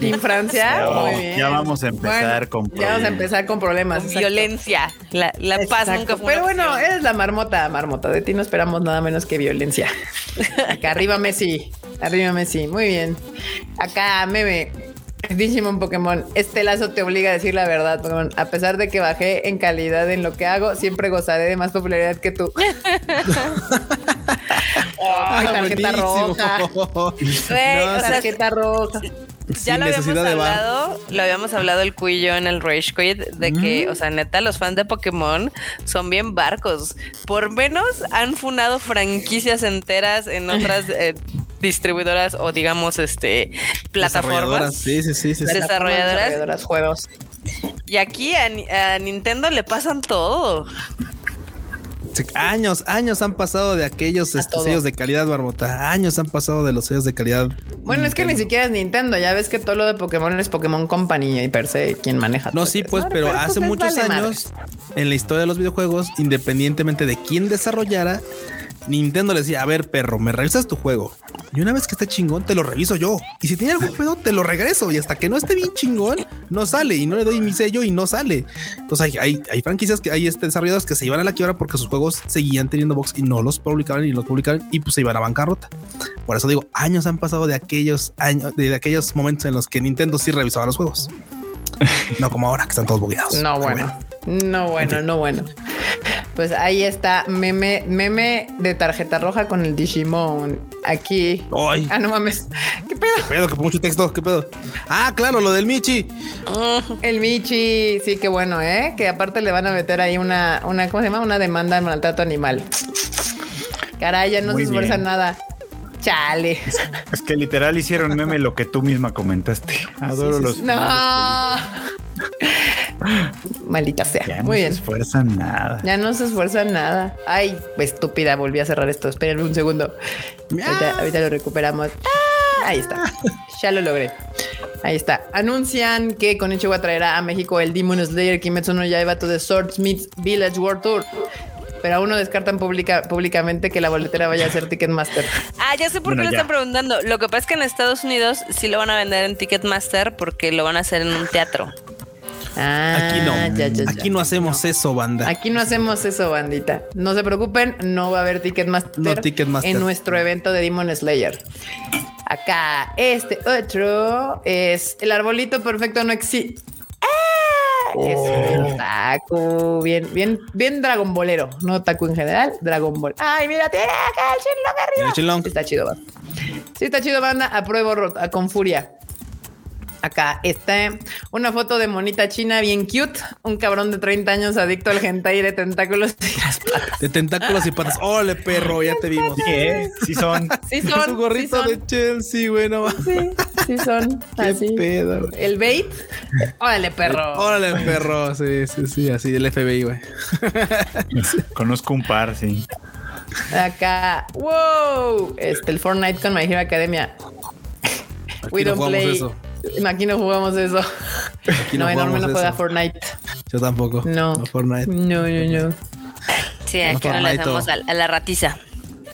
Team Francia. Oh, Muy bien. ya vamos a empezar Bueno, con Ya vamos a problemas. empezar con problemas. Violencia. La, la paz Exacto. nunca fue Pero bueno, eres la marmota, marmota. De ti no esperamos nada menos que violencia. Acá arriba Messi. Arriba Messi. Muy bien. Acá meme. Un Pokémon, este lazo te obliga a decir la verdad, Pokémon. A pesar de que bajé en calidad en lo que hago, siempre gozaré de más popularidad que tú. Ay, tarjeta Ah, buenísimo. roja. No, Tarjeta roja. Ya sin lo habíamos bar. hablado, lo habíamos hablado el cuillo en el Rage Quit de que, o sea, neta, los fans de Pokémon son bien barcos. Por menos han funado franquicias enteras en otras eh, distribuidoras o digamos, este, Desarrolladoras. plataformas. Sí, sí, sí, sí. sí. Desarrolladoras. Desarrolladoras juegos. Y aquí a Nintendo le pasan todo. Años, años han pasado de aquellos este, sellos de calidad, Barbota. Años han pasado de los sellos de calidad. Bueno, es que ni siquiera es Nintendo. Ya ves que todo lo de Pokémon es Pokémon Company y per se quien maneja. No, todo sí, pues, pero hace muchos vale años, en la historia de los videojuegos, independientemente de quién desarrollara, Nintendo le decía, a ver, perro, me revisas tu juego. Y una vez que esté chingón, te lo reviso yo. Y si tiene algún pedo, te lo regreso. Y hasta que no esté bien chingón, no sale. Y no le doy mi sello y no sale. Entonces hay, hay, franquicias que hay este, desarrolladores que se iban a la quiebra porque sus juegos seguían teniendo box y no los publicaban y los publicaban y pues se iban a bancarrota. Por eso digo, años han pasado de aquellos años, de, aquellos momentos en los que Nintendo sí revisaba los juegos. no como ahora que están todos bugueados. No, bueno. No, bueno, no, bueno. Pues ahí está, meme, meme de tarjeta roja con el Digimon. Aquí. Ay. Ah, no mames. ¿Qué pedo? ¿Qué pedo? Que mucho texto. ¿Qué pedo? Ah, claro, lo del Michi. El Michi, sí, qué bueno, ¿eh? Que aparte le van a meter ahí una, una ¿cómo se llama? Una demanda de maltrato animal. Caray, ya no se esfuerza nada. Chale. Es que literal hicieron meme lo que tú misma comentaste. Adoro los. No. Maldita sea. Ya Muy no bien. se esfuerzan nada. Ya no se esfuerza nada. Ay, estúpida, volví a cerrar esto. Espérenme un segundo. Ahorita, ahorita lo recuperamos. Ah, ahí está. Ya lo logré. Ahí está. Anuncian que con Ichiwa traerá a México el Demon Slayer Kimetsu no Yaiba to the Swordsmith Village World Tour. Pero aún no descartan pública, públicamente que la boletera vaya a ser Ticketmaster. Ah, ya sé por Bueno, qué lo están preguntando. Lo que pasa es que en Estados Unidos sí lo van a vender en Ticketmaster porque lo van a hacer en un teatro. Ah, Aquí no. ya, ya, ya. Aquí no hacemos eso, banda. Aquí no hacemos eso, bandita. No se preocupen, no va a haber Ticketmaster, No Ticketmaster. en nuestro evento de Demon Slayer. Acá, este otro es el arbolito perfecto no existe. Es un otaku, bien, bien, bien Dragon Ballero, no otaku en general, Dragon Ball. Ay, mira, tiene acá el Shenlong arriba. El Shenlong. Está chido, banda. Sí, está chido, banda. Apruebo a- con furia. Acá está una foto de monita china bien cute. Un cabrón de 30 años adicto al hentai de tentáculos y las patas. De tentáculos y patas. Órale, perro, ya te vimos. Sí, ¿eh? Sí son. Sí Su son, gorrito sí de Chelsea, güey, no mames. son, sí, sí son. Qué Así. pedo, güey. El bait. Órale, perro. Órale, perro. Sí, sí, sí, así del FBI, güey. Conozco un par, sí. Acá. Wow. Este, el Fortnite con My Hero Academia. Aquí no jugamos eso. Aquí no jugamos eso. Aquí no, no, enorme no juega. Fortnite. Yo tampoco. No. Fortnite. No, no, no. Sí, aquí no le hacemos a, a la ratiza.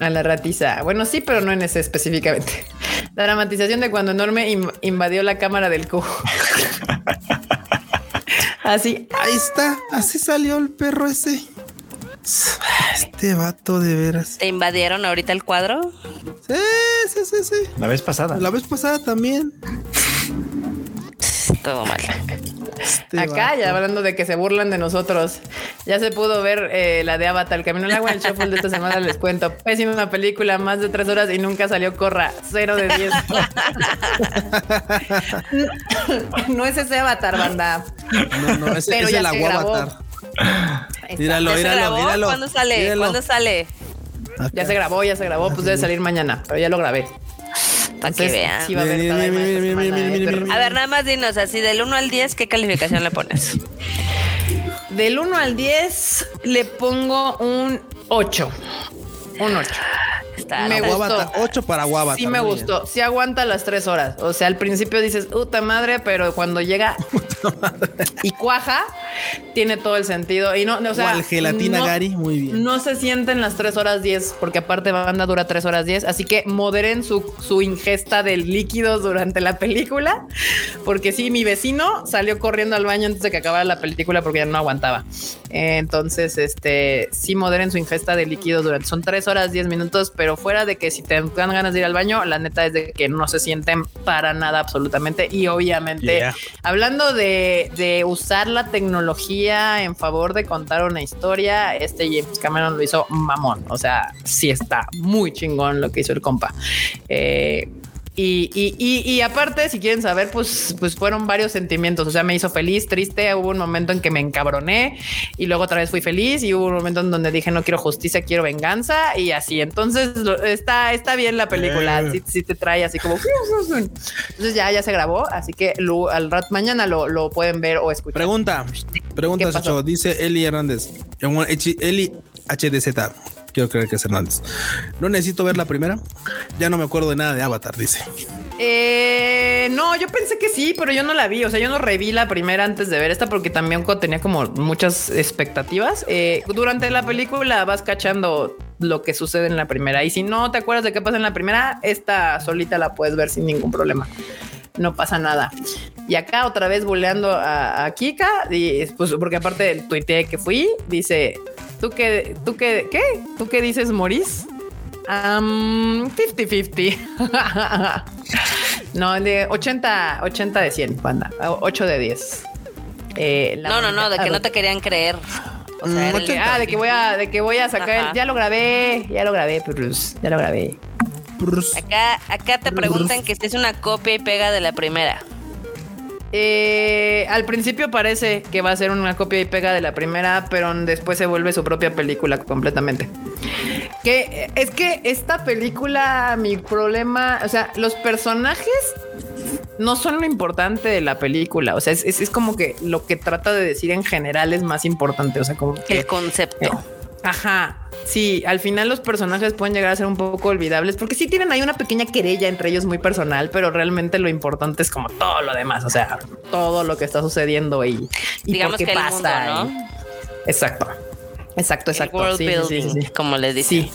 A la ratiza. Bueno, sí, pero no en ese específicamente. La dramatización de cuando Enorme invadió la cámara del cubo. Así. Ahí está. Así salió el perro ese. Este vato de veras. ¿Te invadieron ahorita el cuadro? Sí, sí, sí, sí. La vez pasada. La vez pasada también. Todo mal. Este Acá, ya hablando de que se burlan de nosotros, ya se pudo ver eh, la de Avatar, el camino al agua, el shuffle de esta semana, les cuento. Pésima una película, más de tres horas y nunca salió Corra, cero de diez. no es ese Avatar, banda. No, no, ese, Pero ese ya la se grabó. Avatar. Míralo, ¿Ya se míralo, míralo. ¿Cuándo sale? míralo. ¿Cuándo sale? Acá. Ya se grabó, ya se grabó, pues debe salir mañana, pero ya lo grabé. Para que vean. sí va a haber Mira, todavía mira, esta mira, semana, mira, eh, mira, pero- mira, A ver, nada más dinos así del 1 al 10, ¿qué calificación le pones? Del 1 al 10 le pongo un 8. Un 8. Me. Guabata, 8 para Guabata. Sí me gustó. Sí aguanta las tres horas. O sea, al principio dices, puta madre, pero cuando llega y cuaja, tiene todo el sentido. Y no, no, o sea, Cual gelatina no- Gary, muy bien. No se sienten las tres horas 10, porque aparte banda dura tres horas 10. Así que moderen su, su ingesta de líquidos durante la película. Porque sí, mi vecino salió corriendo al baño antes de que acabara la película porque ya no aguantaba. Entonces, este sí moderen su ingesta de líquidos durante. Son tres horas 10 minutos, pero fuera de que si te dan ganas de ir al baño, la neta es de que no se sienten para nada absolutamente. Y obviamente, Yeah. hablando de, de usar la tecnología en favor de contar una historia, este James Cameron lo hizo mamón. O sea, sí está muy chingón lo que hizo el compa. Eh, y, y, y, y aparte, si quieren saber, pues, pues fueron varios sentimientos. O sea, me hizo feliz, triste. Hubo un momento en que me encabroné y luego otra vez fui feliz. Y hubo un momento en donde dije no quiero justicia, quiero venganza y así. Entonces lo- está, está bien la película. Eh. Sí, sí te trae así como. Entonces ya, ya se grabó. Así que lo- al rato mañana lo, lo pueden ver o escuchar. Pregunta, pregunta. Dice Eli Hernández. Eli HDZ. Quiero creer que es Hernández. No necesito ver la primera. Ya no me acuerdo de nada de Avatar, dice. Eh, no, yo pensé que sí, pero yo no la vi. O sea, yo no reví la primera antes de ver esta porque también tenía como muchas expectativas. Eh, durante la película vas cachando lo que sucede en la primera. Y si no te acuerdas de qué pasa en la primera, esta solita la puedes ver sin ningún problema. No pasa nada. Y acá otra vez boleando a, Kika, pues porque aparte del tuite que fui, dice, ¿tú qué, tú qué, qué? ¿Tú qué dices, Moris? 50-50. no, de 80, 80 de 100, banda. 8 de 10. Eh, no, no, no, de que no te querían creer. O sea, mm, ah, de que voy a, de que voy a sacar. ya lo grabé, ya lo grabé, pues, ya lo grabé. Acá, acá te preguntan que si es una copia y pega de la primera. Eh, al principio parece que va a ser una copia y pega de la primera, pero después se vuelve su propia película completamente. Que es que esta película, mi problema, o sea, los personajes no son lo importante de la película. O sea, es, como que lo que trata de decir en general es más importante. O sea, como el concepto. Eh, ajá. Sí, al final los personajes pueden llegar a ser un poco olvidables porque sí tienen ahí una pequeña querella entre ellos muy personal, pero realmente lo importante es como todo lo demás. O sea, todo lo que está sucediendo y, digamos que pasa. Exacto. Exacto, exacto. sí, sí, como les dice.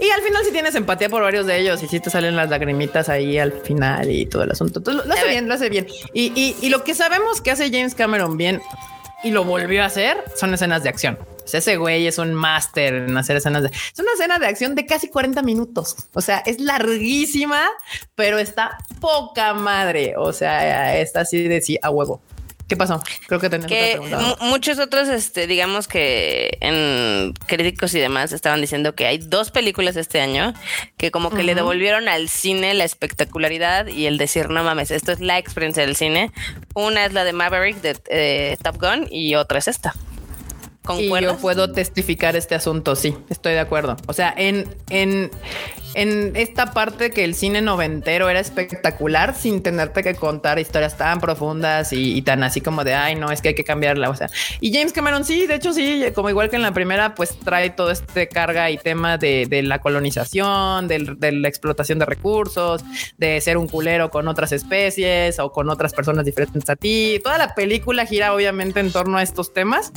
Y al final si tienes empatía por varios de ellos y si te salen las lagrimitas ahí al final y todo el asunto. Entonces, lo, hace bien, lo hace bien. Y, y, lo que sabemos que hace James Cameron bien y lo volvió a hacer son escenas de acción. Ese güey es un máster en hacer escenas de... Es una escena de acción de casi 40 minutos. O sea, es larguísima, pero está poca madre. O sea, está así de sí a huevo. ¿Qué pasó? Creo que tenemos que muchos otros, este, digamos que en críticos y demás estaban diciendo que hay dos películas este año que como que le devolvieron al cine la espectacularidad y el decir no mames, esto es la experiencia del cine. Una es la de Maverick de eh, Top Gun y otra es esta. Y yo puedo testificar este asunto, sí, estoy de acuerdo. O sea, en, en, en esta parte que el cine noventero era espectacular sin tenerte que contar historias tan profundas y, tan así como de, ay, no, es que hay que cambiarla. O sea, y James Cameron sí, de hecho sí, como igual que en la primera, pues trae todo este carga y tema de, de la colonización, de, de, la explotación de recursos, de ser un culero con otras especies o con otras personas diferentes a ti. Toda la película gira obviamente en torno a estos temas,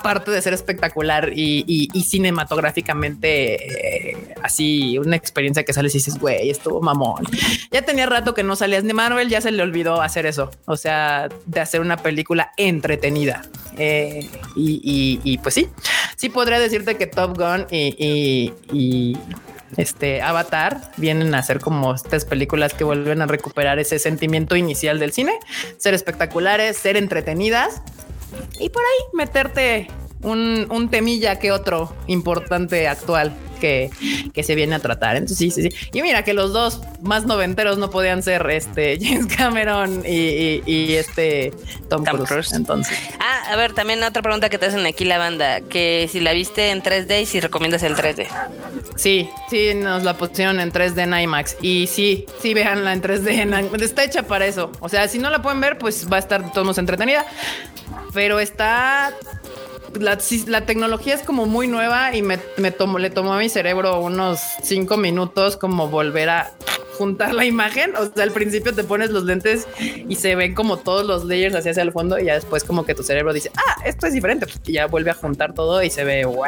aparte de ser espectacular y, y, cinematográficamente eh, así, una experiencia que sales y dices, güey, estuvo mamón. Ya tenía rato que no salías de Marvel, ya se le olvidó hacer eso. O sea, de hacer una película entretenida. Eh, y, pues sí, sí podría decirte que Top Gun y, y este Avatar vienen a ser como estas películas que vuelven a recuperar ese sentimiento inicial del cine, ser espectaculares, ser entretenidas y por ahí meterte un, un temilla que otro importante actual que, se viene a tratar. Entonces, sí, sí, sí. Y mira que los dos más noventeros no podían ser este James Cameron y, este Tom, Cruise. Entonces. Ah, a ver, también otra pregunta que te hacen aquí la banda, que si la viste en 3D y si recomiendas el 3D. Sí, sí, nos la pusieron en 3D en IMAX. Y sí, sí, véanla en 3D. está hecha para eso. O sea, si no la pueden ver, pues va a estar todos entretenida. Pero está la, tecnología es como muy nueva y me, tomó, le tomó a mi cerebro unos cinco minutos como volver a juntar la imagen. O sea, al principio te pones los lentes y se ven como todos los layers hacia, hacia el fondo y ya después como que tu cerebro dice, ah, esto es diferente. Y ya vuelve a juntar todo y se ve, wow.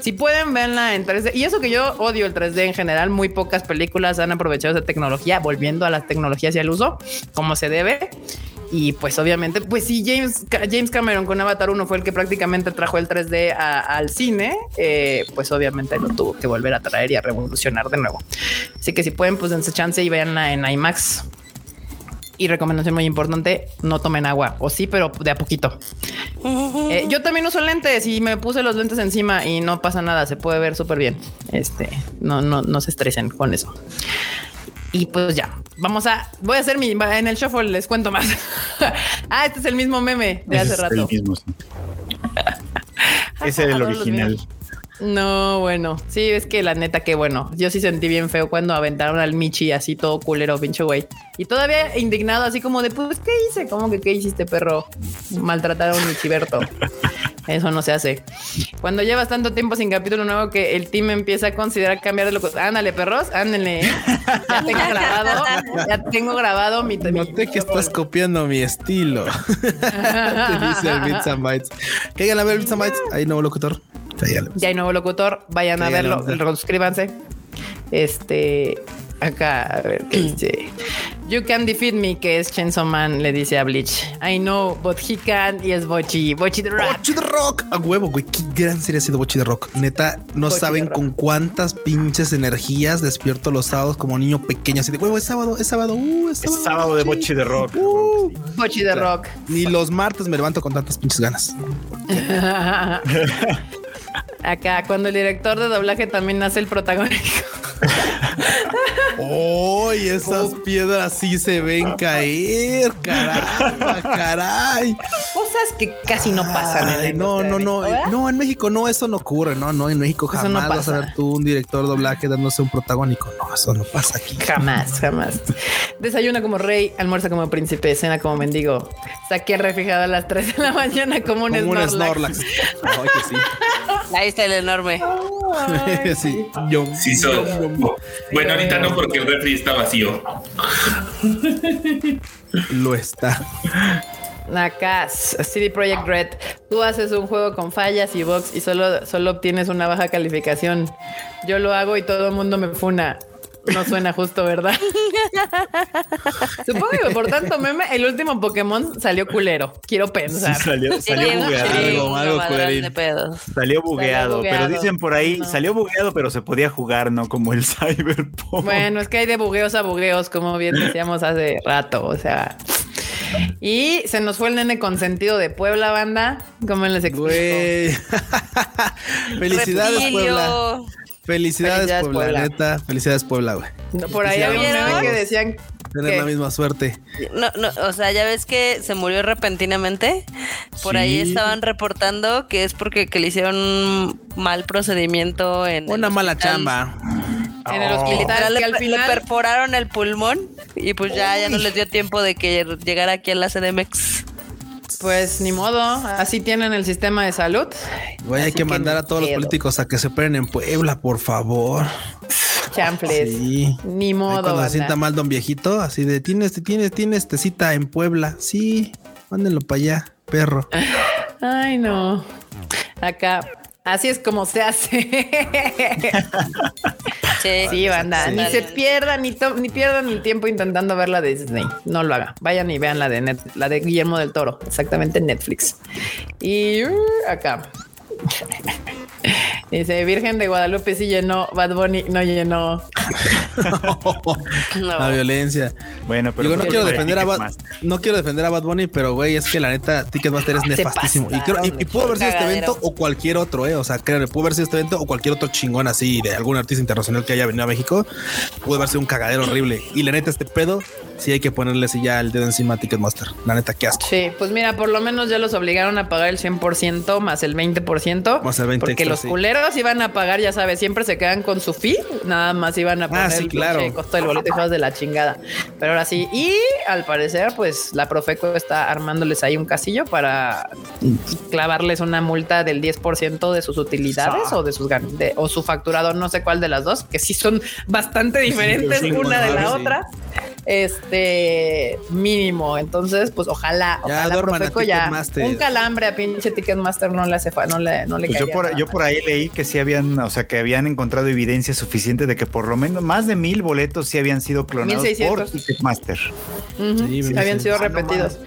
Si pueden verla en 3D, y eso que yo odio el 3D en general, muy pocas películas han aprovechado esa tecnología, volviendo a las tecnologías y al uso, como se debe. Y pues obviamente, pues sí, James, James Cameron con Avatar 1 fue el que prácticamente trajo el 3D al cine, eh, pues obviamente lo tuvo que volver a traer y a revolucionar de nuevo. Así que si pueden, pues dense chance y veanla en IMAX. Y recomendación muy importante, no tomen agua. O sí, pero de a poquito. Eh, yo también uso lentes y me puse los lentes encima y no pasa nada, se puede ver súper bien. Este, no, no, no se estresen con eso. Y pues ya, vamos a, voy a hacer mi, en el shuffle les cuento más. ah, este es el mismo meme de hace rato. El mismo, es el original. No, bueno, sí, es que la neta, que bueno, yo sí sentí bien feo cuando aventaron al Michi así todo culero, pinche güey. Y todavía indignado, así como de, pues, ¿qué hice? ¿Cómo que qué hiciste, perro? Maltratar a un Michiberto. Eso no se hace. Cuando llevas tanto tiempo sin capítulo nuevo que el team empieza a considerar cambiar de loco. Ándale, perros, ándale. Ya tengo grabado, ya tengo grabado mi. Noté que estás copiando mi estilo. Te dice el Bits and Bytes. Que a ver Bits and Bytes. Ahí nuevo locutor. Ya, hay nuevo locutor, vayan a verlo, suscríbanse. Este, acá, a ver qué dice. You can defeat me, que es Chainsaw Man, le dice a Bleach. I know, but he can, y es Bochi, Bochi the Rat. Bochi de Rock. A huevo, güey. Qué gran serie ha sido Bochi de Rock. Neta, no Bochi saben Rock. con cuántas pinches energías despierto los sábados como niño pequeño. Así de huevo, es sábado, es sábado. Uh, es Es sábado. sábado de boche de rock. Uh. Bochi the Rock. Ni los martes me levanto con tantas pinches ganas. Acá, cuando el director de doblaje también hace el protagónico. ¡Ay! esas piedras sí se ven caer. Caramba, caray. Cosas que casi no pasan. en la Ay, no, industria no, no. México, ¿verdad? No, en México no, eso no ocurre. No, no, en México Eso no jamás vas a pasa. ver tú un director de doblaje dándose un protagónico. No, eso no pasa aquí. Jamás, jamás. Desayuna como rey, almuerza como príncipe, cena como mendigo. Saqué el refrigerador a las 3 de la mañana como un Como un Snorlax. Snorlax. Ay, que sí. Ahí está el enorme. sí. Yo, Sí, soy. Bueno, ahorita no, porque el refri está vacío. lo está. Acá, CD Projekt Red, tú haces un juego con fallas y bugs y solo, solo obtienes una baja calificación. Yo lo hago y todo el mundo me funa. No suena justo, ¿verdad? Supongo que por tanto meme, el último Pokémon salió culero. Quiero pensar. salió, salió Sí, bugueado. sí, Algo, culerín. Salió bugueado, pero dicen por ahí, No. salió bugueado, pero se podía jugar, ¿no? Como el Cyberpunk. Bueno, es que hay de bugueos a bugueos, como bien decíamos hace rato. O sea. Y se nos fue el nene consentido de Puebla, banda. ¿Cómo les explico? Güey. Felicidades. Puebla. Felicidades, Felicidades, Puebla, Puebla. neta. Felicidades, Puebla, güey. No, Por ahí había que decían Tener la misma suerte. No, no, o sea, ya ves que se murió repentinamente. Por ahí Sí. estaban reportando que es porque que le hicieron un mal procedimiento en Una mala hospital. chamba. en el hospital que le, al le final perforaron el pulmón y pues ya, ya no les dio tiempo de que llegara aquí a la CDMX. Pues ni modo, así tienen el sistema de salud. Güey, hay Así que mandar a todos los pedo. políticos a que se operen en Puebla, por favor. Chanfles. Sí. Ni Ahí modo. Cuando se sienta mal don viejito, así de tienes, tienes, tienes te cita en Puebla. Sí, mándenlo para allá, perro. Ay, no. Acá. Así es como se hace. Sí, Sí, banda. Ni se pierdan ni, ni pierdan el tiempo intentando ver la de Disney. No lo haga. Vayan y vean la de Net- la de Guillermo del Toro, exactamente en Netflix. Y uh, acá. Dice Virgen de Guadalupe sí llenó, Bad Bunny no llenó. No. La violencia. Bueno, pero Digo, no pues, quiero defender a Bad, no quiero defender a Bad Bunny, pero güey, es que la neta Ticketmaster es Se nefastísimo. Y, creo- y, y pudo haber sido este evento o cualquier otro, eh. O sea, créanme, pudo haber sido este evento o cualquier otro chingón así de algún artista internacional que haya venido a México. Pudo haber sido un cagadero horrible. Y la neta, este pedo, sí hay que ponerle así ya el dedo encima a Ticketmaster. La neta, qué asco. Sí, pues mira, por lo menos ya los obligaron a pagar el 100% más el 20%. Más el 20 Porque extra, los sí. culeros iban a pagar, ya sabes, siempre se quedan con su fee. Nada más iban a pagar Ah, sí, el claro. pinche costo del boleto hijos de la chingada. Pero ahora sí, y al parecer, pues la Profeco está armándoles ahí un casillo para clavarles una multa del 10% de sus utilidades o de sus gan- de- o su facturado, no sé cuál de las dos, que sí son bastante diferentes sí, una de la sí. otra. Este mínimo. Entonces, pues ojalá, Ya ojalá Profeco ya un calambre a pinche Ticketmaster no le hace no le, no le Pues yo por, nada. yo por ahí leí que sí habían, o sea, que habían encontrado evidencia suficiente de que por lo menos más de mil boletos sí habían sido clonados 1600. por Ticketmaster. Ujú, Sí, sí, me habían sido "Ah, no repetidos.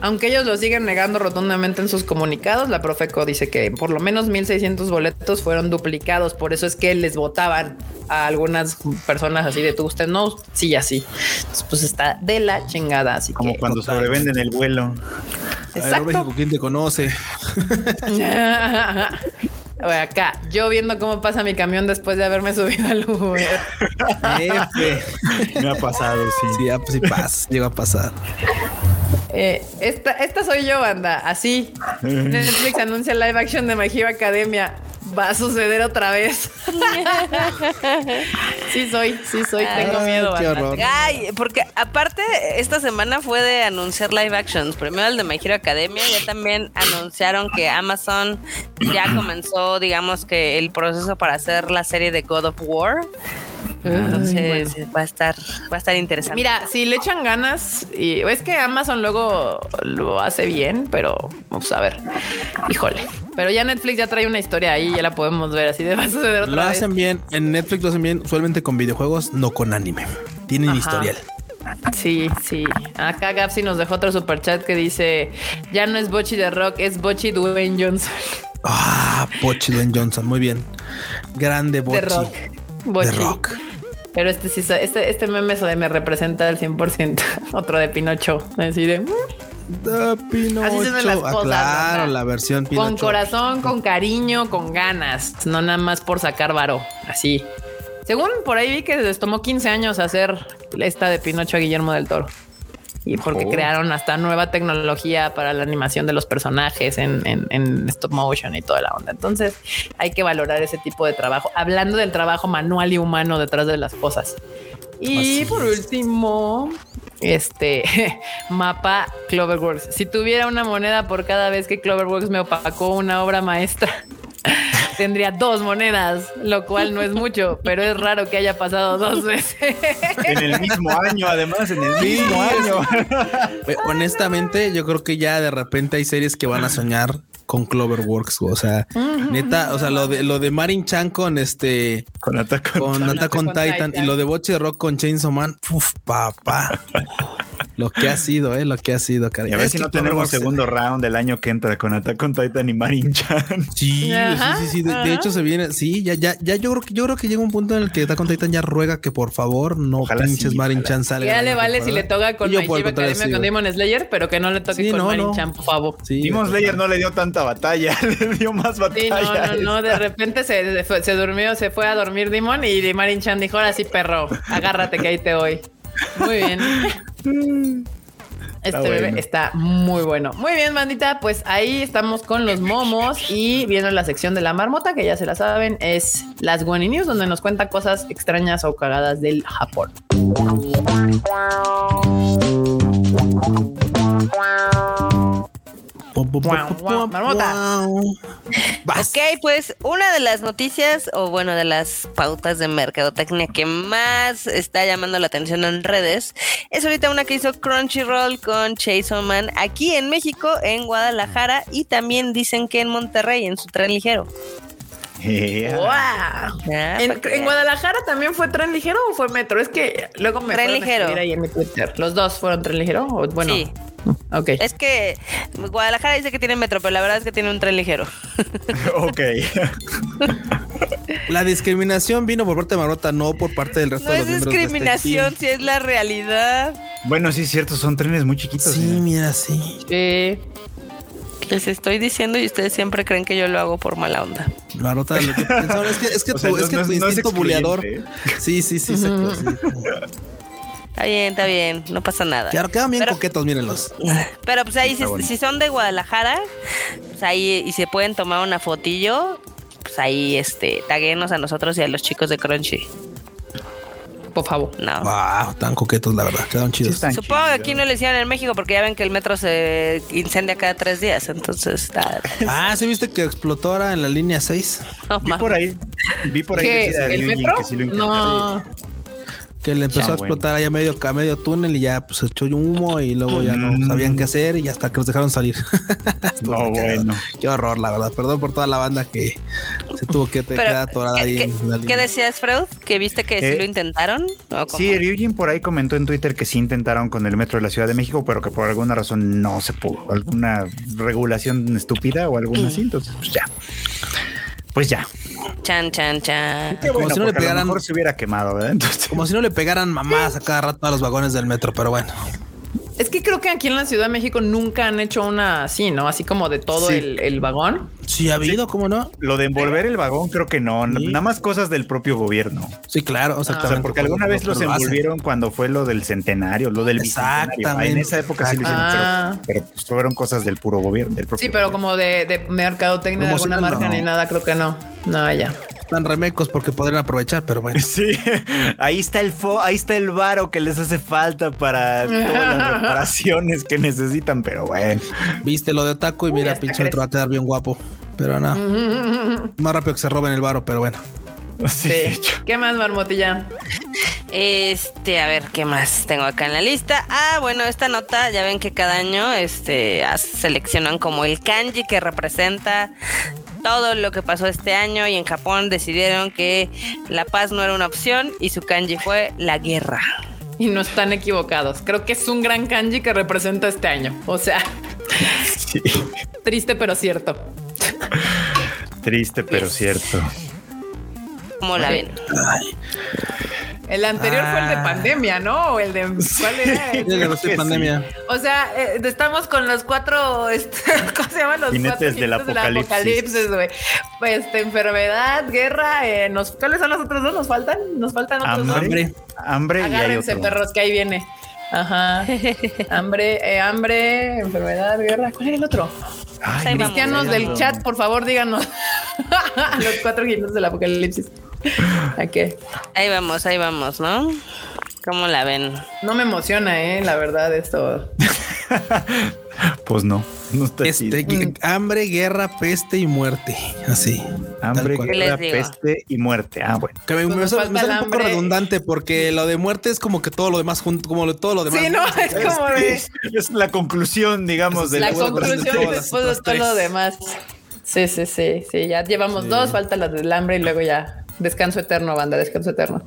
Aunque ellos lo siguen negando rotundamente en sus comunicados, la Profeco dice que por lo menos 1600 boletos fueron duplicados. Por eso es que les votaban a algunas personas así de tú, usted no, sí, así. Entonces, pues está de la chingada. Así Como que cuando total. sobrevenden el vuelo. A ver, exacto. México, ¿quién te conoce? Acá, yo viendo cómo pasa mi camión después de haberme subido al Uber. Me ha pasado, sí. Sí, ah, pues sí pasa, llega a pasar. Eh, esta, esta soy yo, banda. Así. Netflix anuncia live action de My Hero Academia. Va a suceder otra vez. sí soy, sí soy. Tengo Ay, miedo, qué. Ay, porque aparte esta semana fue de anunciar live actions. Primero el de My Hero Academia, ya también anunciaron que Amazon ya comenzó, digamos que el proceso para hacer la serie de God of War. Entonces va a estar, va a estar interesante. Mira, si le echan ganas, y es que Amazon luego lo hace bien, pero vamos a ver. Híjole. Pero ya Netflix ya trae una historia ahí, ya la podemos ver así de va a suceder otra Lo vez. hacen bien. En Netflix lo hacen bien, usualmente con videojuegos, no con anime. Tienen Ajá. historial. Sí, sí. Acá Gapsi nos dejó otro superchat que dice: Ya no es Bochi de Rock, es Bochi Dwayne Johnson Ah, Pochi Dwayne Johnson, muy bien. Grande Bochi. de Rock. De rock. Pero este sí, este, este meme se me representa al 100%. Otro de Pinocho. Así de. mm, De Pinocho. Así se ven las Ah, cosas, claro, la versión Pinocho. Con corazón, con cariño, con ganas. No nada más por sacar varo. Así. Según por ahí vi que les tomó 15 años hacer esta de Pinocho a Guillermo del Toro. Y porque Oh. crearon hasta nueva tecnología para la animación de los personajes en, en- en stop motion y toda la onda. Entonces hay que valorar ese tipo de trabajo. Hablando del trabajo manual y humano detrás de las cosas. Y por último, este mapa Cloverworks. Si tuviera una moneda por cada vez que Cloverworks me opacó una obra maestra, tendría dos monedas, lo cual no es mucho, pero es raro que haya pasado dos veces. En el mismo año, además, en el mismo año. Honestamente, yo creo que ya de repente hay series que van a soñar con Cloverworks. O sea, neta, o sea, lo de lo de Marin Chan con este Con Attack on con Titan. Attack on con Titan Titan. y lo de Boche Rock con Chainsaw Man. Uf, papá. Lo que ha sido, eh, lo que ha sido, caray. Y a ver Es si no tenemos segundo round del año que entra con Attack on Titan y Marin Chan. Sí, Ajá, sí, sí, sí. De, hecho, se viene. Sí, ya, ya, ya. Yo creo que yo creo que llega un punto en el que Attack on Titan ya ruega que por favor no Ojalá pinches sí, Marin. Chan salga. ya le vale si le toca con My Academia sí. Demon Slayer, pero que no le toque Sí, con no, Marin no. Chan, por favor. Sí, Demon Slayer no le dio tanta batalla, le dio más Sí, batalla. no, no, no, de repente se, se durmió, se fue a dormir Dimon y Marin Chan dijo, ahora sí, perro, agárrate que ahí te voy. Muy bien. Este Está bebé bueno. está muy bueno. Muy bien, bandita, pues ahí estamos con los momos y viendo la sección de la marmota, que ya se la saben, es las Guani News, donde nos cuenta cosas extrañas o cagadas del Japón. Marmota. Ok, pues una de las noticias o bueno, de las pautas de mercadotecnia que más está llamando la atención en redes es ahorita una que hizo Crunchyroll con Chase Man aquí en México, en Guadalajara y también dicen que en Monterrey, en su tren ligero. Yeah. ¡Wow! Ah, ¿En. Guadalajara también fue tren ligero o fue metro? Es que luego me Tren ligero. ahí en mi Twitter. Los dos fueron tren ligero. O, bueno, Sí. Ok. Es que Guadalajara dice que tiene metro, pero la verdad es que tiene un tren ligero. ok. La discriminación vino por parte de Marota, no por parte del resto No de es los miembros de este discriminación, si es la realidad. bueno, sí es cierto, son trenes muy chiquitos. Sí, ¿eh? mira, sí. Eh, Les estoy diciendo y ustedes siempre creen que yo lo hago por mala onda. Marota, lo que pensaron es que es que O tu, sea, no- es que no tu es- no es instinto buleador. excluyente, Sí, sí, sí, exacto, sí. Está bien, está bien, no pasa nada. Claro, quedan bien Pero- coquetos, mírenlos. Pero pues ahí, si, son de Guadalajara, pues ahí y se pueden tomar una fotillo, pues ahí este, taguenos a nosotros y a los chicos de Crunchy. por favor. No. Wow, tan coquetos, la verdad. Quedaron Sí chidos. están Supongo que aquí no le hicieron en México porque ya ven que el metro se incendia cada tres días, entonces está. Ah, ¿sí viste que explotó ahora en la línea 6? No, Vi por ahí, vi por ahí a ¿El metro? que sí lo. No. Que le empezó Ya, a explotar allá medio, a medio túnel y ya pues echó humo y luego ya no Mm. sabían qué hacer y hasta que los dejaron salir. No, bueno. Qué horror, la verdad. Perdón por toda la banda que se tuvo que Pero, quedar atorada ¿qué, ahí qué- en la qué línea. decías, Freud? ¿Que viste que sí Eh, lo intentaron? Sí, Ryujin por ahí comentó en Twitter que sí intentaron con el metro de la Ciudad de México, pero que por alguna razón no se pudo. Alguna regulación estúpida o alguna así. Entonces, pues ya. Pues ya. Chan, chan, chan. Qué Como bueno, si no le porque a lo pegaran- mejor se hubiera quemado, ¿verdad? Entonces, Como si no le pegaran mamadas a cada rato a los vagones del metro, pero bueno. Es que creo que aquí en la Ciudad de México nunca han hecho una así, ¿no? Así como de todo Sí. el, el vagón. Sí, ha habido, ¿cómo no? lo de envolver el vagón creo que no, Sí. nada más cosas del propio gobierno. Sí, claro, O sea, porque alguna vez los envolvieron cuando fue lo del centenario, lo del bicentenario. Exactamente. En esa época sí lo hicieron, Ah. pero, pero, pues fueron cosas del puro gobierno. Del propio Sí, pero gobierno. como de, de mercadotecnia de alguna marca no. ni nada, creo que no. No, ya. Están remecos porque podrían aprovechar, pero bueno. Sí, ahí está el fo, ahí está el varo que les hace falta para todas las reparaciones que necesitan, pero bueno. Viste lo de Otaku y mira, hasta pinche metro va a quedar bien guapo. Pero no. Más rápido que se roben el varo, pero bueno. Sí, Sí. de hecho. ¿Qué más, Marmotilla? Este, a ver, ¿qué más tengo acá en la lista? Ah, bueno, esta nota, ya ven que cada año este, seleccionan como el kanji que representa todo lo que pasó este año y en Japón decidieron que la paz no era una opción y su kanji fue la guerra. Y no están equivocados. Creo que es un gran kanji que representa este año. O sea, Sí. triste pero cierto. Triste, pero cierto. ¿Cómo la ven? El anterior fue el de Ah. pandemia, ¿no? O el de ¿cuál era? Que sí. pandemia. O sea, eh, estamos con los cuatro, este, ¿cómo se llaman los Jinetes cuatro del apocalipsis. güey? Pues, este, enfermedad, guerra, eh, nos, ¿cuáles son los otros dos? ¿Nos faltan? Nos faltan otros dos. Hambre. Hambre y hay Agárrense, otro. perros, que ahí viene. Ajá. hambre, eh, hambre, enfermedad, guerra. ¿Cuál era el otro? Ay. Cristianos del chat, por favor, díganos. los cuatro jinetes del apocalipsis. ¿A qué? Ahí vamos, ahí vamos, ¿no? ¿Cómo la ven? No me emociona, eh, la verdad, esto. Pues no, no está Este, hambre, guerra, peste y muerte. Así. Hambre, tal cual. ¿Qué les guerra, peste y muerte. Ah, bueno. Que me, me me el un poco hambre. redundante porque lo de muerte es como que todo lo demás junto, como lo- todo lo demás. Sí, no, es como de Es la conclusión, digamos, de la de conclusión después de todo lo demás. Sí, sí, sí, sí. Ya llevamos dos, falta la del hambre y luego ya. Descanso eterno, banda, descanso eterno.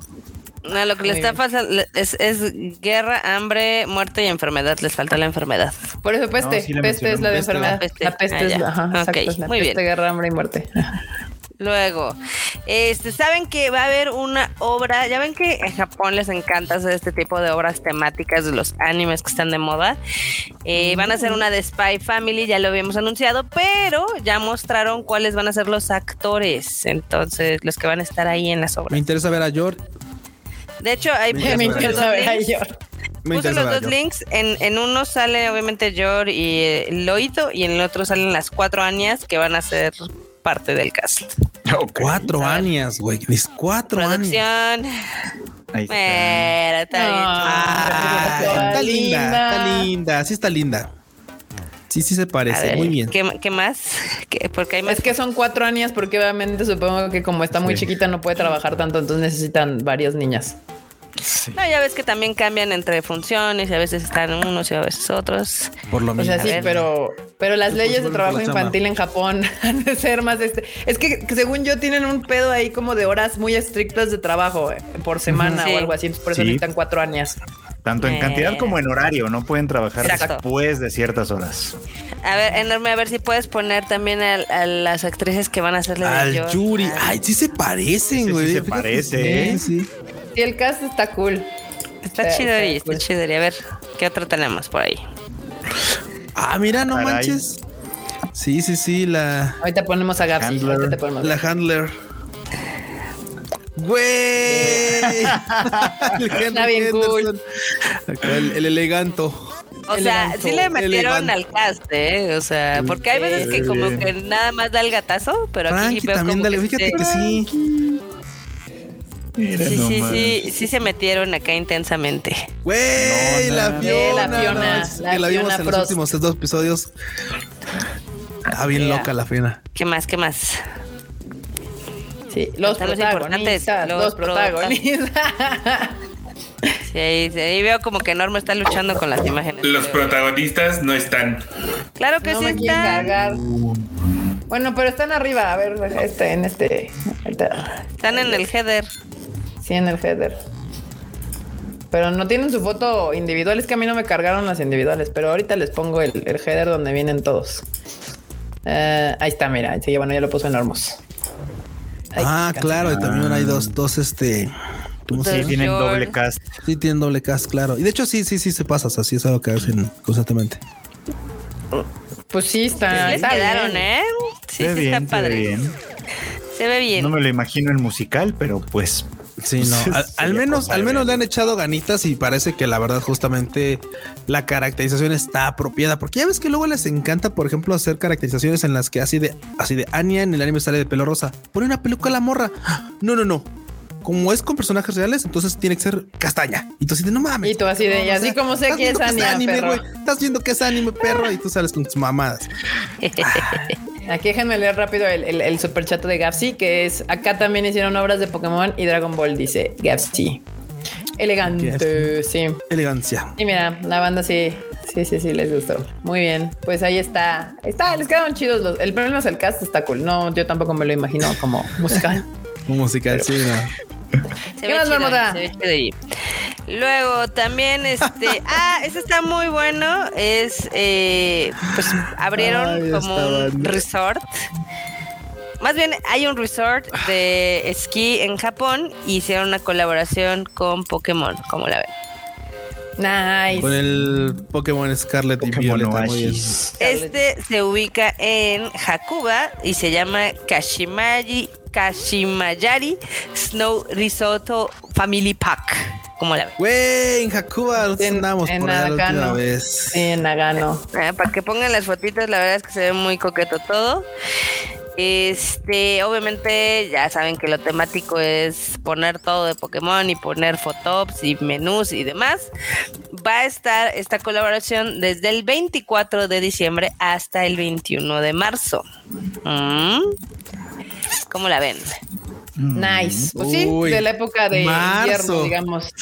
No, lo que les Muy está pasando es, es guerra, hambre, muerte y enfermedad. Les falta la enfermedad. Por eso peste, No, sí la peste es la de enfermedad. peste. La peste Ah, es ya. la, ajá, Ok, exacto, es la muy peste, bien. guerra, hambre y muerte. Luego, este, saben que va a haber una obra, ya ven que en Japón les encanta hacer este tipo de obras temáticas de los animes que están de moda. Eh, van a hacer una de Spy Family, ya lo habíamos anunciado, pero ya mostraron cuáles van a ser los actores, entonces los que van a estar ahí en las Me obras. interesa ver a George. De hecho, hay Me Me interesa ver a. Me Puse interesa los ver a dos links. En, en uno sale obviamente Yor y eh, Loito y en el otro salen las cuatro Anias que van a ser parte del cast. Cuatro años, güey. Cuatro años. Producción. Ahí está. Mira, está bien. Ah, Está linda, linda. está linda. Sí está linda. Sí, sí se parece. ver, Muy bien. ¿Qué, qué más? ¿Qué- porque hay más. Es que son cuatro años porque obviamente supongo que como está muy Sí. chiquita no puede trabajar tanto, entonces necesitan varias niñas. Sí. No, ya ves que también cambian entre funciones y a veces están unos y a veces otros. Por lo O mismo. sea, sí, ver. pero, pero las Pues, leyes de bueno, trabajo infantil en Japón han de ser más este. Es que, según yo tienen un pedo ahí como de horas muy estrictas de trabajo eh, por semana Sí. o algo así. Entonces por eso Sí. necesitan cuatro años. Tanto en Eh. cantidad como en horario, no pueden trabajar Exacto. después de ciertas horas. A ver, enorme, a ver si puedes poner también a, a las actrices que van a hacerle de Al Yor. Yuri. Ah, Ay, sí se parecen, Sí, güey. sí se parece, ¿eh? Sí, sí. Sí, el cast está cool. Está Está- chido y está está cool. chido. A ver, ¿qué otro tenemos por ahí? Ah, mira, no Caray. manches. Sí, sí, sí, la, Ahorita ponemos a Gapsi. Handler. ahorita te ponemos. la handler. Güey. El Está bien cool. Acá el, el eleganto. O sea, sí le metieron elegante. al cast, ¿eh? O sea, porque hay veces que como que nada más da el gatazo, pero aquí Frankie veo también, como dale. que Fíjate sí, que sí. Mira sí, sí, nomás. sí, sí se metieron acá intensamente. Güey, No, la. Fiona. la Fiona, no manches, la que la vimos Fiona en los Frost. últimos dos episodios. Está bien loca la Fiona. ¿Qué más? ¿Qué más? Sí, los Están los importantes, protagonistas. los Los protagonistas. Sí, ahí, sí, ahí veo como que Norma está luchando con las imágenes. Los protagonistas no están. Claro que no sí están. cargar. Bueno, pero están arriba. A ver, este, en este. Están en el header. Sí, en el header. Pero no tienen su foto individual. Es que a mí no me cargaron las individuales. Pero ahorita les pongo el, el header donde vienen todos. Eh, ahí está, mira. Sí, bueno, ya lo puse en Hormos. Ahí, Ah, claro, y también hay dos, dos, este. ¿Cómo se Sí, tienen doble cast. Sí, tienen doble cast, claro. Y de hecho, sí, sí, sí se pasa. Así es algo que hacen constantemente. Pues sí, está. Está quedaron, bien. ¿eh? Sí, se ve sí bien, está se ve padre. bien. Se ve bien. No me lo imagino en musical, pero pues. Sí, no. Al, menos, al menos le han echado ganitas y parece que la verdad, justamente la caracterización está apropiada. Porque ya ves que luego les encanta, por ejemplo, hacer caracterizaciones en las que así de así de Anya en el anime sale de pelo rosa. Pone una peluca a la morra. No, no, no. Como es con personajes reales, entonces tiene que ser castaña. Y tú así de no mames. Y tú así de, así como sé que es anime, perro. Estás viendo que es anime, perro, y tú sales con tus mamadas. Aquí déjenme leer rápido el, el, el de Gapsi, que es acá también hicieron obras de Pokémon y Dragon Ball, dice Gapsi. Elegante, sí. Elegancia. Y mira, la banda sí, sí, sí, sí, les gustó. Muy bien. Pues ahí está. Está, les quedaron chidos los. El problema es el cast, está cool. No, yo tampoco me lo imagino como musical. Un musical, sí, no. Se ¿Qué ve chido, se ve chido ahí. Luego también este, ah, este está muy bueno. Es eh, pues abrieron Ay, como un resort. Más bien hay un resort de esquí en Japón y hicieron una colaboración con Pokémon, como la ven. Nice. Con el Pokémon Scarlet y Pokémon Violeta. Muy bien. Oasis. Este se ubica en Hakuba y se llama Kashimaji, Kashimayari Snow Risotto Family Pack. como la ven? Güey, en Hakuba En- andamos en por allá la última vez. Sí, en Nagano. Ah, para que pongan las fotitos, la verdad es que se ve muy coqueto todo. Este, obviamente ya saben que lo temático es poner todo de Pokémon y poner fotops y menús y demás. Va a estar esta colaboración desde el 24 de diciembre hasta el 21 de marzo. Mm. ¿Cómo la ven? Nice. Pues sí, Uy, de la época de marzo. invierno, digamos.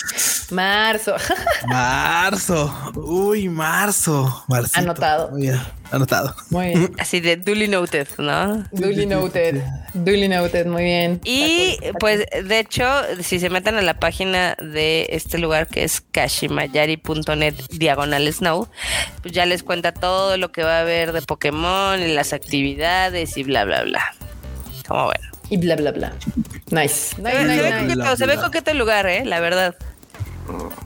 Marzo. Marzo. Uy, marzo. Marcito. Anotado. Muy bien. Anotado. Muy bien. Así de duly noted, ¿no? Duly noted. Duly noted. Muy bien. Y pues de hecho, si se meten a la página de este lugar que es kashimayari.net diagonal snow, pues ya les cuenta todo lo que va a haber de Pokémon y las actividades y bla bla bla. Como ven. cool. Y bla, bla, bla. Nice. Se Nice, ve, se nice, ve nice. coqueto, se ve coqueto el lugar, eh, la verdad.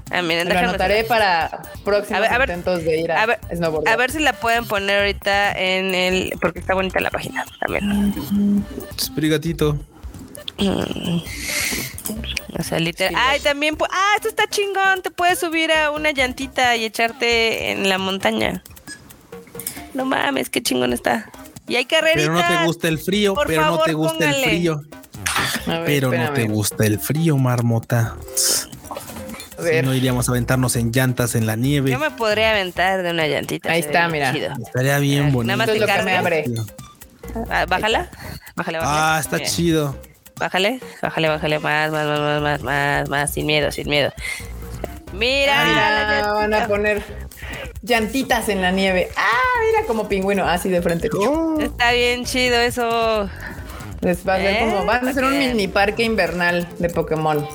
Ah, miren, Lo anotaré para próximos A ver, a ver, intentos de ir a, a ver, snowboardar. a ver si la pueden poner ahorita en el. Porque está bonita la página también. Sprigatito. O sea, literal. Ay, también. Ah, esto está chingón. Te puedes subir a una llantita y echarte en la montaña. No mames, qué chingón está. Y hay carreritas. Pero no te gusta el frío, Por pero no te gusta el frío. Ver, Pero no te gusta el frío, marmota. A Si no iríamos a aventarnos en llantas en la nieve. Yo me podría aventar de una llantita. Ahí está, mira. chido. Estaría bien Nada bonito. más es lo que me abre. Ah, bájala. Bájale, bájale. Ah, está chido. Bájale, bájale, bájale. Más, más, más, más, más, más, más. Sin miedo, sin miedo. Mira, Mira, la van a poner llantitas en la nieve. Ah, mira como pingüino, así de frente. Oh. Está bien chido eso. Les va a hacer ¿Eh? como van a hacer un mini parque invernal de Pokémon.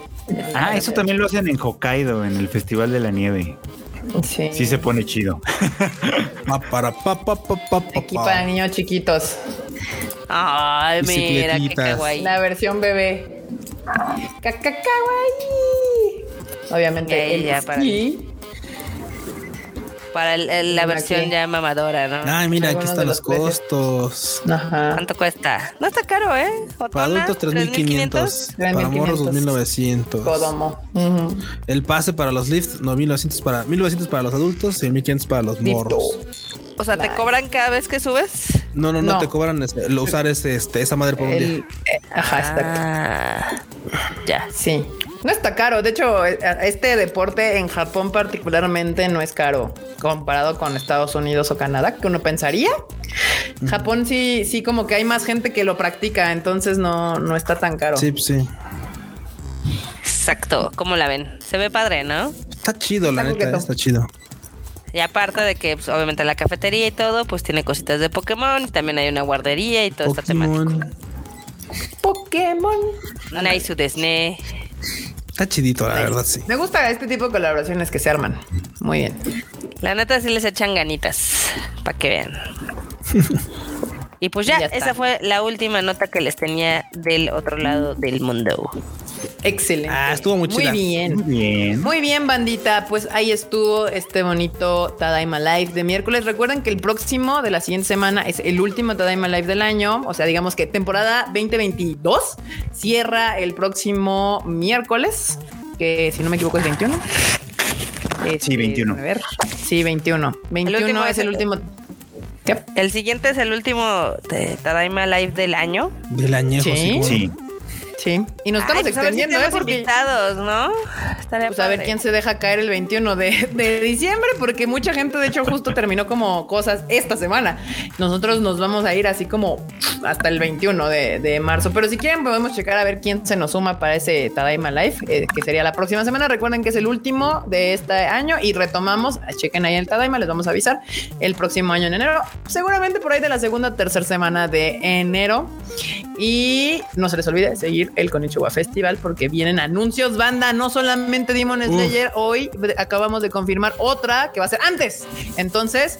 Ah, eso también lo hacen en Hokkaido, en el Festival de la Nieve. Sí. Sí se pone chido. Pa, para, pa, pa, pa, pa, pa, Aquí pa. para niños chiquitos. Ay, mira, qué kawaii. La versión bebé. Kakakawaii. Obviamente ya, para- esquí. Para el- el- la Aquí. versión ya mamadora, ¿no? Ay, mira, aquí están los costos. Ajá. ¿Cuánto cuesta? No está caro, ¿eh? Para adultos 3.500. Para 3.500. morros 2.900. Kodomo. Ujú. El pase para los lifts, no, 1.900 para, 1.900 para los adultos y 1.500 para los morros. O sea, ¿te cobran cada vez que subes? No, no, no, No. te cobran este, lo usar ese, este, esa madre por un día. El, eh, ajá, está Ah, ya. Sí. No está caro. De hecho, eh, este deporte en Japón particularmente no es caro comparado con Estados Unidos o Canadá, que uno pensaría. Japón sí, sí, como que hay más gente que lo practica, entonces no, no está tan caro. Sí, pues sí. Exacto. ¿Cómo la ven? Se ve padre, ¿no? Está chido, la Está neta, está chido. Y aparte de que, pues, obviamente, la cafetería y todo, pues tiene cositas de Pokémon. y También hay una guardería y todo está temático. Pokémon. Pokémon. Naisu Desne. Está chidito, la verdad, sí. Me gusta este tipo de colaboraciones que se arman. Muy bien. La neta sí les echan ganitas. Para que vean. Y pues ya, esa fue la última nota que les tenía del otro lado del mundo. Excelente. Ah, estuvo muy chida. Muy bien. bien. Muy bien, bandita. Pues ahí estuvo este bonito Tadaima Live de miércoles. Recuerden que el próximo de la siguiente semana es el último Tadaima Live del año. O sea, digamos que temporada 2022 cierra el próximo miércoles, que si no me equivoco es 21. Este, 21. A ver. Sí, 21. 21 último es el el- último. ¿Qué? El siguiente es el último de Tadaima Live del año. Del añejo, Sí. sí. Sí. Y nos estamos Ay, pues ver si extendiendo, ¿eh? Porque invitados, ¿no? estaría Pues a ver quién se deja caer el 21 de, de diciembre, porque mucha gente, de hecho, justo terminó como cosas esta semana. Nosotros nos vamos a ir así como hasta el 21 de, de marzo. Pero si quieren, podemos checar a ver quién se nos suma para ese Tadaima Live, eh, que sería la próxima semana. Recuerden que es el último de este año y retomamos. Chequen ahí el Tadaima, les vamos a avisar el próximo año en enero. Seguramente por ahí de la segunda o tercera semana de enero. Y no se les olvide seguir el Konichiwa Festival porque vienen anuncios, banda, no solamente Demon Slayer, hoy acabamos de confirmar otra que va a ser antes. Entonces,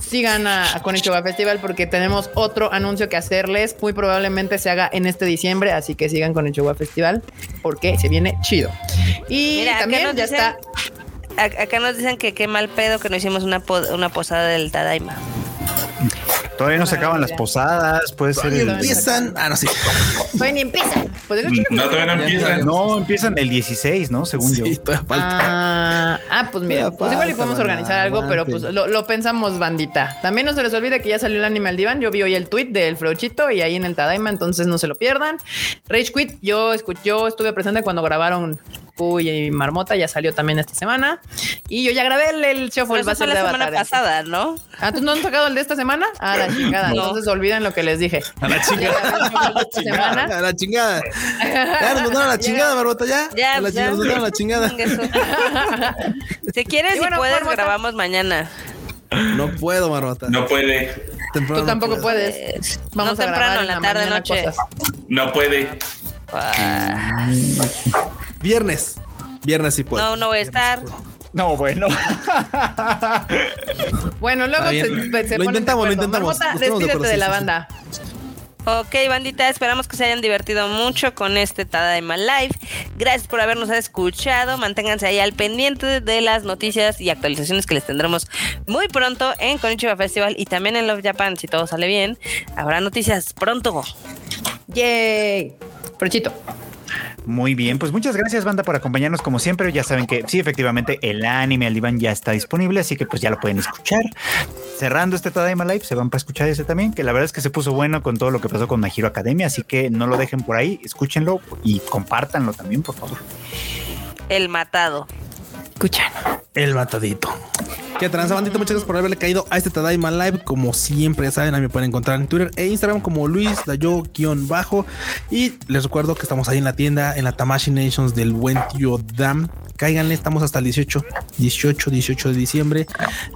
sigan a, a Konichiwa Festival porque tenemos otro anuncio que hacerles. Muy probablemente se haga en este diciembre, así que sigan con Konichiwa Festival porque se viene chido. Y Mira, también ya dicen- está. A- Acá nos dicen que qué mal pedo que no hicimos una, po- una posada del Tadaima. Todavía no se acaban las posadas, puede ser el... empiezan. Ah, no, sí. Todavía ni empieza. Pues, No, todavía no empiezan. No, empiezan el 16, ¿no? Según Sí, yo. todavía falta. Ah, ah, pues mira, pues igual podemos organizar algo, pero pues lo, lo pensamos, bandita. También no se les olvide que ya salió el anime al diván. Yo vi hoy el tweet del Freuchito y ahí en el Tadaima, entonces no se lo pierdan. Rage Quit, yo, escu- yo estuve presente cuando grabaron Y Marmota, ya salió también esta semana. Y yo ya grabé el, el Pero va a eso fue ser de la semana Avatar. pasada, ¿no? Ah, ¿tú no han sacado el de esta semana? Ah, la chingada. No. Entonces olviden lo que les dije. A la chingada. Ya el. A la chingada. Ya nos mandaron a la chingada, Barbota, ya. Ya, a la ya. nos mandaron a la chingada. Si quieres Y puedes, Marmota. grabamos mañana. No puedo, Barbota. No puede. Temprano Tú tampoco puedo. puedes. Vamos no a temprano, grabar en la tarde, noche. cosas. No puede. Ah, Viernes. Viernes sí puedo. no, no voy a estar. No, bueno. Bueno, luego se, se Lo ponen de intentamos, lo intentamos. Marmota, de despídete de la banda. Ok, bandita, esperamos que se hayan divertido mucho con este Tadaima Live. Gracias por habernos escuchado. Manténganse ahí al pendiente de las noticias y actualizaciones que les tendremos muy pronto en Konichiwa Festival y también en Love Japan, si todo sale bien. Habrá noticias pronto. Yay. Prochito. Muy bien, pues muchas gracias, banda, por acompañarnos como siempre. Ya saben que sí, efectivamente, el anime al diván ya está disponible, así que pues ya lo pueden escuchar. Cerrando este Tadaima Live, se van para escuchar ese también, que la verdad es que se puso bueno con todo lo que pasó con Hero Academia, así que no lo dejen por ahí, escúchenlo y compártanlo también, por favor. El matado. Escuchan. El matadito. ¿Qué tranza, bandita? Muchas gracias por haberle caído a este Tadaima Live. Como siempre, ya saben, a mí me pueden encontrar en Twitter e Instagram como Luis Dayo-bajo. Y les recuerdo que estamos ahí en la tienda, en la Tamashi Nations del buen tío Dam. Cáiganle, estamos hasta el 18, 18, 18 de diciembre.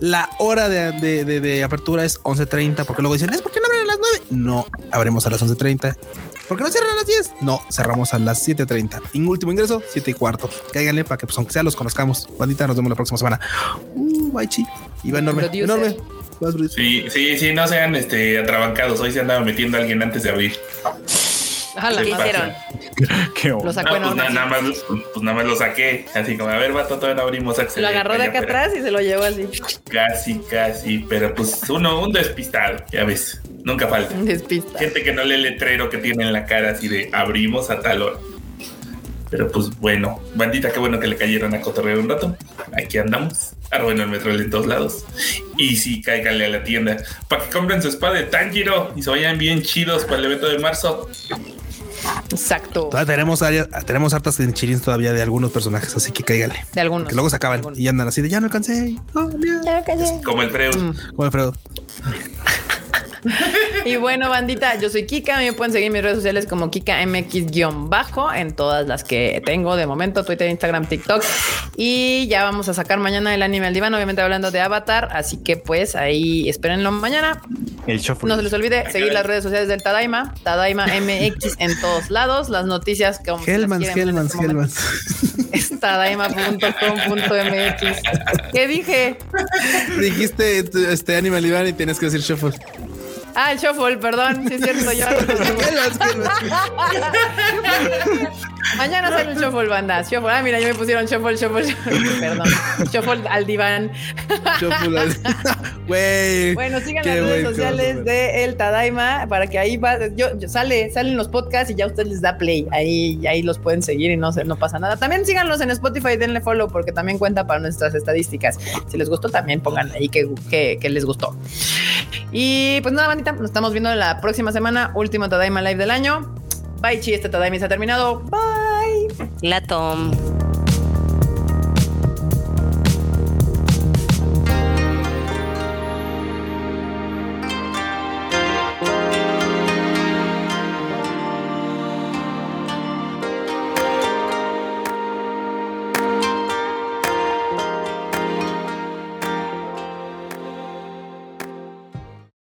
La hora de, de- de- de apertura es 11.30, porque luego dicen, ¿es por qué no abren a las 9? No, abrimos a las 11.30. ¿Por qué no cierran a las 10? No, cerramos a las 7.30. Y último ingreso, 7 y cuarto. Cáiganle para que, pues, aunque sea, los conozcamos. Bandita, nos vemos la próxima semana. Uh, bye, chi. Iba enorme, Producer. enorme. Sí, sí, sí, no sean este atrabancados. Hoy se andaba metiendo a alguien antes de abrir. La ¿Qué ¿Qué madre. hicieron? Qué Lo sacó No, pues, nada, más, pues nada más lo saqué. Así como, a ver, vato, todavía no abrimos Axel. Lo agarró de acá atrás y se lo llevó así. Casi, casi. Pero pues uno, un despistado, ya ves. Nunca falta. Despista. Gente que no lee el letrero que tiene en la cara así de abrimos a tal hora. Pero pues bueno, bandita, qué bueno que le cayeron a cotorrear un rato. Aquí andamos. Arroben el metro en todos lados. Y sí, cáiganle a la tienda. Para que compren su espada de Tanjiro y se vayan bien chidos para el evento de marzo. Exacto. Todavía tenemos, áreas- tenemos hartas enchilins todavía de algunos personajes, así que cáiganle. De algunos. Que luego se acaban Algunos. y andan así de ya no alcancé. Oh, mira. Como el Freud. Mm. Como Alfredo. Y bueno, bandita, yo soy Kika. A mí me pueden seguir en mis redes sociales como KikaMX-bajo en todas las que tengo de momento: Twitter, Instagram, TikTok. Y ya vamos a sacar mañana el anime al diván, obviamente hablando de Avatar. Así que pues ahí espérenlo mañana. El shuffle. No se les olvide seguir las redes sociales del Tadaima, Tadaima MX en todos lados. Las noticias que como Hellmans, en Hellmans, este Hellmans. es tadaima.com.mx. ¿Qué dije? Dijiste este Animal Iván y tienes que decir Shuffle. Ah, el shuffle, perdón. Sí, es cierto. Yo. Mañana sale el shuffle, banda. Shuffle. Ah, mira, ya me pusieron shuffle, shuffle, shuffle. Perdón. Shuffle al diván. Shuffle. Güey. Bueno, sigan las redes sociales de El Tadaima para que ahí va, yo, yo- sale, salen los podcasts y ya usted les da play. Ahí, ahí los pueden seguir y no, se, no pasa nada. También síganlos en Spotify, denle follow porque también cuenta para nuestras estadísticas. Si les gustó, también pongan ahí que, que, que les gustó. Y pues nada, nos estamos viendo la próxima semana. Último Tadaima Live del año. Bye, chi, este Tadaima se ha terminado. Bye. La Tom.